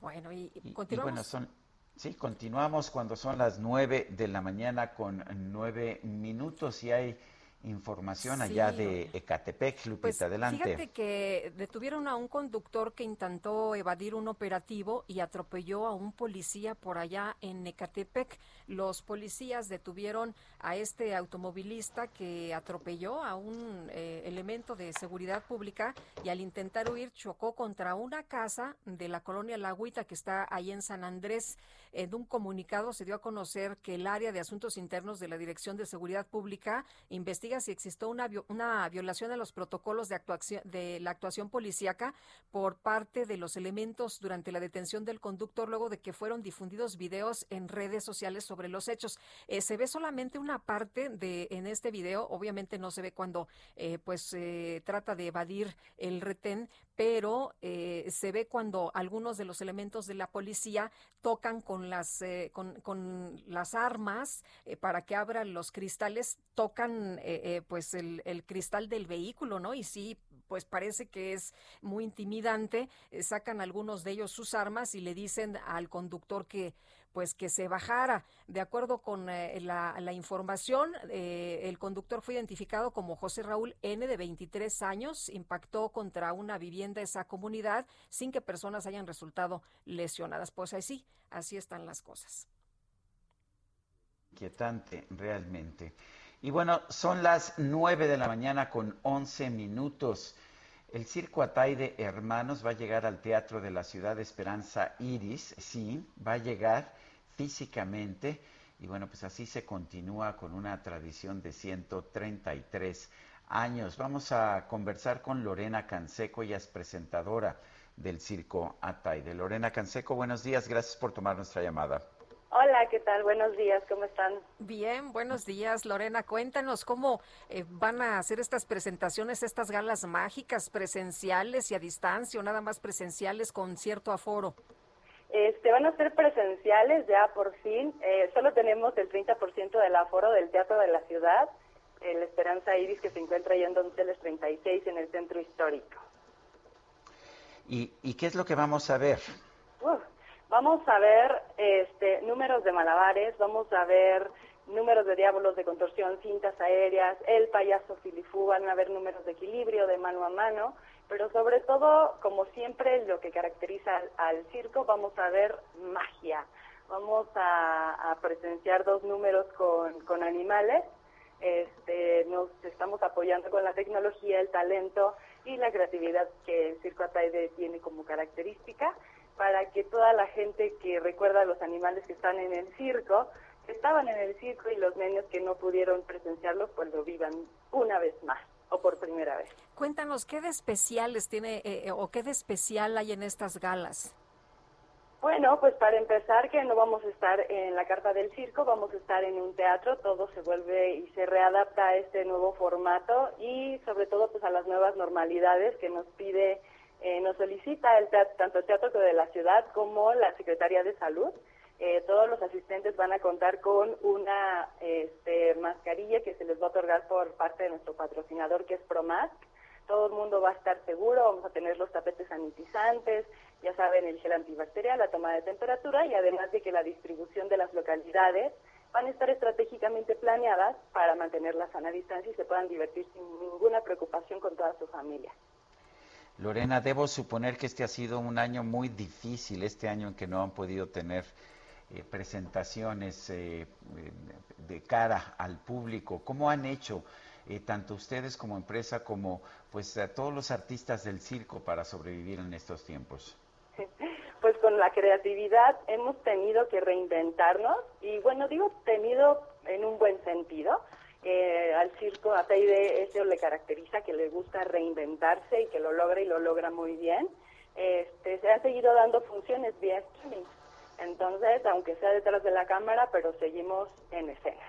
Bueno, y, continuamos. son Sí, continuamos cuando son las nueve de la mañana con nueve minutos y hay información allá de Ecatepec, Lupita, pues, adelante. Fíjate que detuvieron a un conductor que intentó evadir un operativo y atropelló a un policía por allá en Ecatepec. Los policías detuvieron a este automovilista que atropelló a un eh, elemento de seguridad pública y al intentar huir chocó contra una casa de la colonia La Agüita que está ahí en San Andrés. En un comunicado se dio a conocer que el área de asuntos internos de la Dirección de Seguridad Pública investiga si existió una, violación de los protocolos de, actuación, de la actuación policíaca por parte de los elementos durante la detención del conductor luego de que fueron difundidos videos en redes sociales sobre los hechos. Eh, se ve solamente una parte de en este video, obviamente no se ve cuando eh, pues se trata de evadir el retén, pero eh, se ve cuando algunos de los elementos de la policía tocan con las con, con, las armas para que abran los cristales, tocan eh, pues el, el, cristal del vehículo, ¿no? Y sí, pues parece que es muy intimidante. Eh, sacan algunos de ellos sus armas y le dicen al conductor que pues que se bajara. De acuerdo con eh, la, información, el conductor fue identificado como José Raúl N de 23 años, impactó contra una vivienda de esa comunidad sin que personas hayan resultado lesionadas. Pues así, así están las cosas. Inquietante, realmente. Y bueno, son las nueve de la mañana con once minutos. El Circo Ataide Hermanos va a llegar al Teatro de la Ciudad de Esperanza Iris, sí, va a llegar físicamente. Y bueno, pues así se continúa con una tradición de 133 años. Vamos a conversar con Lorena Canseco, ella es presentadora del Circo Ataide. Lorena Canseco, buenos días, gracias por tomar nuestra llamada. Hola, ¿qué tal? Buenos días, ¿cómo están? Bien, buenos días, Lorena. Cuéntanos cómo eh, van a hacer estas presentaciones, estas galas mágicas, presenciales y a distancia, o nada más presenciales con cierto aforo. Este, van a ser presenciales ya por fin. Eh, solo tenemos el 30% del aforo del Teatro de la Ciudad, el Esperanza Iris, que se encuentra ahí en Donceles 36, en el centro histórico. ¿Y, y qué es lo que vamos a ver? Vamos a ver este, números de malabares, vamos a ver números de diábolos de contorsión, cintas aéreas, el payaso filifú, van a ver números de equilibrio de mano a mano, pero sobre todo, como siempre, lo que caracteriza al, circo, vamos a ver magia. Vamos a, presenciar dos números con, con animales. Este, nos estamos apoyando con la tecnología, el talento y la creatividad que el Circo Ataide tiene como característica para que toda la gente que recuerda a los animales que están en el circo, que estaban en el circo y los niños que no pudieron presenciarlo, pues lo vivan una vez más o por primera vez. Cuéntanos, ¿qué de especiales tiene eh, eh, o qué de especial hay en estas galas? Bueno, pues para empezar que no vamos a estar en la carta del circo, vamos a estar en un teatro, todo se vuelve y se readapta a este nuevo formato y sobre todo pues a las nuevas normalidades que nos pide eh, nos solicita el tanto el Teatro de la Ciudad como la Secretaría de Salud. Eh, todos los asistentes van a contar con una este, mascarilla que se les va a otorgar por parte de nuestro patrocinador que es ProMask. Todo el mundo va a estar seguro, vamos a tener los tapetes sanitizantes, ya saben, el gel antibacterial, la toma de temperatura y además de que la distribución de las localidades van a estar estratégicamente planeadas para mantener la sana distancia y se puedan divertir sin ninguna preocupación con toda su familia. Lorena, debo suponer que este ha sido un año muy difícil, este año en que no han podido tener eh, presentaciones eh, de cara al público. ¿Cómo han hecho eh, tanto ustedes como empresa como pues a todos los artistas del circo para sobrevivir en estos tiempos? Pues con la creatividad hemos tenido que reinventarnos y bueno, digo tenido en un buen sentido eh, al circo a Teide eso le caracteriza, que le gusta reinventarse y que lo logra y lo logra muy bien. Este, se han seguido dando funciones vía streaming. Entonces, aunque sea detrás de la cámara, pero seguimos en escena.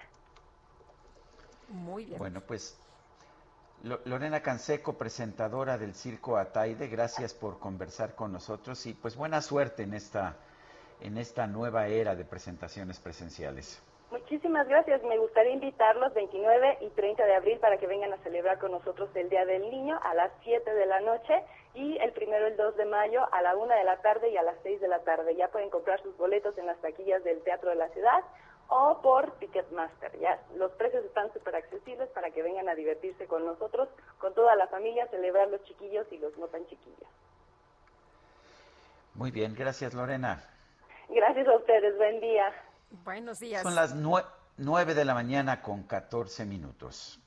Muy bien. Bueno, pues Lorena Canseco, presentadora del Circo Ataide, gracias por conversar con nosotros y pues buena suerte en esta, en esta nueva era de presentaciones presenciales. Muchísimas gracias. Me gustaría invitarlos 29 y 30 de abril para que vengan a celebrar con nosotros el Día del Niño a las 7 de la noche y el primero el 2 de mayo a la 1 de la tarde y a las 6 de la tarde. Ya pueden comprar sus boletos en las taquillas del Teatro de la Ciudad o por Ticketmaster. Ya los precios están súper accesibles para que vengan a divertirse con nosotros, con toda la familia, celebrar los chiquillos y los no tan chiquillos. Muy bien, gracias Lorena. Gracias a ustedes, buen día. Buenos días. Son las nueve de la mañana con 14 minutos.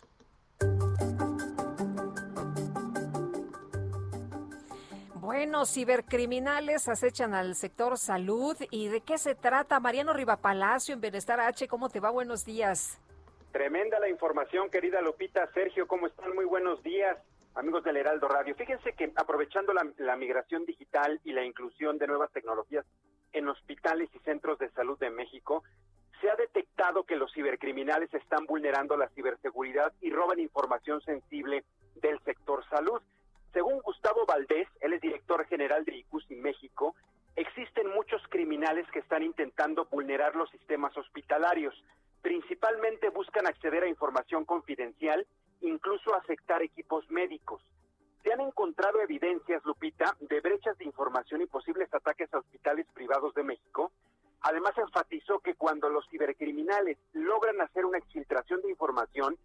Bueno, cibercriminales acechan al sector salud. ¿Y de qué se trata? Mariano Rivapalacio en Bienestar H, ¿cómo te va? Buenos días. Tremenda la información, querida Lupita. Sergio, ¿cómo están? Muy buenos días, amigos del Heraldo Radio. Fíjense que aprovechando la, la migración digital y la inclusión de nuevas tecnologías en hospitales y centros de salud de México, se ha detectado que los cibercriminales están vulnerando la ciberseguridad y roban información sensible del sector salud. Según Gustavo Valdés, él es director general de ICUSI México, existen muchos criminales que están intentando vulnerar los sistemas hospitalarios. Principalmente buscan acceder a información confidencial, incluso afectar equipos médicos. Se han encontrado evidencias, Lupita, de brechas de información y posibles ataques a hospitales privados de México. Además, enfatizó que cuando los cibercriminales logran hacer una exfiltración de información,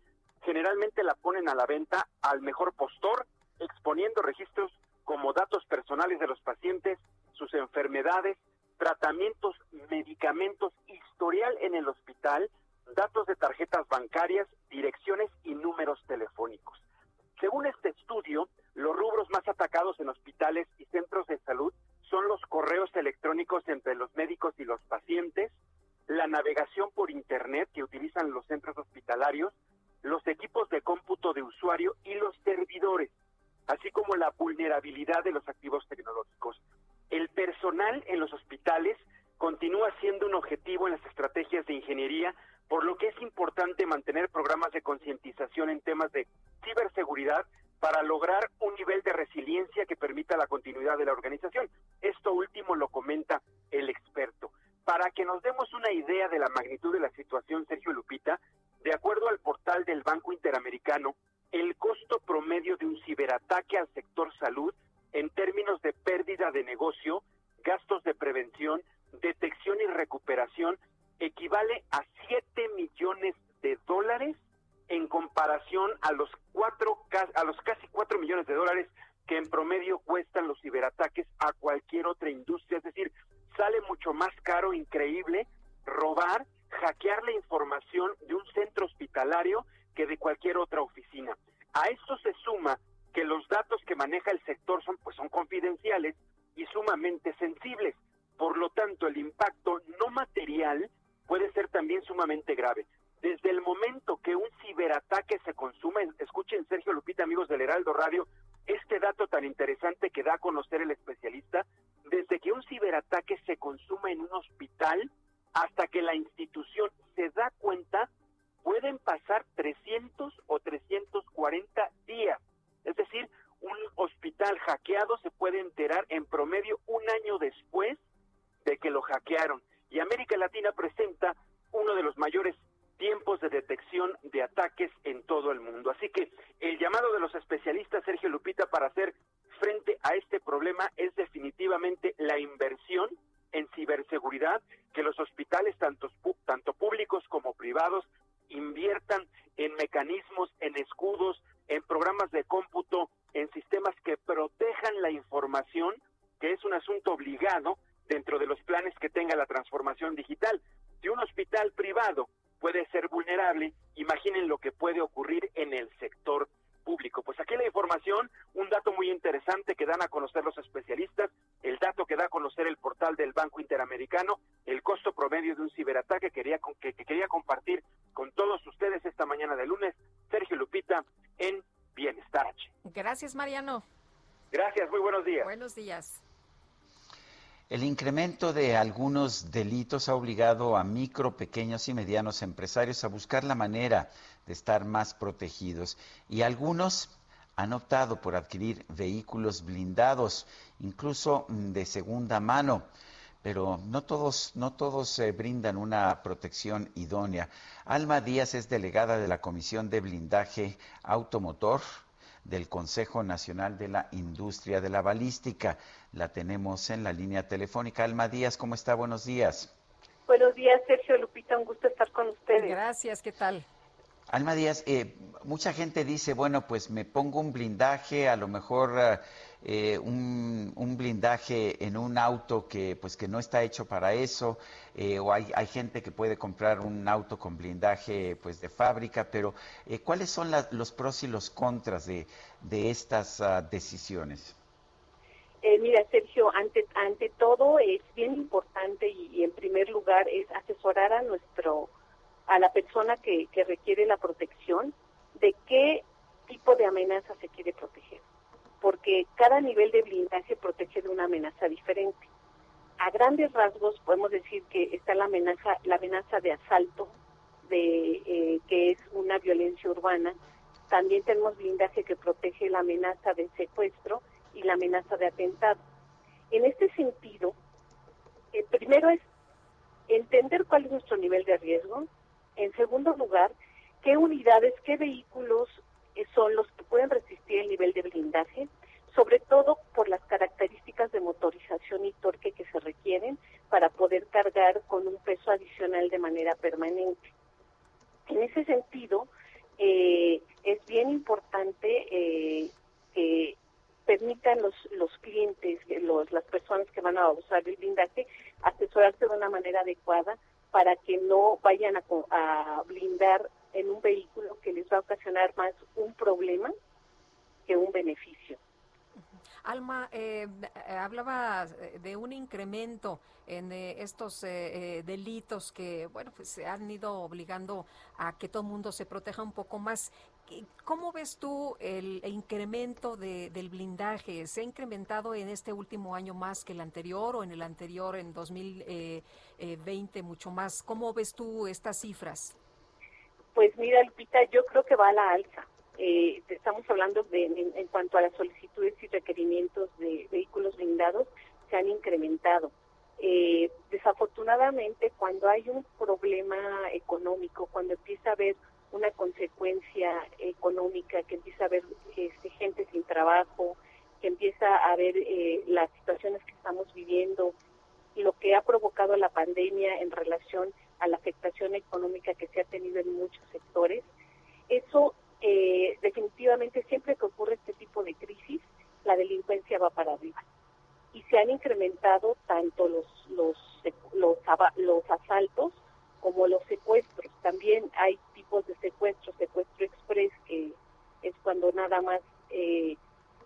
generalmente la ponen a la venta al mejor postor, exponiendo registros como datos personales de los pacientes, sus enfermedades, tratamientos, medicamentos, historial en el hospital, datos de tarjetas bancarias, direcciones y números telefónicos. Según este estudio, los rubros más atacados en hospitales y centros de salud son los correos electrónicos entre los médicos y los pacientes, la navegación por Internet que utilizan los centros hospitalarios, los equipos de cómputo de usuario y los servidores, así como la vulnerabilidad de los activos tecnológicos. El personal en los hospitales continúa siendo un objetivo en las estrategias de ingeniería por lo que es importante mantener programas de concientización en temas de ciberseguridad para lograr un nivel de resiliencia que permita la continuidad de la organización. Esto último lo comenta el experto. Para que nos demos una idea de la magnitud de la situación, Sergio Lupita, de acuerdo al portal del Banco Interamericano, el costo promedio de un ciberataque al sector salud en términos de pérdida de negocio, gastos de prevención, detección y recuperación equivale a 7 millones de dólares en comparación a los cuatro a los casi 4 millones de dólares que en promedio cuestan los ciberataques a cualquier otra industria, es decir, sale mucho más caro, increíble, robar, hackear la información de un centro hospitalario que de cualquier otra oficina. A esto se suma que los datos que maneja el sector son pues son confidenciales y sumamente sensibles. Por lo tanto, el impacto no material puede ser también sumamente grave. Desde el momento que un ciberataque se consume, escuchen Sergio Lupita, amigos del Heraldo Radio, este dato tan interesante que da a conocer el especialista, desde que un ciberataque se consume en un hospital hasta que la institución se da cuenta, pueden pasar 300 o 340 días. Es decir, un hospital hackeado se puede enterar en promedio un año después de que lo hackearon y América Latina presenta uno de los mayores tiempos de detección de ataques en todo el mundo. Así que el llamado de los especialistas, Sergio Lupita, para hacer frente a este problema es definitivamente la inversión en ciberseguridad, que los hospitales, tanto, tanto públicos como privados, inviertan en mecanismos, en escudos, en programas de cómputo, en sistemas que protejan la información, que es un asunto obligado dentro de los planes que tenga la transformación digital. Si un hospital privado puede ser vulnerable, imaginen lo que puede ocurrir en el sector público. Pues aquí la información, un dato muy interesante que dan a conocer los especialistas, el dato que da a conocer el portal del Banco Interamericano, el costo promedio de un ciberataque quería, que, que quería compartir con todos ustedes esta mañana de lunes. Sergio Lupita en Bienestar H. Gracias, Mariano. Gracias, muy buenos días. Buenos días. El incremento de algunos delitos ha obligado a micro, pequeños y medianos empresarios a buscar la manera de estar más protegidos y algunos han optado por adquirir vehículos blindados, incluso de segunda mano. pero no todos, no todos eh, brindan una protección idónea. Alma Díaz es delegada de la Comisión de Blindaje Automotor del Consejo Nacional de la Industria de la Balística. La tenemos en la línea telefónica. Alma Díaz, ¿cómo está? Buenos días. Buenos días, Sergio Lupita, un gusto estar con ustedes. Gracias, ¿qué tal? Alma Díaz, eh, mucha gente dice, bueno, pues me pongo un blindaje, a lo mejor eh, un, blindaje en un auto que pues que no está hecho para eso, eh, o hay, hay, gente que puede comprar un auto con blindaje pues de fábrica, pero ¿cuáles son los pros y los contras de, de estas uh, decisiones? mira, Sergio, ante, ante todo es bien importante y en primer lugar es asesorar a nuestro a la persona que, que requiere la protección de qué tipo de amenaza se quiere proteger, porque cada nivel de blindaje protege de una amenaza diferente. A grandes rasgos podemos decir que está la amenaza, la amenaza de asalto, de eh, que es una violencia urbana. También tenemos blindaje que protege la amenaza de secuestro y la amenaza de atentado. En este sentido, el eh, primero es entender cuál es nuestro nivel de riesgo, en segundo lugar, qué unidades, qué vehículos eh, son los que pueden resistir el nivel de blindaje, sobre todo por las características de motorización y torque que se requieren para poder cargar con un peso adicional de manera permanente. En ese sentido, eh, es bien importante eh, que permitan los, los clientes, las personas que van a usar el blindaje, asesorarse de una manera adecuada para que no vayan a, blindar en un vehículo que les va a ocasionar más un problema que un beneficio. Alma, eh, hablaba de un incremento en eh, estos eh, delitos que, bueno, pues se han ido obligando a que todo el mundo se proteja un poco más. ¿Cómo ves tú el incremento del blindaje? ¿Se ha incrementado en este último año más que el anterior o en el anterior, en 2020, mucho más? ¿Cómo ves tú estas cifras? Pues mira, Lupita, yo creo que va a la alza. Eh, estamos hablando de en, cuanto a las solicitudes y requerimientos de vehículos blindados, se han incrementado. Eh, desafortunadamente, cuando hay un problema económico, cuando empieza a haber una consecuencia económica, que empieza a haber este, gente sin trabajo, que empieza a haber eh, las situaciones que estamos viviendo, lo que ha provocado la pandemia en relación a la afectación económica que se ha tenido en muchos sectores. Eso eh, definitivamente siempre que ocurre este tipo de crisis, la delincuencia va para arriba. Y se han incrementado tanto los, los, los, los asaltos como los secuestros. También hay tipos de secuestro, secuestro express, que es cuando nada más eh,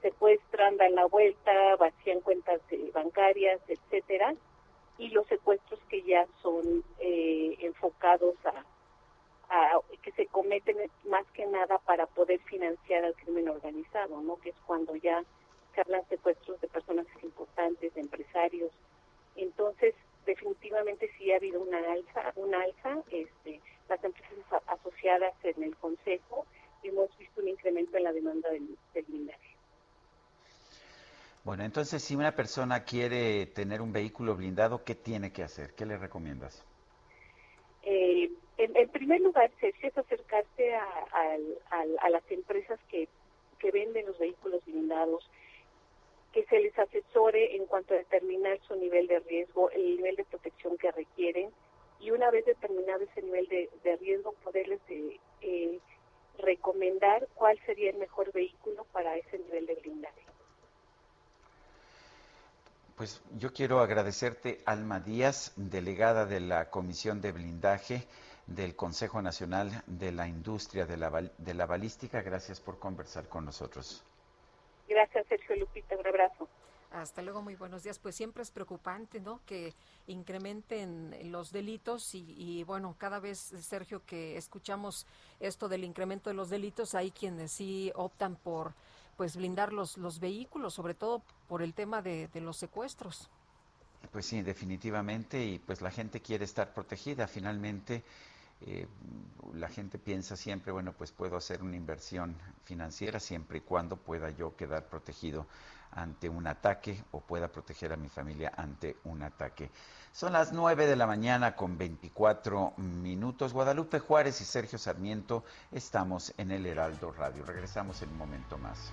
secuestran, dan la vuelta, vacían cuentas eh, bancarias, etcétera, y los secuestros que ya son eh, enfocados a, a, que se cometen más que nada para poder financiar al crimen organizado, ¿no? Que es cuando ya se hablan secuestros de personas importantes, de empresarios. Entonces, definitivamente sí ha habido una alza, una alza, este, las empresas asociadas en el Consejo hemos visto un incremento en la demanda del, del blindaje. Bueno, entonces si una persona quiere tener un vehículo blindado, ¿qué tiene que hacer? ¿Qué le recomiendas? Eh, en, primer lugar, es acercarse a, a las empresas que, que venden los vehículos blindados, que se les asesore en cuanto a determinar su nivel de riesgo, el nivel de protección que requieren y una vez determinado ese nivel de, riesgo poderles eh, eh, recomendar cuál sería el mejor vehículo para ese nivel de blindaje. Pues yo quiero agradecerte, Alma Díaz, delegada de la Comisión de Blindaje del Consejo Nacional de la Industria de la, de la Balística. Gracias por conversar con nosotros. Gracias, Sergio Lupita. Un abrazo. Hasta luego, muy buenos días. Pues siempre es preocupante, ¿no? Que incrementen los delitos y, bueno, cada vez, Sergio, que escuchamos esto del incremento de los delitos, hay quienes sí optan por, pues, blindar los, los vehículos, sobre todo por el tema de, de los secuestros. Pues sí, definitivamente, y pues la gente quiere estar protegida. Finalmente, eh, la gente piensa siempre, bueno, pues puedo hacer una inversión financiera siempre y cuando pueda yo quedar protegido ante un ataque o pueda proteger a mi familia ante un ataque. Son las 9 de la mañana con 24 minutos. Guadalupe Juárez y Sergio Sarmiento estamos en el Heraldo Radio. Regresamos en un momento más.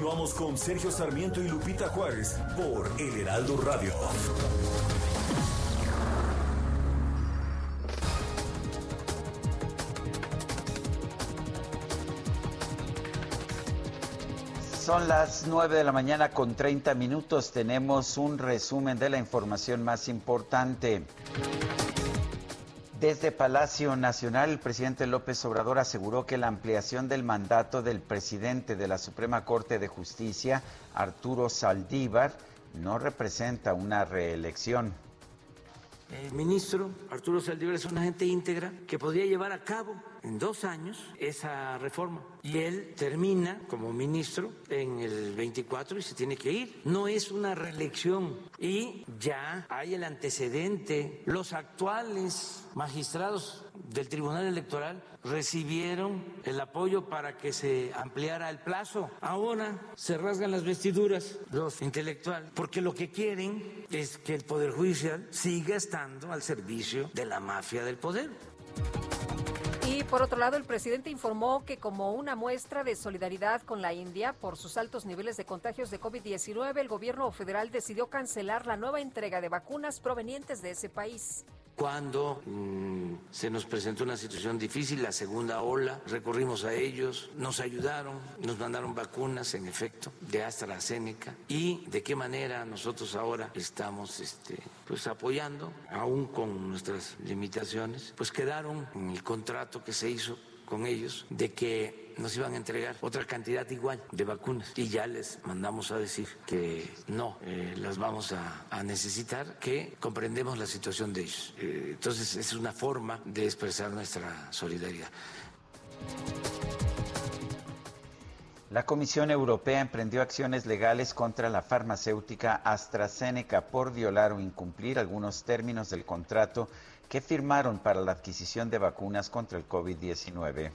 Continuamos con Sergio Sarmiento y Lupita Juárez por El Heraldo Radio. Son las 9 de la mañana con 30 minutos. Tenemos un resumen de la información más importante. Desde Palacio Nacional, el presidente López Obrador aseguró que la ampliación del mandato del presidente de la Suprema Corte de Justicia, Arturo Saldívar, no representa una reelección. El ministro Arturo Saldívar es una gente íntegra que podría llevar a cabo en dos años esa reforma. Y él termina como ministro en el 24 y se tiene que ir. No es una reelección. Y ya hay el antecedente. Los actuales magistrados del Tribunal Electoral recibieron el apoyo para que se ampliara el plazo. Ahora se rasgan las vestiduras los intelectuales porque lo que quieren es que el Poder Judicial siga estando al servicio de la mafia del poder. Y por otro lado, el presidente informó que como una muestra de solidaridad con la India por sus altos niveles de contagios de COVID-19, el gobierno federal decidió cancelar la nueva entrega de vacunas provenientes de ese país. Cuando mm, se nos presentó una situación difícil, la segunda ola, recurrimos a ellos, nos ayudaron, nos mandaron vacunas, en efecto, de AstraZeneca, y de qué manera nosotros ahora estamos este, pues apoyando, aún con nuestras limitaciones, pues quedaron en el contrato que se hizo con ellos de que nos iban a entregar otra cantidad igual de vacunas y ya les mandamos a decir que no eh, las vamos a, necesitar, que comprendemos la situación de ellos. Eh, entonces es una forma de expresar nuestra solidaridad. La Comisión Europea emprendió acciones legales contra la farmacéutica AstraZeneca por violar o incumplir algunos términos del contrato que firmaron para la adquisición de vacunas contra el COVID-19.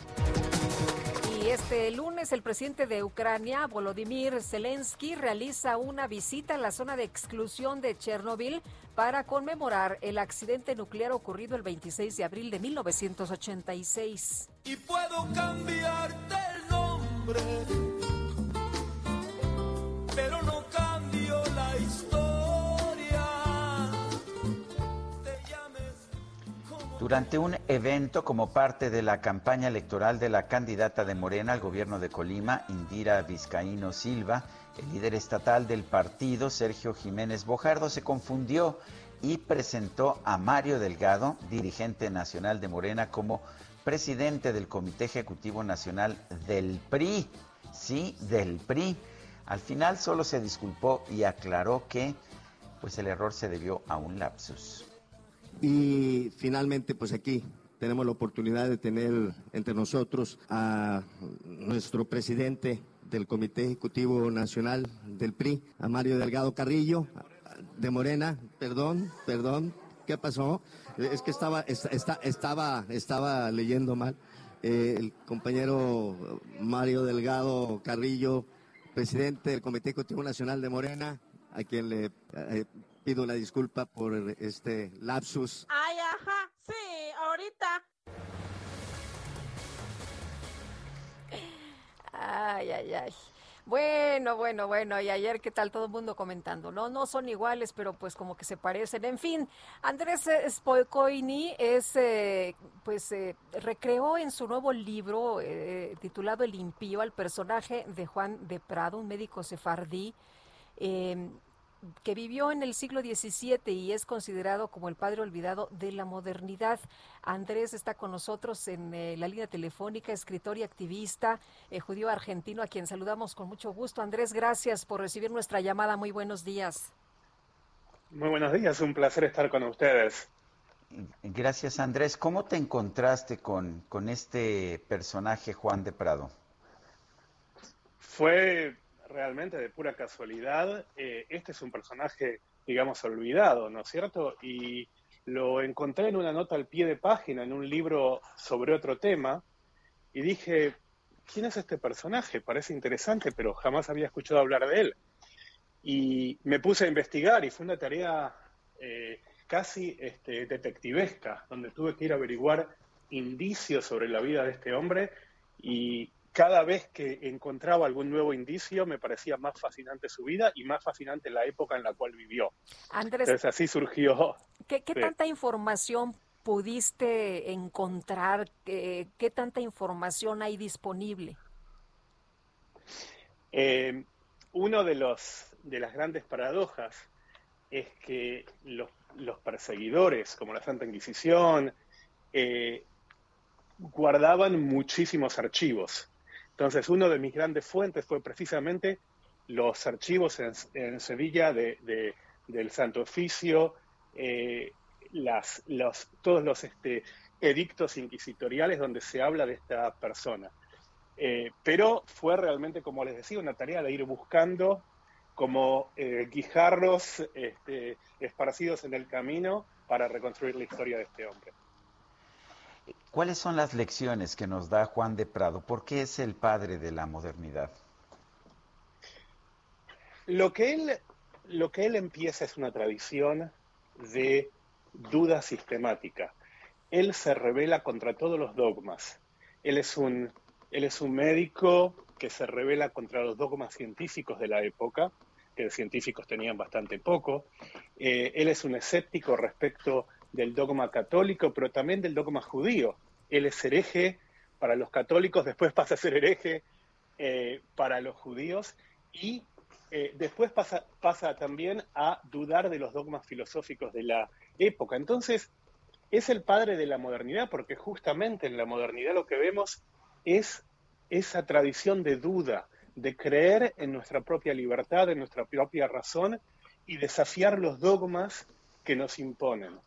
Y este lunes el presidente de Ucrania, Volodymyr Zelensky, realiza una visita en la zona de exclusión de Chernobyl para conmemorar el accidente nuclear ocurrido el 26 de abril de 1986. Y puedo cambiarte el nombre, Durante un evento como parte de la campaña electoral de la candidata de Morena al gobierno de Colima, Indira Vizcaíno Silva, el líder estatal del partido, Sergio Jiménez Bojardo, se confundió y presentó a Mario Delgado, dirigente nacional de Morena, como presidente del Comité Ejecutivo Nacional del PRI. Sí, del PRI. Al final solo se disculpó y aclaró que pues el error se debió a un lapsus. Y finalmente, pues aquí tenemos la oportunidad de tener entre nosotros a nuestro presidente del Comité Ejecutivo Nacional del PRI, a Mario Delgado Carrillo, de Morena, perdón, perdón, ¿qué pasó? Es que estaba, estaba, estaba leyendo mal. eh, el compañero Mario Delgado Carrillo, presidente del Comité Ejecutivo Nacional de Morena, a quien le eh, pido una disculpa por este lapsus. Ay, ajá, sí, ahorita. Ay, ay, ay. Bueno, bueno, bueno, y ayer qué tal todo el mundo comentando, ¿no? No son iguales, pero pues como que se parecen. En fin, Andrés Spoikoini es, eh, pues, eh, recreó en su nuevo libro eh, titulado El impío al personaje de Juan de Prado, un médico sefardí, que vivió en el siglo XVII y es considerado como el padre olvidado de la modernidad. Andrés está con nosotros en eh, la línea telefónica, escritor y activista eh, judío argentino, a quien saludamos con mucho gusto. Andrés, gracias por recibir nuestra llamada. Muy buenos días. Muy buenos días, un placer estar con ustedes. Gracias, Andrés. ¿Cómo te encontraste con, con este personaje, Juan de Prado? Fue realmente de pura casualidad, eh, este es un personaje, digamos, olvidado, ¿no es cierto? Y lo encontré en una nota al pie de página, en un libro sobre otro tema, y dije, ¿quién es este personaje? Parece interesante, pero jamás había escuchado hablar de él. Y me puse a investigar y fue una tarea eh, casi este, detectivesca, donde tuve que ir a averiguar indicios sobre la vida de este hombre y cada vez que encontraba algún nuevo indicio me parecía más fascinante su vida y más fascinante la época en la cual vivió. Andrés, Entonces así surgió. ¿Qué, tanta información pudiste encontrar? ¿Qué, tanta información hay disponible? Eh, uno de los de las grandes paradojas es que los, perseguidores, como la Santa Inquisición, eh, guardaban muchísimos archivos. Entonces, una de mis grandes fuentes fue precisamente los archivos en, Sevilla de, del Santo Oficio, eh, todos los este, edictos inquisitoriales donde se habla de esta persona. Eh, pero fue realmente, como les decía, una tarea de ir buscando como eh, guijarros este, esparcidos en el camino para reconstruir la historia de este hombre. ¿Cuáles son las lecciones que nos da Juan de Prado? ¿Por qué es el padre de la modernidad? Lo que él, lo que él empieza es una tradición de duda sistemática. Él se revela contra todos los dogmas. Él es un, él es un médico que se revela contra los dogmas científicos de la época, que los científicos tenían bastante poco. Eh, él es un escéptico respecto del dogma católico, pero también del dogma judío. Él es hereje para los católicos, después pasa a ser hereje eh, para los judíos y eh, después pasa, pasa también a dudar de los dogmas filosóficos de la época. Entonces, es el padre de la modernidad porque justamente en la modernidad lo que vemos es esa tradición de duda, de creer en nuestra propia libertad, en nuestra propia razón y desafiar los dogmas que nos imponen.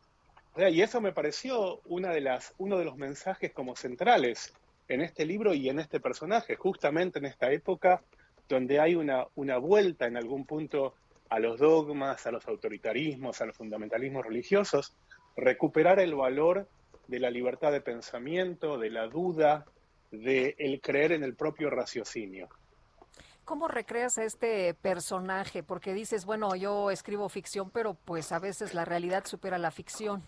Y eso me pareció una de las, uno de los mensajes como centrales en este libro y en este personaje, justamente en esta época donde hay una, una vuelta en algún punto a los dogmas, a los autoritarismos, a los fundamentalismos religiosos, recuperar el valor de la libertad de pensamiento, de la duda, de el creer en el propio raciocinio. ¿Cómo recreas a este personaje? Porque dices, bueno, yo escribo ficción, pero pues a veces la realidad supera la ficción.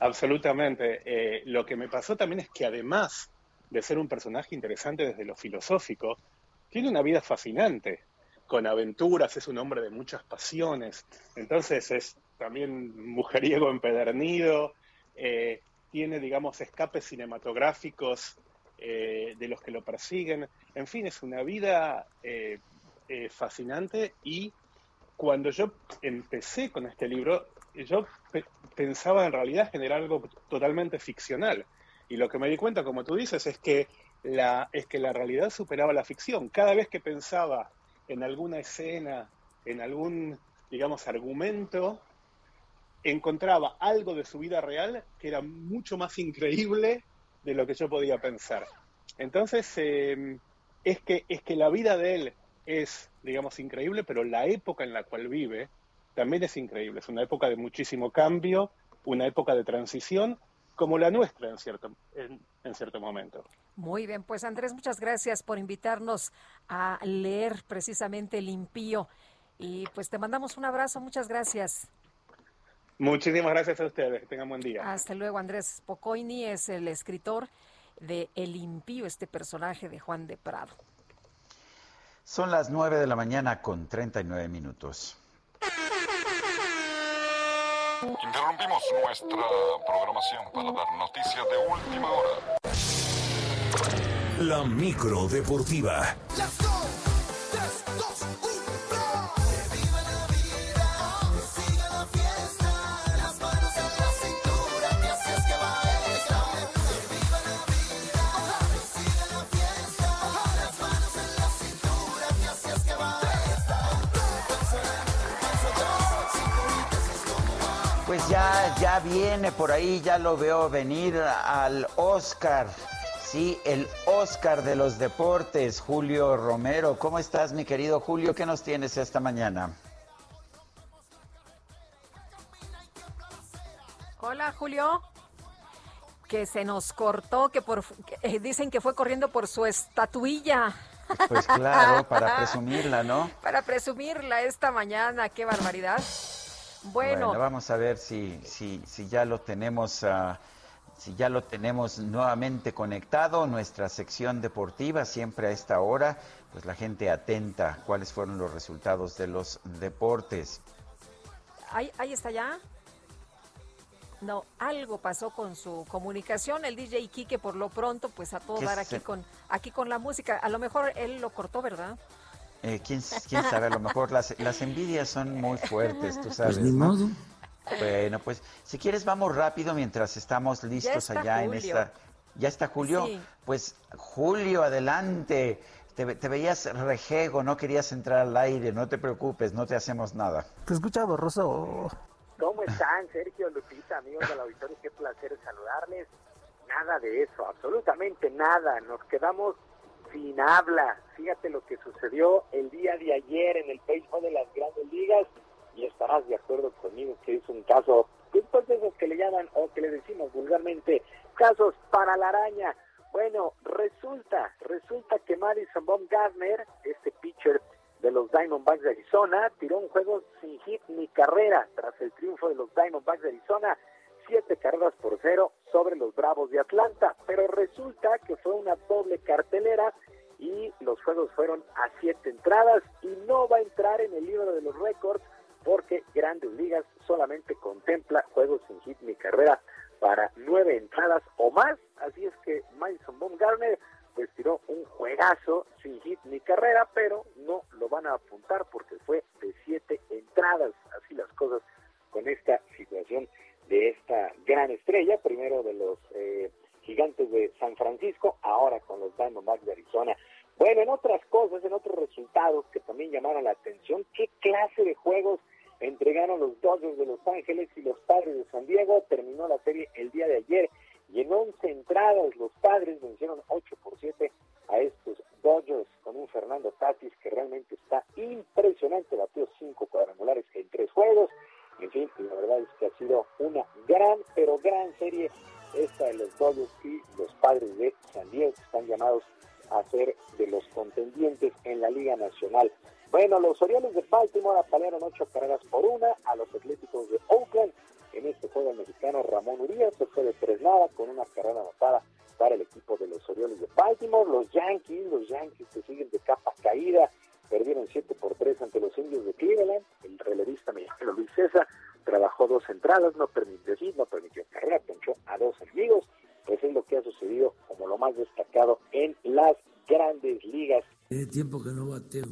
Absolutamente. Eh, lo que me pasó también es que además de ser un personaje interesante desde lo filosófico, tiene una vida fascinante, con aventuras, es un hombre de muchas pasiones, entonces es también mujeriego empedernido, eh, tiene, digamos, escapes cinematográficos eh, de los que lo persiguen, en fin, es una vida fascinante y cuando yo empecé con este libro, yo pensaba en realidad generar algo totalmente ficcional. Y lo que me di cuenta, como tú dices, es que la, es que la realidad superaba la ficción. Cada vez que pensaba en alguna escena, en algún, digamos, argumento, encontraba algo de su vida real que era mucho más increíble de lo que yo podía pensar. Entonces, em, es, que, es que la vida de él es, digamos, increíble, pero la época en la cual vive también es increíble. Es una época de muchísimo cambio, una época de transición, como la nuestra en cierto, en, en cierto momento. Muy bien, pues Andrés, muchas gracias por invitarnos a leer precisamente El Impío. Y pues te mandamos un abrazo, muchas gracias. Muchísimas gracias a ustedes, que tengan buen día. Hasta luego, Andrés Pocoini es el escritor de El Impío, este personaje de Juan de Prado. Son las 9 de la mañana con 39 minutos. Interrumpimos nuestra programación para dar noticias de última hora. La micro deportiva. Pues ya, ya viene por ahí, ya lo veo venir al Oscar. Sí, el Oscar de los deportes, Julio Romero. ¿Cómo estás, mi querido Julio? ¿Qué nos tienes esta mañana? Hola, Julio. Que se nos cortó, que por eh, dicen que fue corriendo por su estatuilla. Pues claro, para presumirla, ¿no? Para presumirla esta mañana, qué barbaridad. Bueno, vamos a ver si, si, si ya lo tenemos, ah, si ya lo tenemos nuevamente conectado, nuestra sección deportiva, siempre a esta hora, pues la gente atenta cuáles fueron los resultados de los deportes. Ahí, ahí está ya. No, algo pasó con su comunicación. El DJ Kike por lo pronto, pues a todo dar aquí con, aquí con la música. A lo mejor él lo cortó, ¿verdad? Eh, ¿quién, sabe, a lo mejor las, las envidias son muy fuertes, tú pues sabes. Pues ni modo. Bueno, pues si quieres vamos rápido mientras estamos listos allá en esta... ¿Ya está Julio? Pues Julio, adelante. Te, veías rejego, no querías entrar al aire, no te preocupes, no te hacemos nada. Te escucha borroso. ¿Cómo están, Sergio, Lupita, amigos del auditorio? Qué placer saludarles. Nada de eso, absolutamente nada. Nos quedamos sin habla. Fíjate lo que sucedió el día de ayer en el béisbol de las grandes ligas y estarás de acuerdo conmigo que es un caso, después de esos que le llaman o que le decimos vulgarmente, casos para la araña. Bueno, resulta, resulta que Madison Baumgartner, este pitcher de los Diamondbacks de Arizona, tiró un juego sin hit ni carrera tras el triunfo de los Diamondbacks de Arizona siete carreras por cero sobre los Bravos de Atlanta, pero resulta que fue una doble cartelera y los juegos fueron a siete entradas y no va a entrar en el libro de los récords porque Grandes Ligas solamente contempla juegos sin hit ni carrera para nueve entradas o más, así es que Madison Baumgartner pues tiró un juegazo sin hit ni carrera, pero no lo van a apuntar porque fue de siete entradas, así las cosas con esta situación de esta gran estrella, primero de los eh, gigantes de San Francisco, ahora con los Diamondbacks de Arizona. Bueno, en otras cosas, en otros resultados que también llamaron la atención, ¿qué clase de juegos entregaron los Dodgers de Los Ángeles y los Padres de San Diego? Terminó la serie el día de ayer y en 11 entradas los Padres vencieron 8 por 7 a estos Dodgers con un Fernando Tatis que realmente está impresionante, batió 5 cuadrangulares en tres juegos en fin, la verdad es que ha sido una gran, pero gran serie esta de los Dodgers y los padres de San Diego que están llamados a ser de los contendientes en la Liga Nacional. Bueno, los Orioles de Baltimore apalearon ocho carreras por una a los Atléticos de Oakland. En este juego mexicano Ramón Urias se fue de tres nada con una carrera anotada para el equipo de los Orioles de Baltimore. Los Yankees, los Yankees que siguen de capa caída, perdieron 7 por 3 ante los indios de Cleveland. El relevista mexicano Luis César trabajó dos entradas, no permitió sí, no permitió carrera, ponchó a dos amigos. Pues es lo que ha sucedido como lo más destacado en las grandes ligas. Tiene tiempo que no bateo.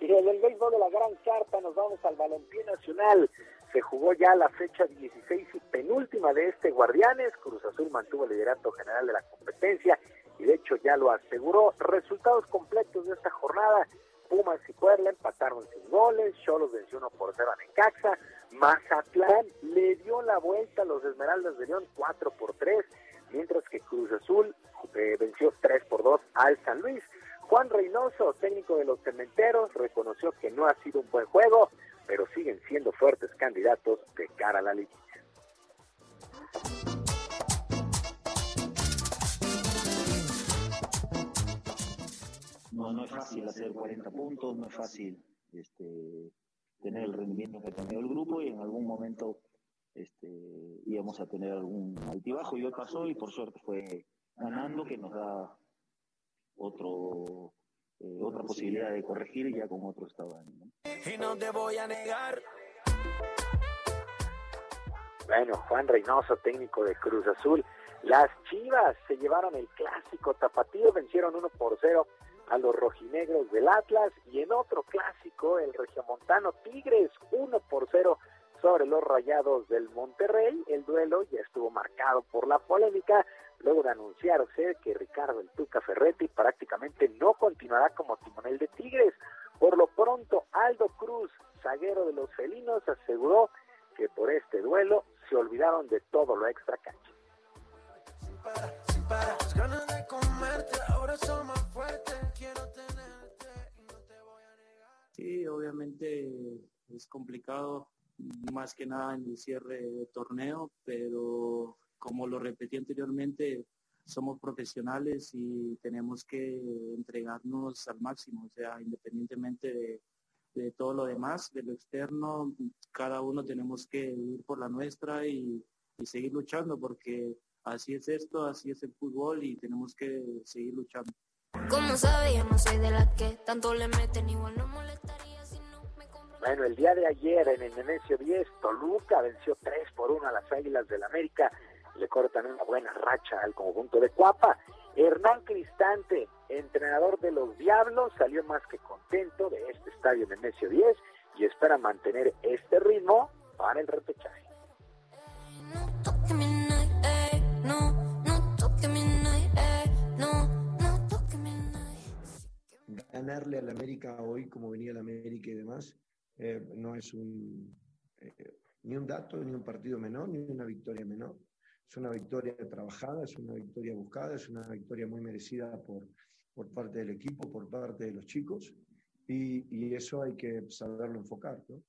Y desde el béisbol de la Gran Carta nos vamos al balompié nacional. Se jugó ya la fecha 16 y penúltima de este Guardianes. Cruz Azul mantuvo el liderato general de la competencia y de hecho ya lo aseguró. Resultados completos de esta jornada. Pumas y Puebla empataron sin goles, Cholos venció 1 por 0 a Necaxa, Mazatlán le dio la vuelta a los Esmeraldas de León 4 por 3, mientras que Cruz Azul eh, venció 3 por 2 al San Luis. Juan Reynoso, técnico de los Cementeros, reconoció que no ha sido un buen juego, pero siguen siendo fuertes candidatos de cara a la liguilla. No, no es fácil hacer 40 puntos, no es fácil este, tener el rendimiento que ha tenido el grupo y en algún momento este, íbamos a tener algún altibajo y hoy pasó y por suerte fue ganando que nos da otro eh, otra posibilidad de corregir ya con otro estado de ánimo. Y no te voy a negar. Bueno, Juan Reynoso, técnico de Cruz Azul. Las Chivas se llevaron el clásico tapatío, vencieron 1 por 0 a los rojinegros del Atlas y en otro clásico, el regiomontano Tigres 1 por 0 sobre los rayados del Monterrey. El duelo ya estuvo marcado por la polémica luego de anunciarse que Ricardo el Tuca Ferretti prácticamente no continuará como timonel de Tigres. Por lo pronto, Aldo Cruz, zaguero de los felinos, aseguró que por este duelo se olvidaron de todo lo extra cancha. Sí, obviamente es complicado, más que nada en el cierre de torneo, pero como lo repetí anteriormente, somos profesionales y tenemos que entregarnos al máximo, o sea, independientemente de, todo lo demás, de lo externo, cada uno tenemos que ir por la nuestra y, seguir luchando porque así es esto, así es el fútbol y tenemos que seguir luchando. Como soy de que tanto le meten, igual no Bueno, el día de ayer en el Nemesio 10, Toluca venció 3 por 1 a las Águilas del América. Le cortan una buena racha al conjunto de Cuapa. Hernán Cristante, entrenador de los Diablos, salió más que contento de este estadio Nemesio 10 y espera mantener este ritmo para el repechaje. ganarle al América hoy, como venía el América y demás, eh, no es un, eh, ni un dato, ni un partido menor, ni una victoria menor. Es una victoria trabajada, es una victoria buscada, es una victoria muy merecida por, por parte del equipo, por parte de los chicos, y, y eso hay que saberlo enfocar. ¿no?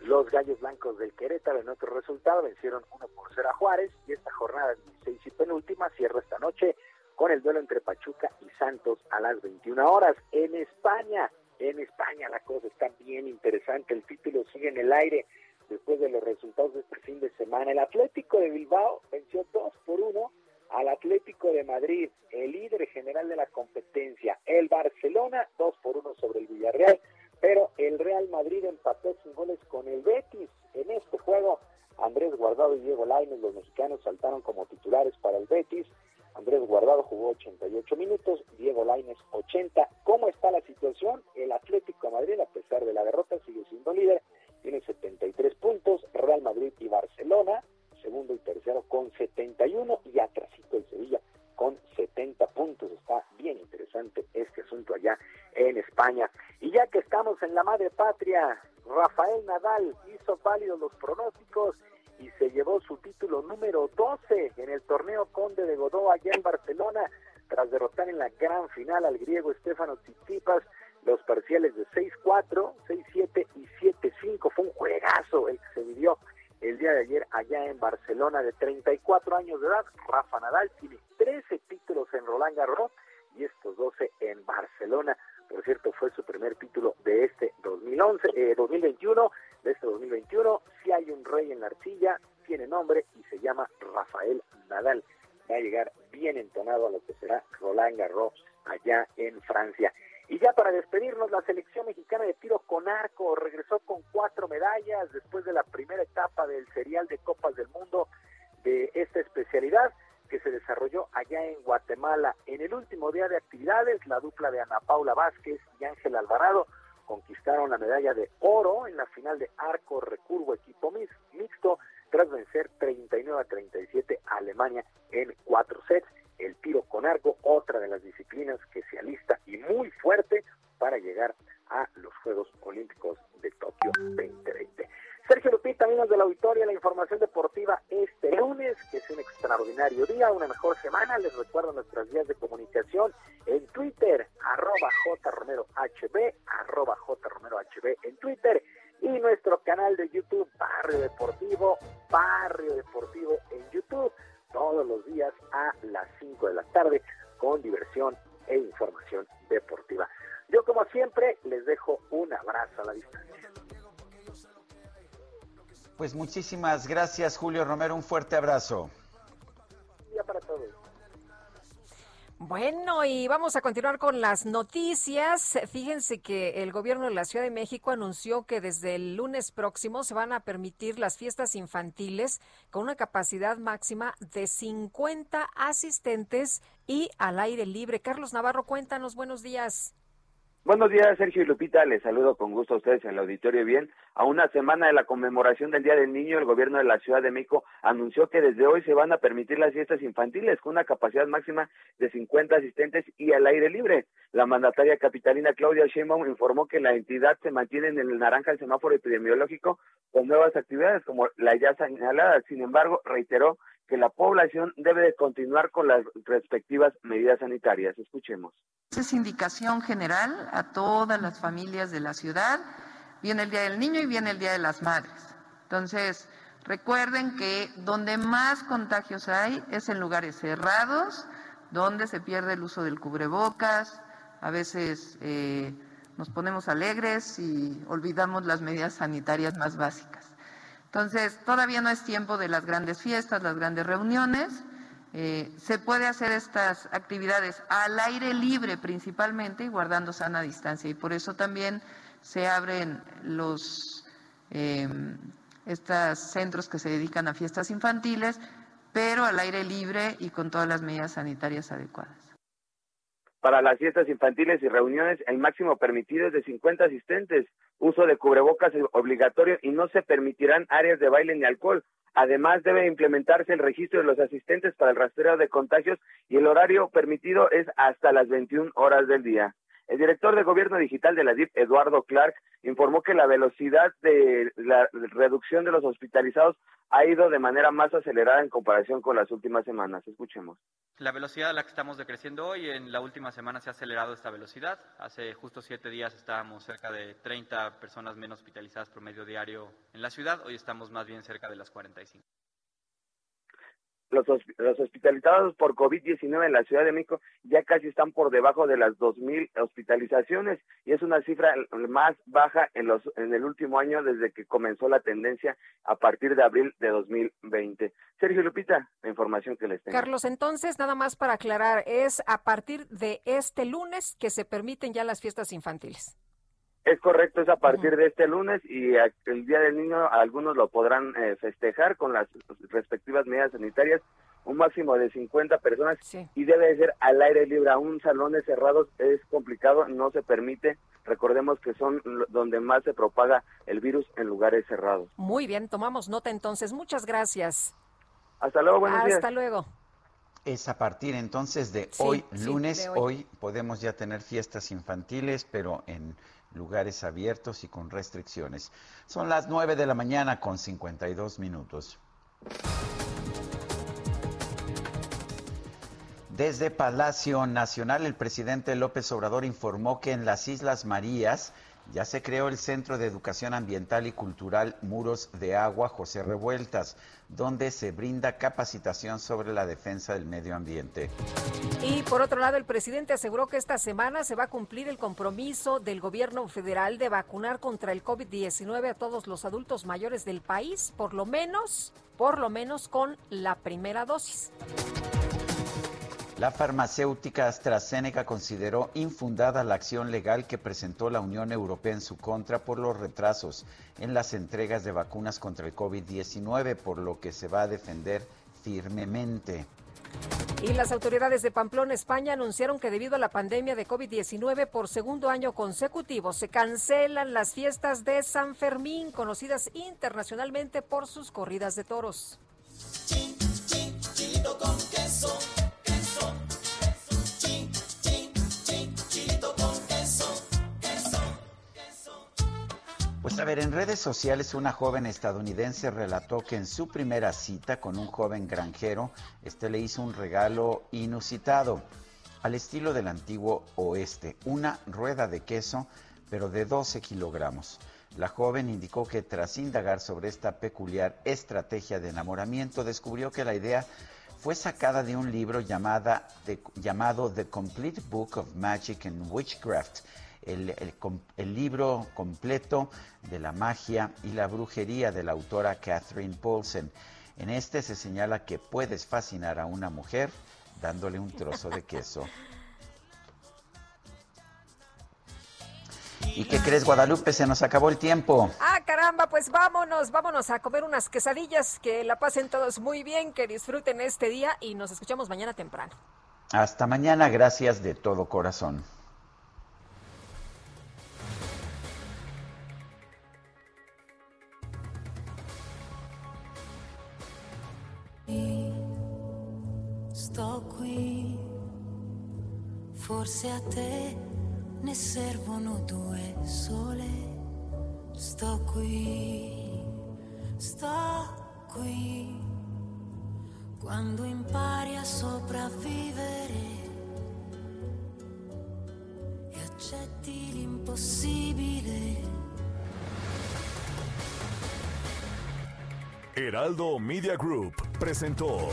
Los Gallos Blancos del Querétaro en otro resultado vencieron 1 por 0 a Juárez y esta jornada 16 y penúltima cierra esta noche con el duelo entre Pachuca y Santos a las 21 horas. En España, en España la cosa está bien interesante, el título sigue en el aire después de los resultados de este fin de semana. El Atlético de Bilbao venció 2 por 1 al Atlético de Madrid, el líder general de la competencia. El Barcelona 2 por 1 sobre el Villarreal pero el Real Madrid empató sin goles con el Betis. En este juego, Andrés Guardado y Diego Lainez, los mexicanos, saltaron como titulares para el Betis. Andrés Guardado jugó 88 minutos, Diego Lainez 80. ¿Cómo está la situación? El Atlético de Madrid, a pesar de la derrota, sigue siendo líder, tiene 73 puntos. Real Madrid y Barcelona, segundo y tercero, con 71 y atrasito el Sevilla con 70 puntos. Está bien interesante este asunto allá en España. Y ya que estamos en la madre patria, Rafael Nadal hizo válidos los pronósticos y se llevó su título número 12 en el torneo Conde de Godó allá en Barcelona, tras derrotar en la gran final al griego Estefano Tsitsipas los parciales de 6-4, 6-7 y 7-5. Fue un juegazo el que se vivió el día de ayer allá en Barcelona de 34 años de edad. Rafa Nadal tiene 13 títulos en Roland Garros y estos 12 en Barcelona. Por cierto, fue su primer título de este 2011, eh, 2021, de este 2021. Si hay un rey en la arcilla, tiene nombre y se llama Rafael Nadal. Va a llegar bien entonado a lo que será Roland Garros allá en Francia. Y ya para despedirnos, la selección mexicana de tiro con arco regresó con cuatro medallas después de la primera etapa del serial de Copas del Mundo de esta especialidad que se desarrolló allá en Guatemala. En el último día de actividades, la dupla de Ana Paula Vázquez y Ángel Alvarado conquistaron la medalla de oro en la final de arco recurvo equipo mixto tras vencer 39 a 37 a Alemania en cuatro sets el tiro con arco, otra de las disciplinas que se alista y muy fuerte para llegar a los Juegos Olímpicos de Tokio 2020. Sergio Lupita, amigos de la auditoria, la información deportiva este lunes, que es un extraordinario día, una mejor semana. Les recuerdo nuestras vías de comunicación en Twitter, arroba jromerohb, arroba jromerohb en Twitter, y nuestro canal de YouTube, Barrio Deportivo, Barrio Deportivo en YouTube 5 de la tarde con diversión e información deportiva. Yo como siempre les dejo un abrazo a la distancia. Pues muchísimas gracias Julio Romero, un fuerte abrazo. Día para todos. Bueno, y vamos a continuar con las noticias. Fíjense que el gobierno de la Ciudad de México anunció que desde el lunes próximo se van a permitir las fiestas infantiles con una capacidad máxima de 50 asistentes y al aire libre. Carlos Navarro, cuéntanos, buenos días. Buenos días, Sergio y Lupita. Les saludo con gusto a ustedes en el auditorio. Bien, a una semana de la conmemoración del Día del Niño, el gobierno de la Ciudad de México anunció que desde hoy se van a permitir las fiestas infantiles con una capacidad máxima de 50 asistentes y al aire libre. La mandataria capitalina Claudia Sheinbaum informó que la entidad se mantiene en el naranja el semáforo epidemiológico con nuevas actividades como la ya señalada. Sin embargo, reiteró que la población debe de continuar con las respectivas medidas sanitarias. Escuchemos. Es indicación general a todas las familias de la ciudad. Viene el Día del Niño y viene el Día de las Madres. Entonces, recuerden que donde más contagios hay es en lugares cerrados, donde se pierde el uso del cubrebocas, a veces eh, nos ponemos alegres y olvidamos las medidas sanitarias más básicas. Entonces, todavía no es tiempo de las grandes fiestas, las grandes reuniones. Eh, se puede hacer estas actividades al aire libre principalmente y guardando sana distancia. Y por eso también se abren los eh, estos centros que se dedican a fiestas infantiles, pero al aire libre y con todas las medidas sanitarias adecuadas. Para las fiestas infantiles y reuniones, el máximo permitido es de 50 asistentes. Uso de cubrebocas obligatorio y no se permitirán áreas de baile ni alcohol. Además, debe implementarse el registro de los asistentes para el rastreo de contagios y el horario permitido es hasta las 21 horas del día. El director de Gobierno Digital de la DIP, Eduardo Clark, informó que la velocidad de la reducción de los hospitalizados ha ido de manera más acelerada en comparación con las últimas semanas. Escuchemos. La velocidad a la que estamos decreciendo hoy, en la última semana se ha acelerado esta velocidad. Hace justo siete días estábamos cerca de 30 personas menos hospitalizadas promedio diario en la ciudad, hoy estamos más bien cerca de las 45 los, los hospitalizados por COVID-19 en la Ciudad de México ya casi están por debajo de las 2.000 hospitalizaciones y es una cifra más baja en, los, en el último año desde que comenzó la tendencia a partir de abril de 2020. Sergio Lupita, la información que les tengo. Carlos, entonces, nada más para aclarar, es a partir de este lunes que se permiten ya las fiestas infantiles. Es correcto, es a partir de este lunes y el Día del Niño algunos lo podrán eh, festejar con las respectivas medidas sanitarias, un máximo de 50 personas y debe ser al aire libre. Aún salones cerrados es complicado, no se permite. Recordemos que son donde más se propaga el virus en lugares cerrados. Muy bien, tomamos nota entonces. Muchas gracias. Hasta luego, buenos Hasta luego. Es a partir entonces de hoy, lunes, hoy podemos ya tener fiestas infantiles, pero en lugares abiertos y con restricciones. Son las 9 de la mañana con 52 minutos. Desde Palacio Nacional, el presidente López Obrador informó que en las Islas Marías ya se creó el Centro de Educación Ambiental y Cultural Muros de Agua José Revueltas, donde se brinda capacitación sobre la defensa del medio ambiente. Y por otro lado, el presidente aseguró que esta semana se va a cumplir el compromiso del gobierno federal de vacunar contra el COVID-19 a todos los adultos mayores del país, por lo menos, por lo menos con la primera dosis. La farmacéutica AstraZeneca consideró infundada la acción legal que presentó la Unión Europea en su contra por los retrasos en las entregas de vacunas contra el COVID-19, por lo que se va a defender firmemente. Y las autoridades de Pamplona, España, anunciaron que debido a la pandemia de COVID-19 por segundo año consecutivo se cancelan las fiestas de San Fermín, conocidas internacionalmente por sus corridas de toros. Pues a ver, en redes sociales una joven estadounidense relató que en su primera cita con un joven granjero, este le hizo un regalo inusitado, al estilo del antiguo oeste, una rueda de queso, pero de 12 kilogramos. La joven indicó que tras indagar sobre esta peculiar estrategia de enamoramiento, descubrió que la idea fue sacada de un libro llamada, llamado The Complete Book of Magic and Witchcraft, el, el, libro completo de la magia y la brujería de la autora Catherine Paulsen. En este se señala que puedes fascinar a una mujer dándole un trozo de queso. ¿Y qué crees, Guadalupe? Se nos acabó el tiempo. Ah, caramba, pues vámonos, vámonos a comer unas quesadillas, que la pasen todos muy bien, que disfruten este día y nos escuchamos mañana temprano. Hasta mañana, gracias de todo corazón. Sto qui, forse a te ne servono due sole. Sto qui, sto qui, quando impari a sopravvivere e accetti l'impossibile. Heraldo Media Group presentó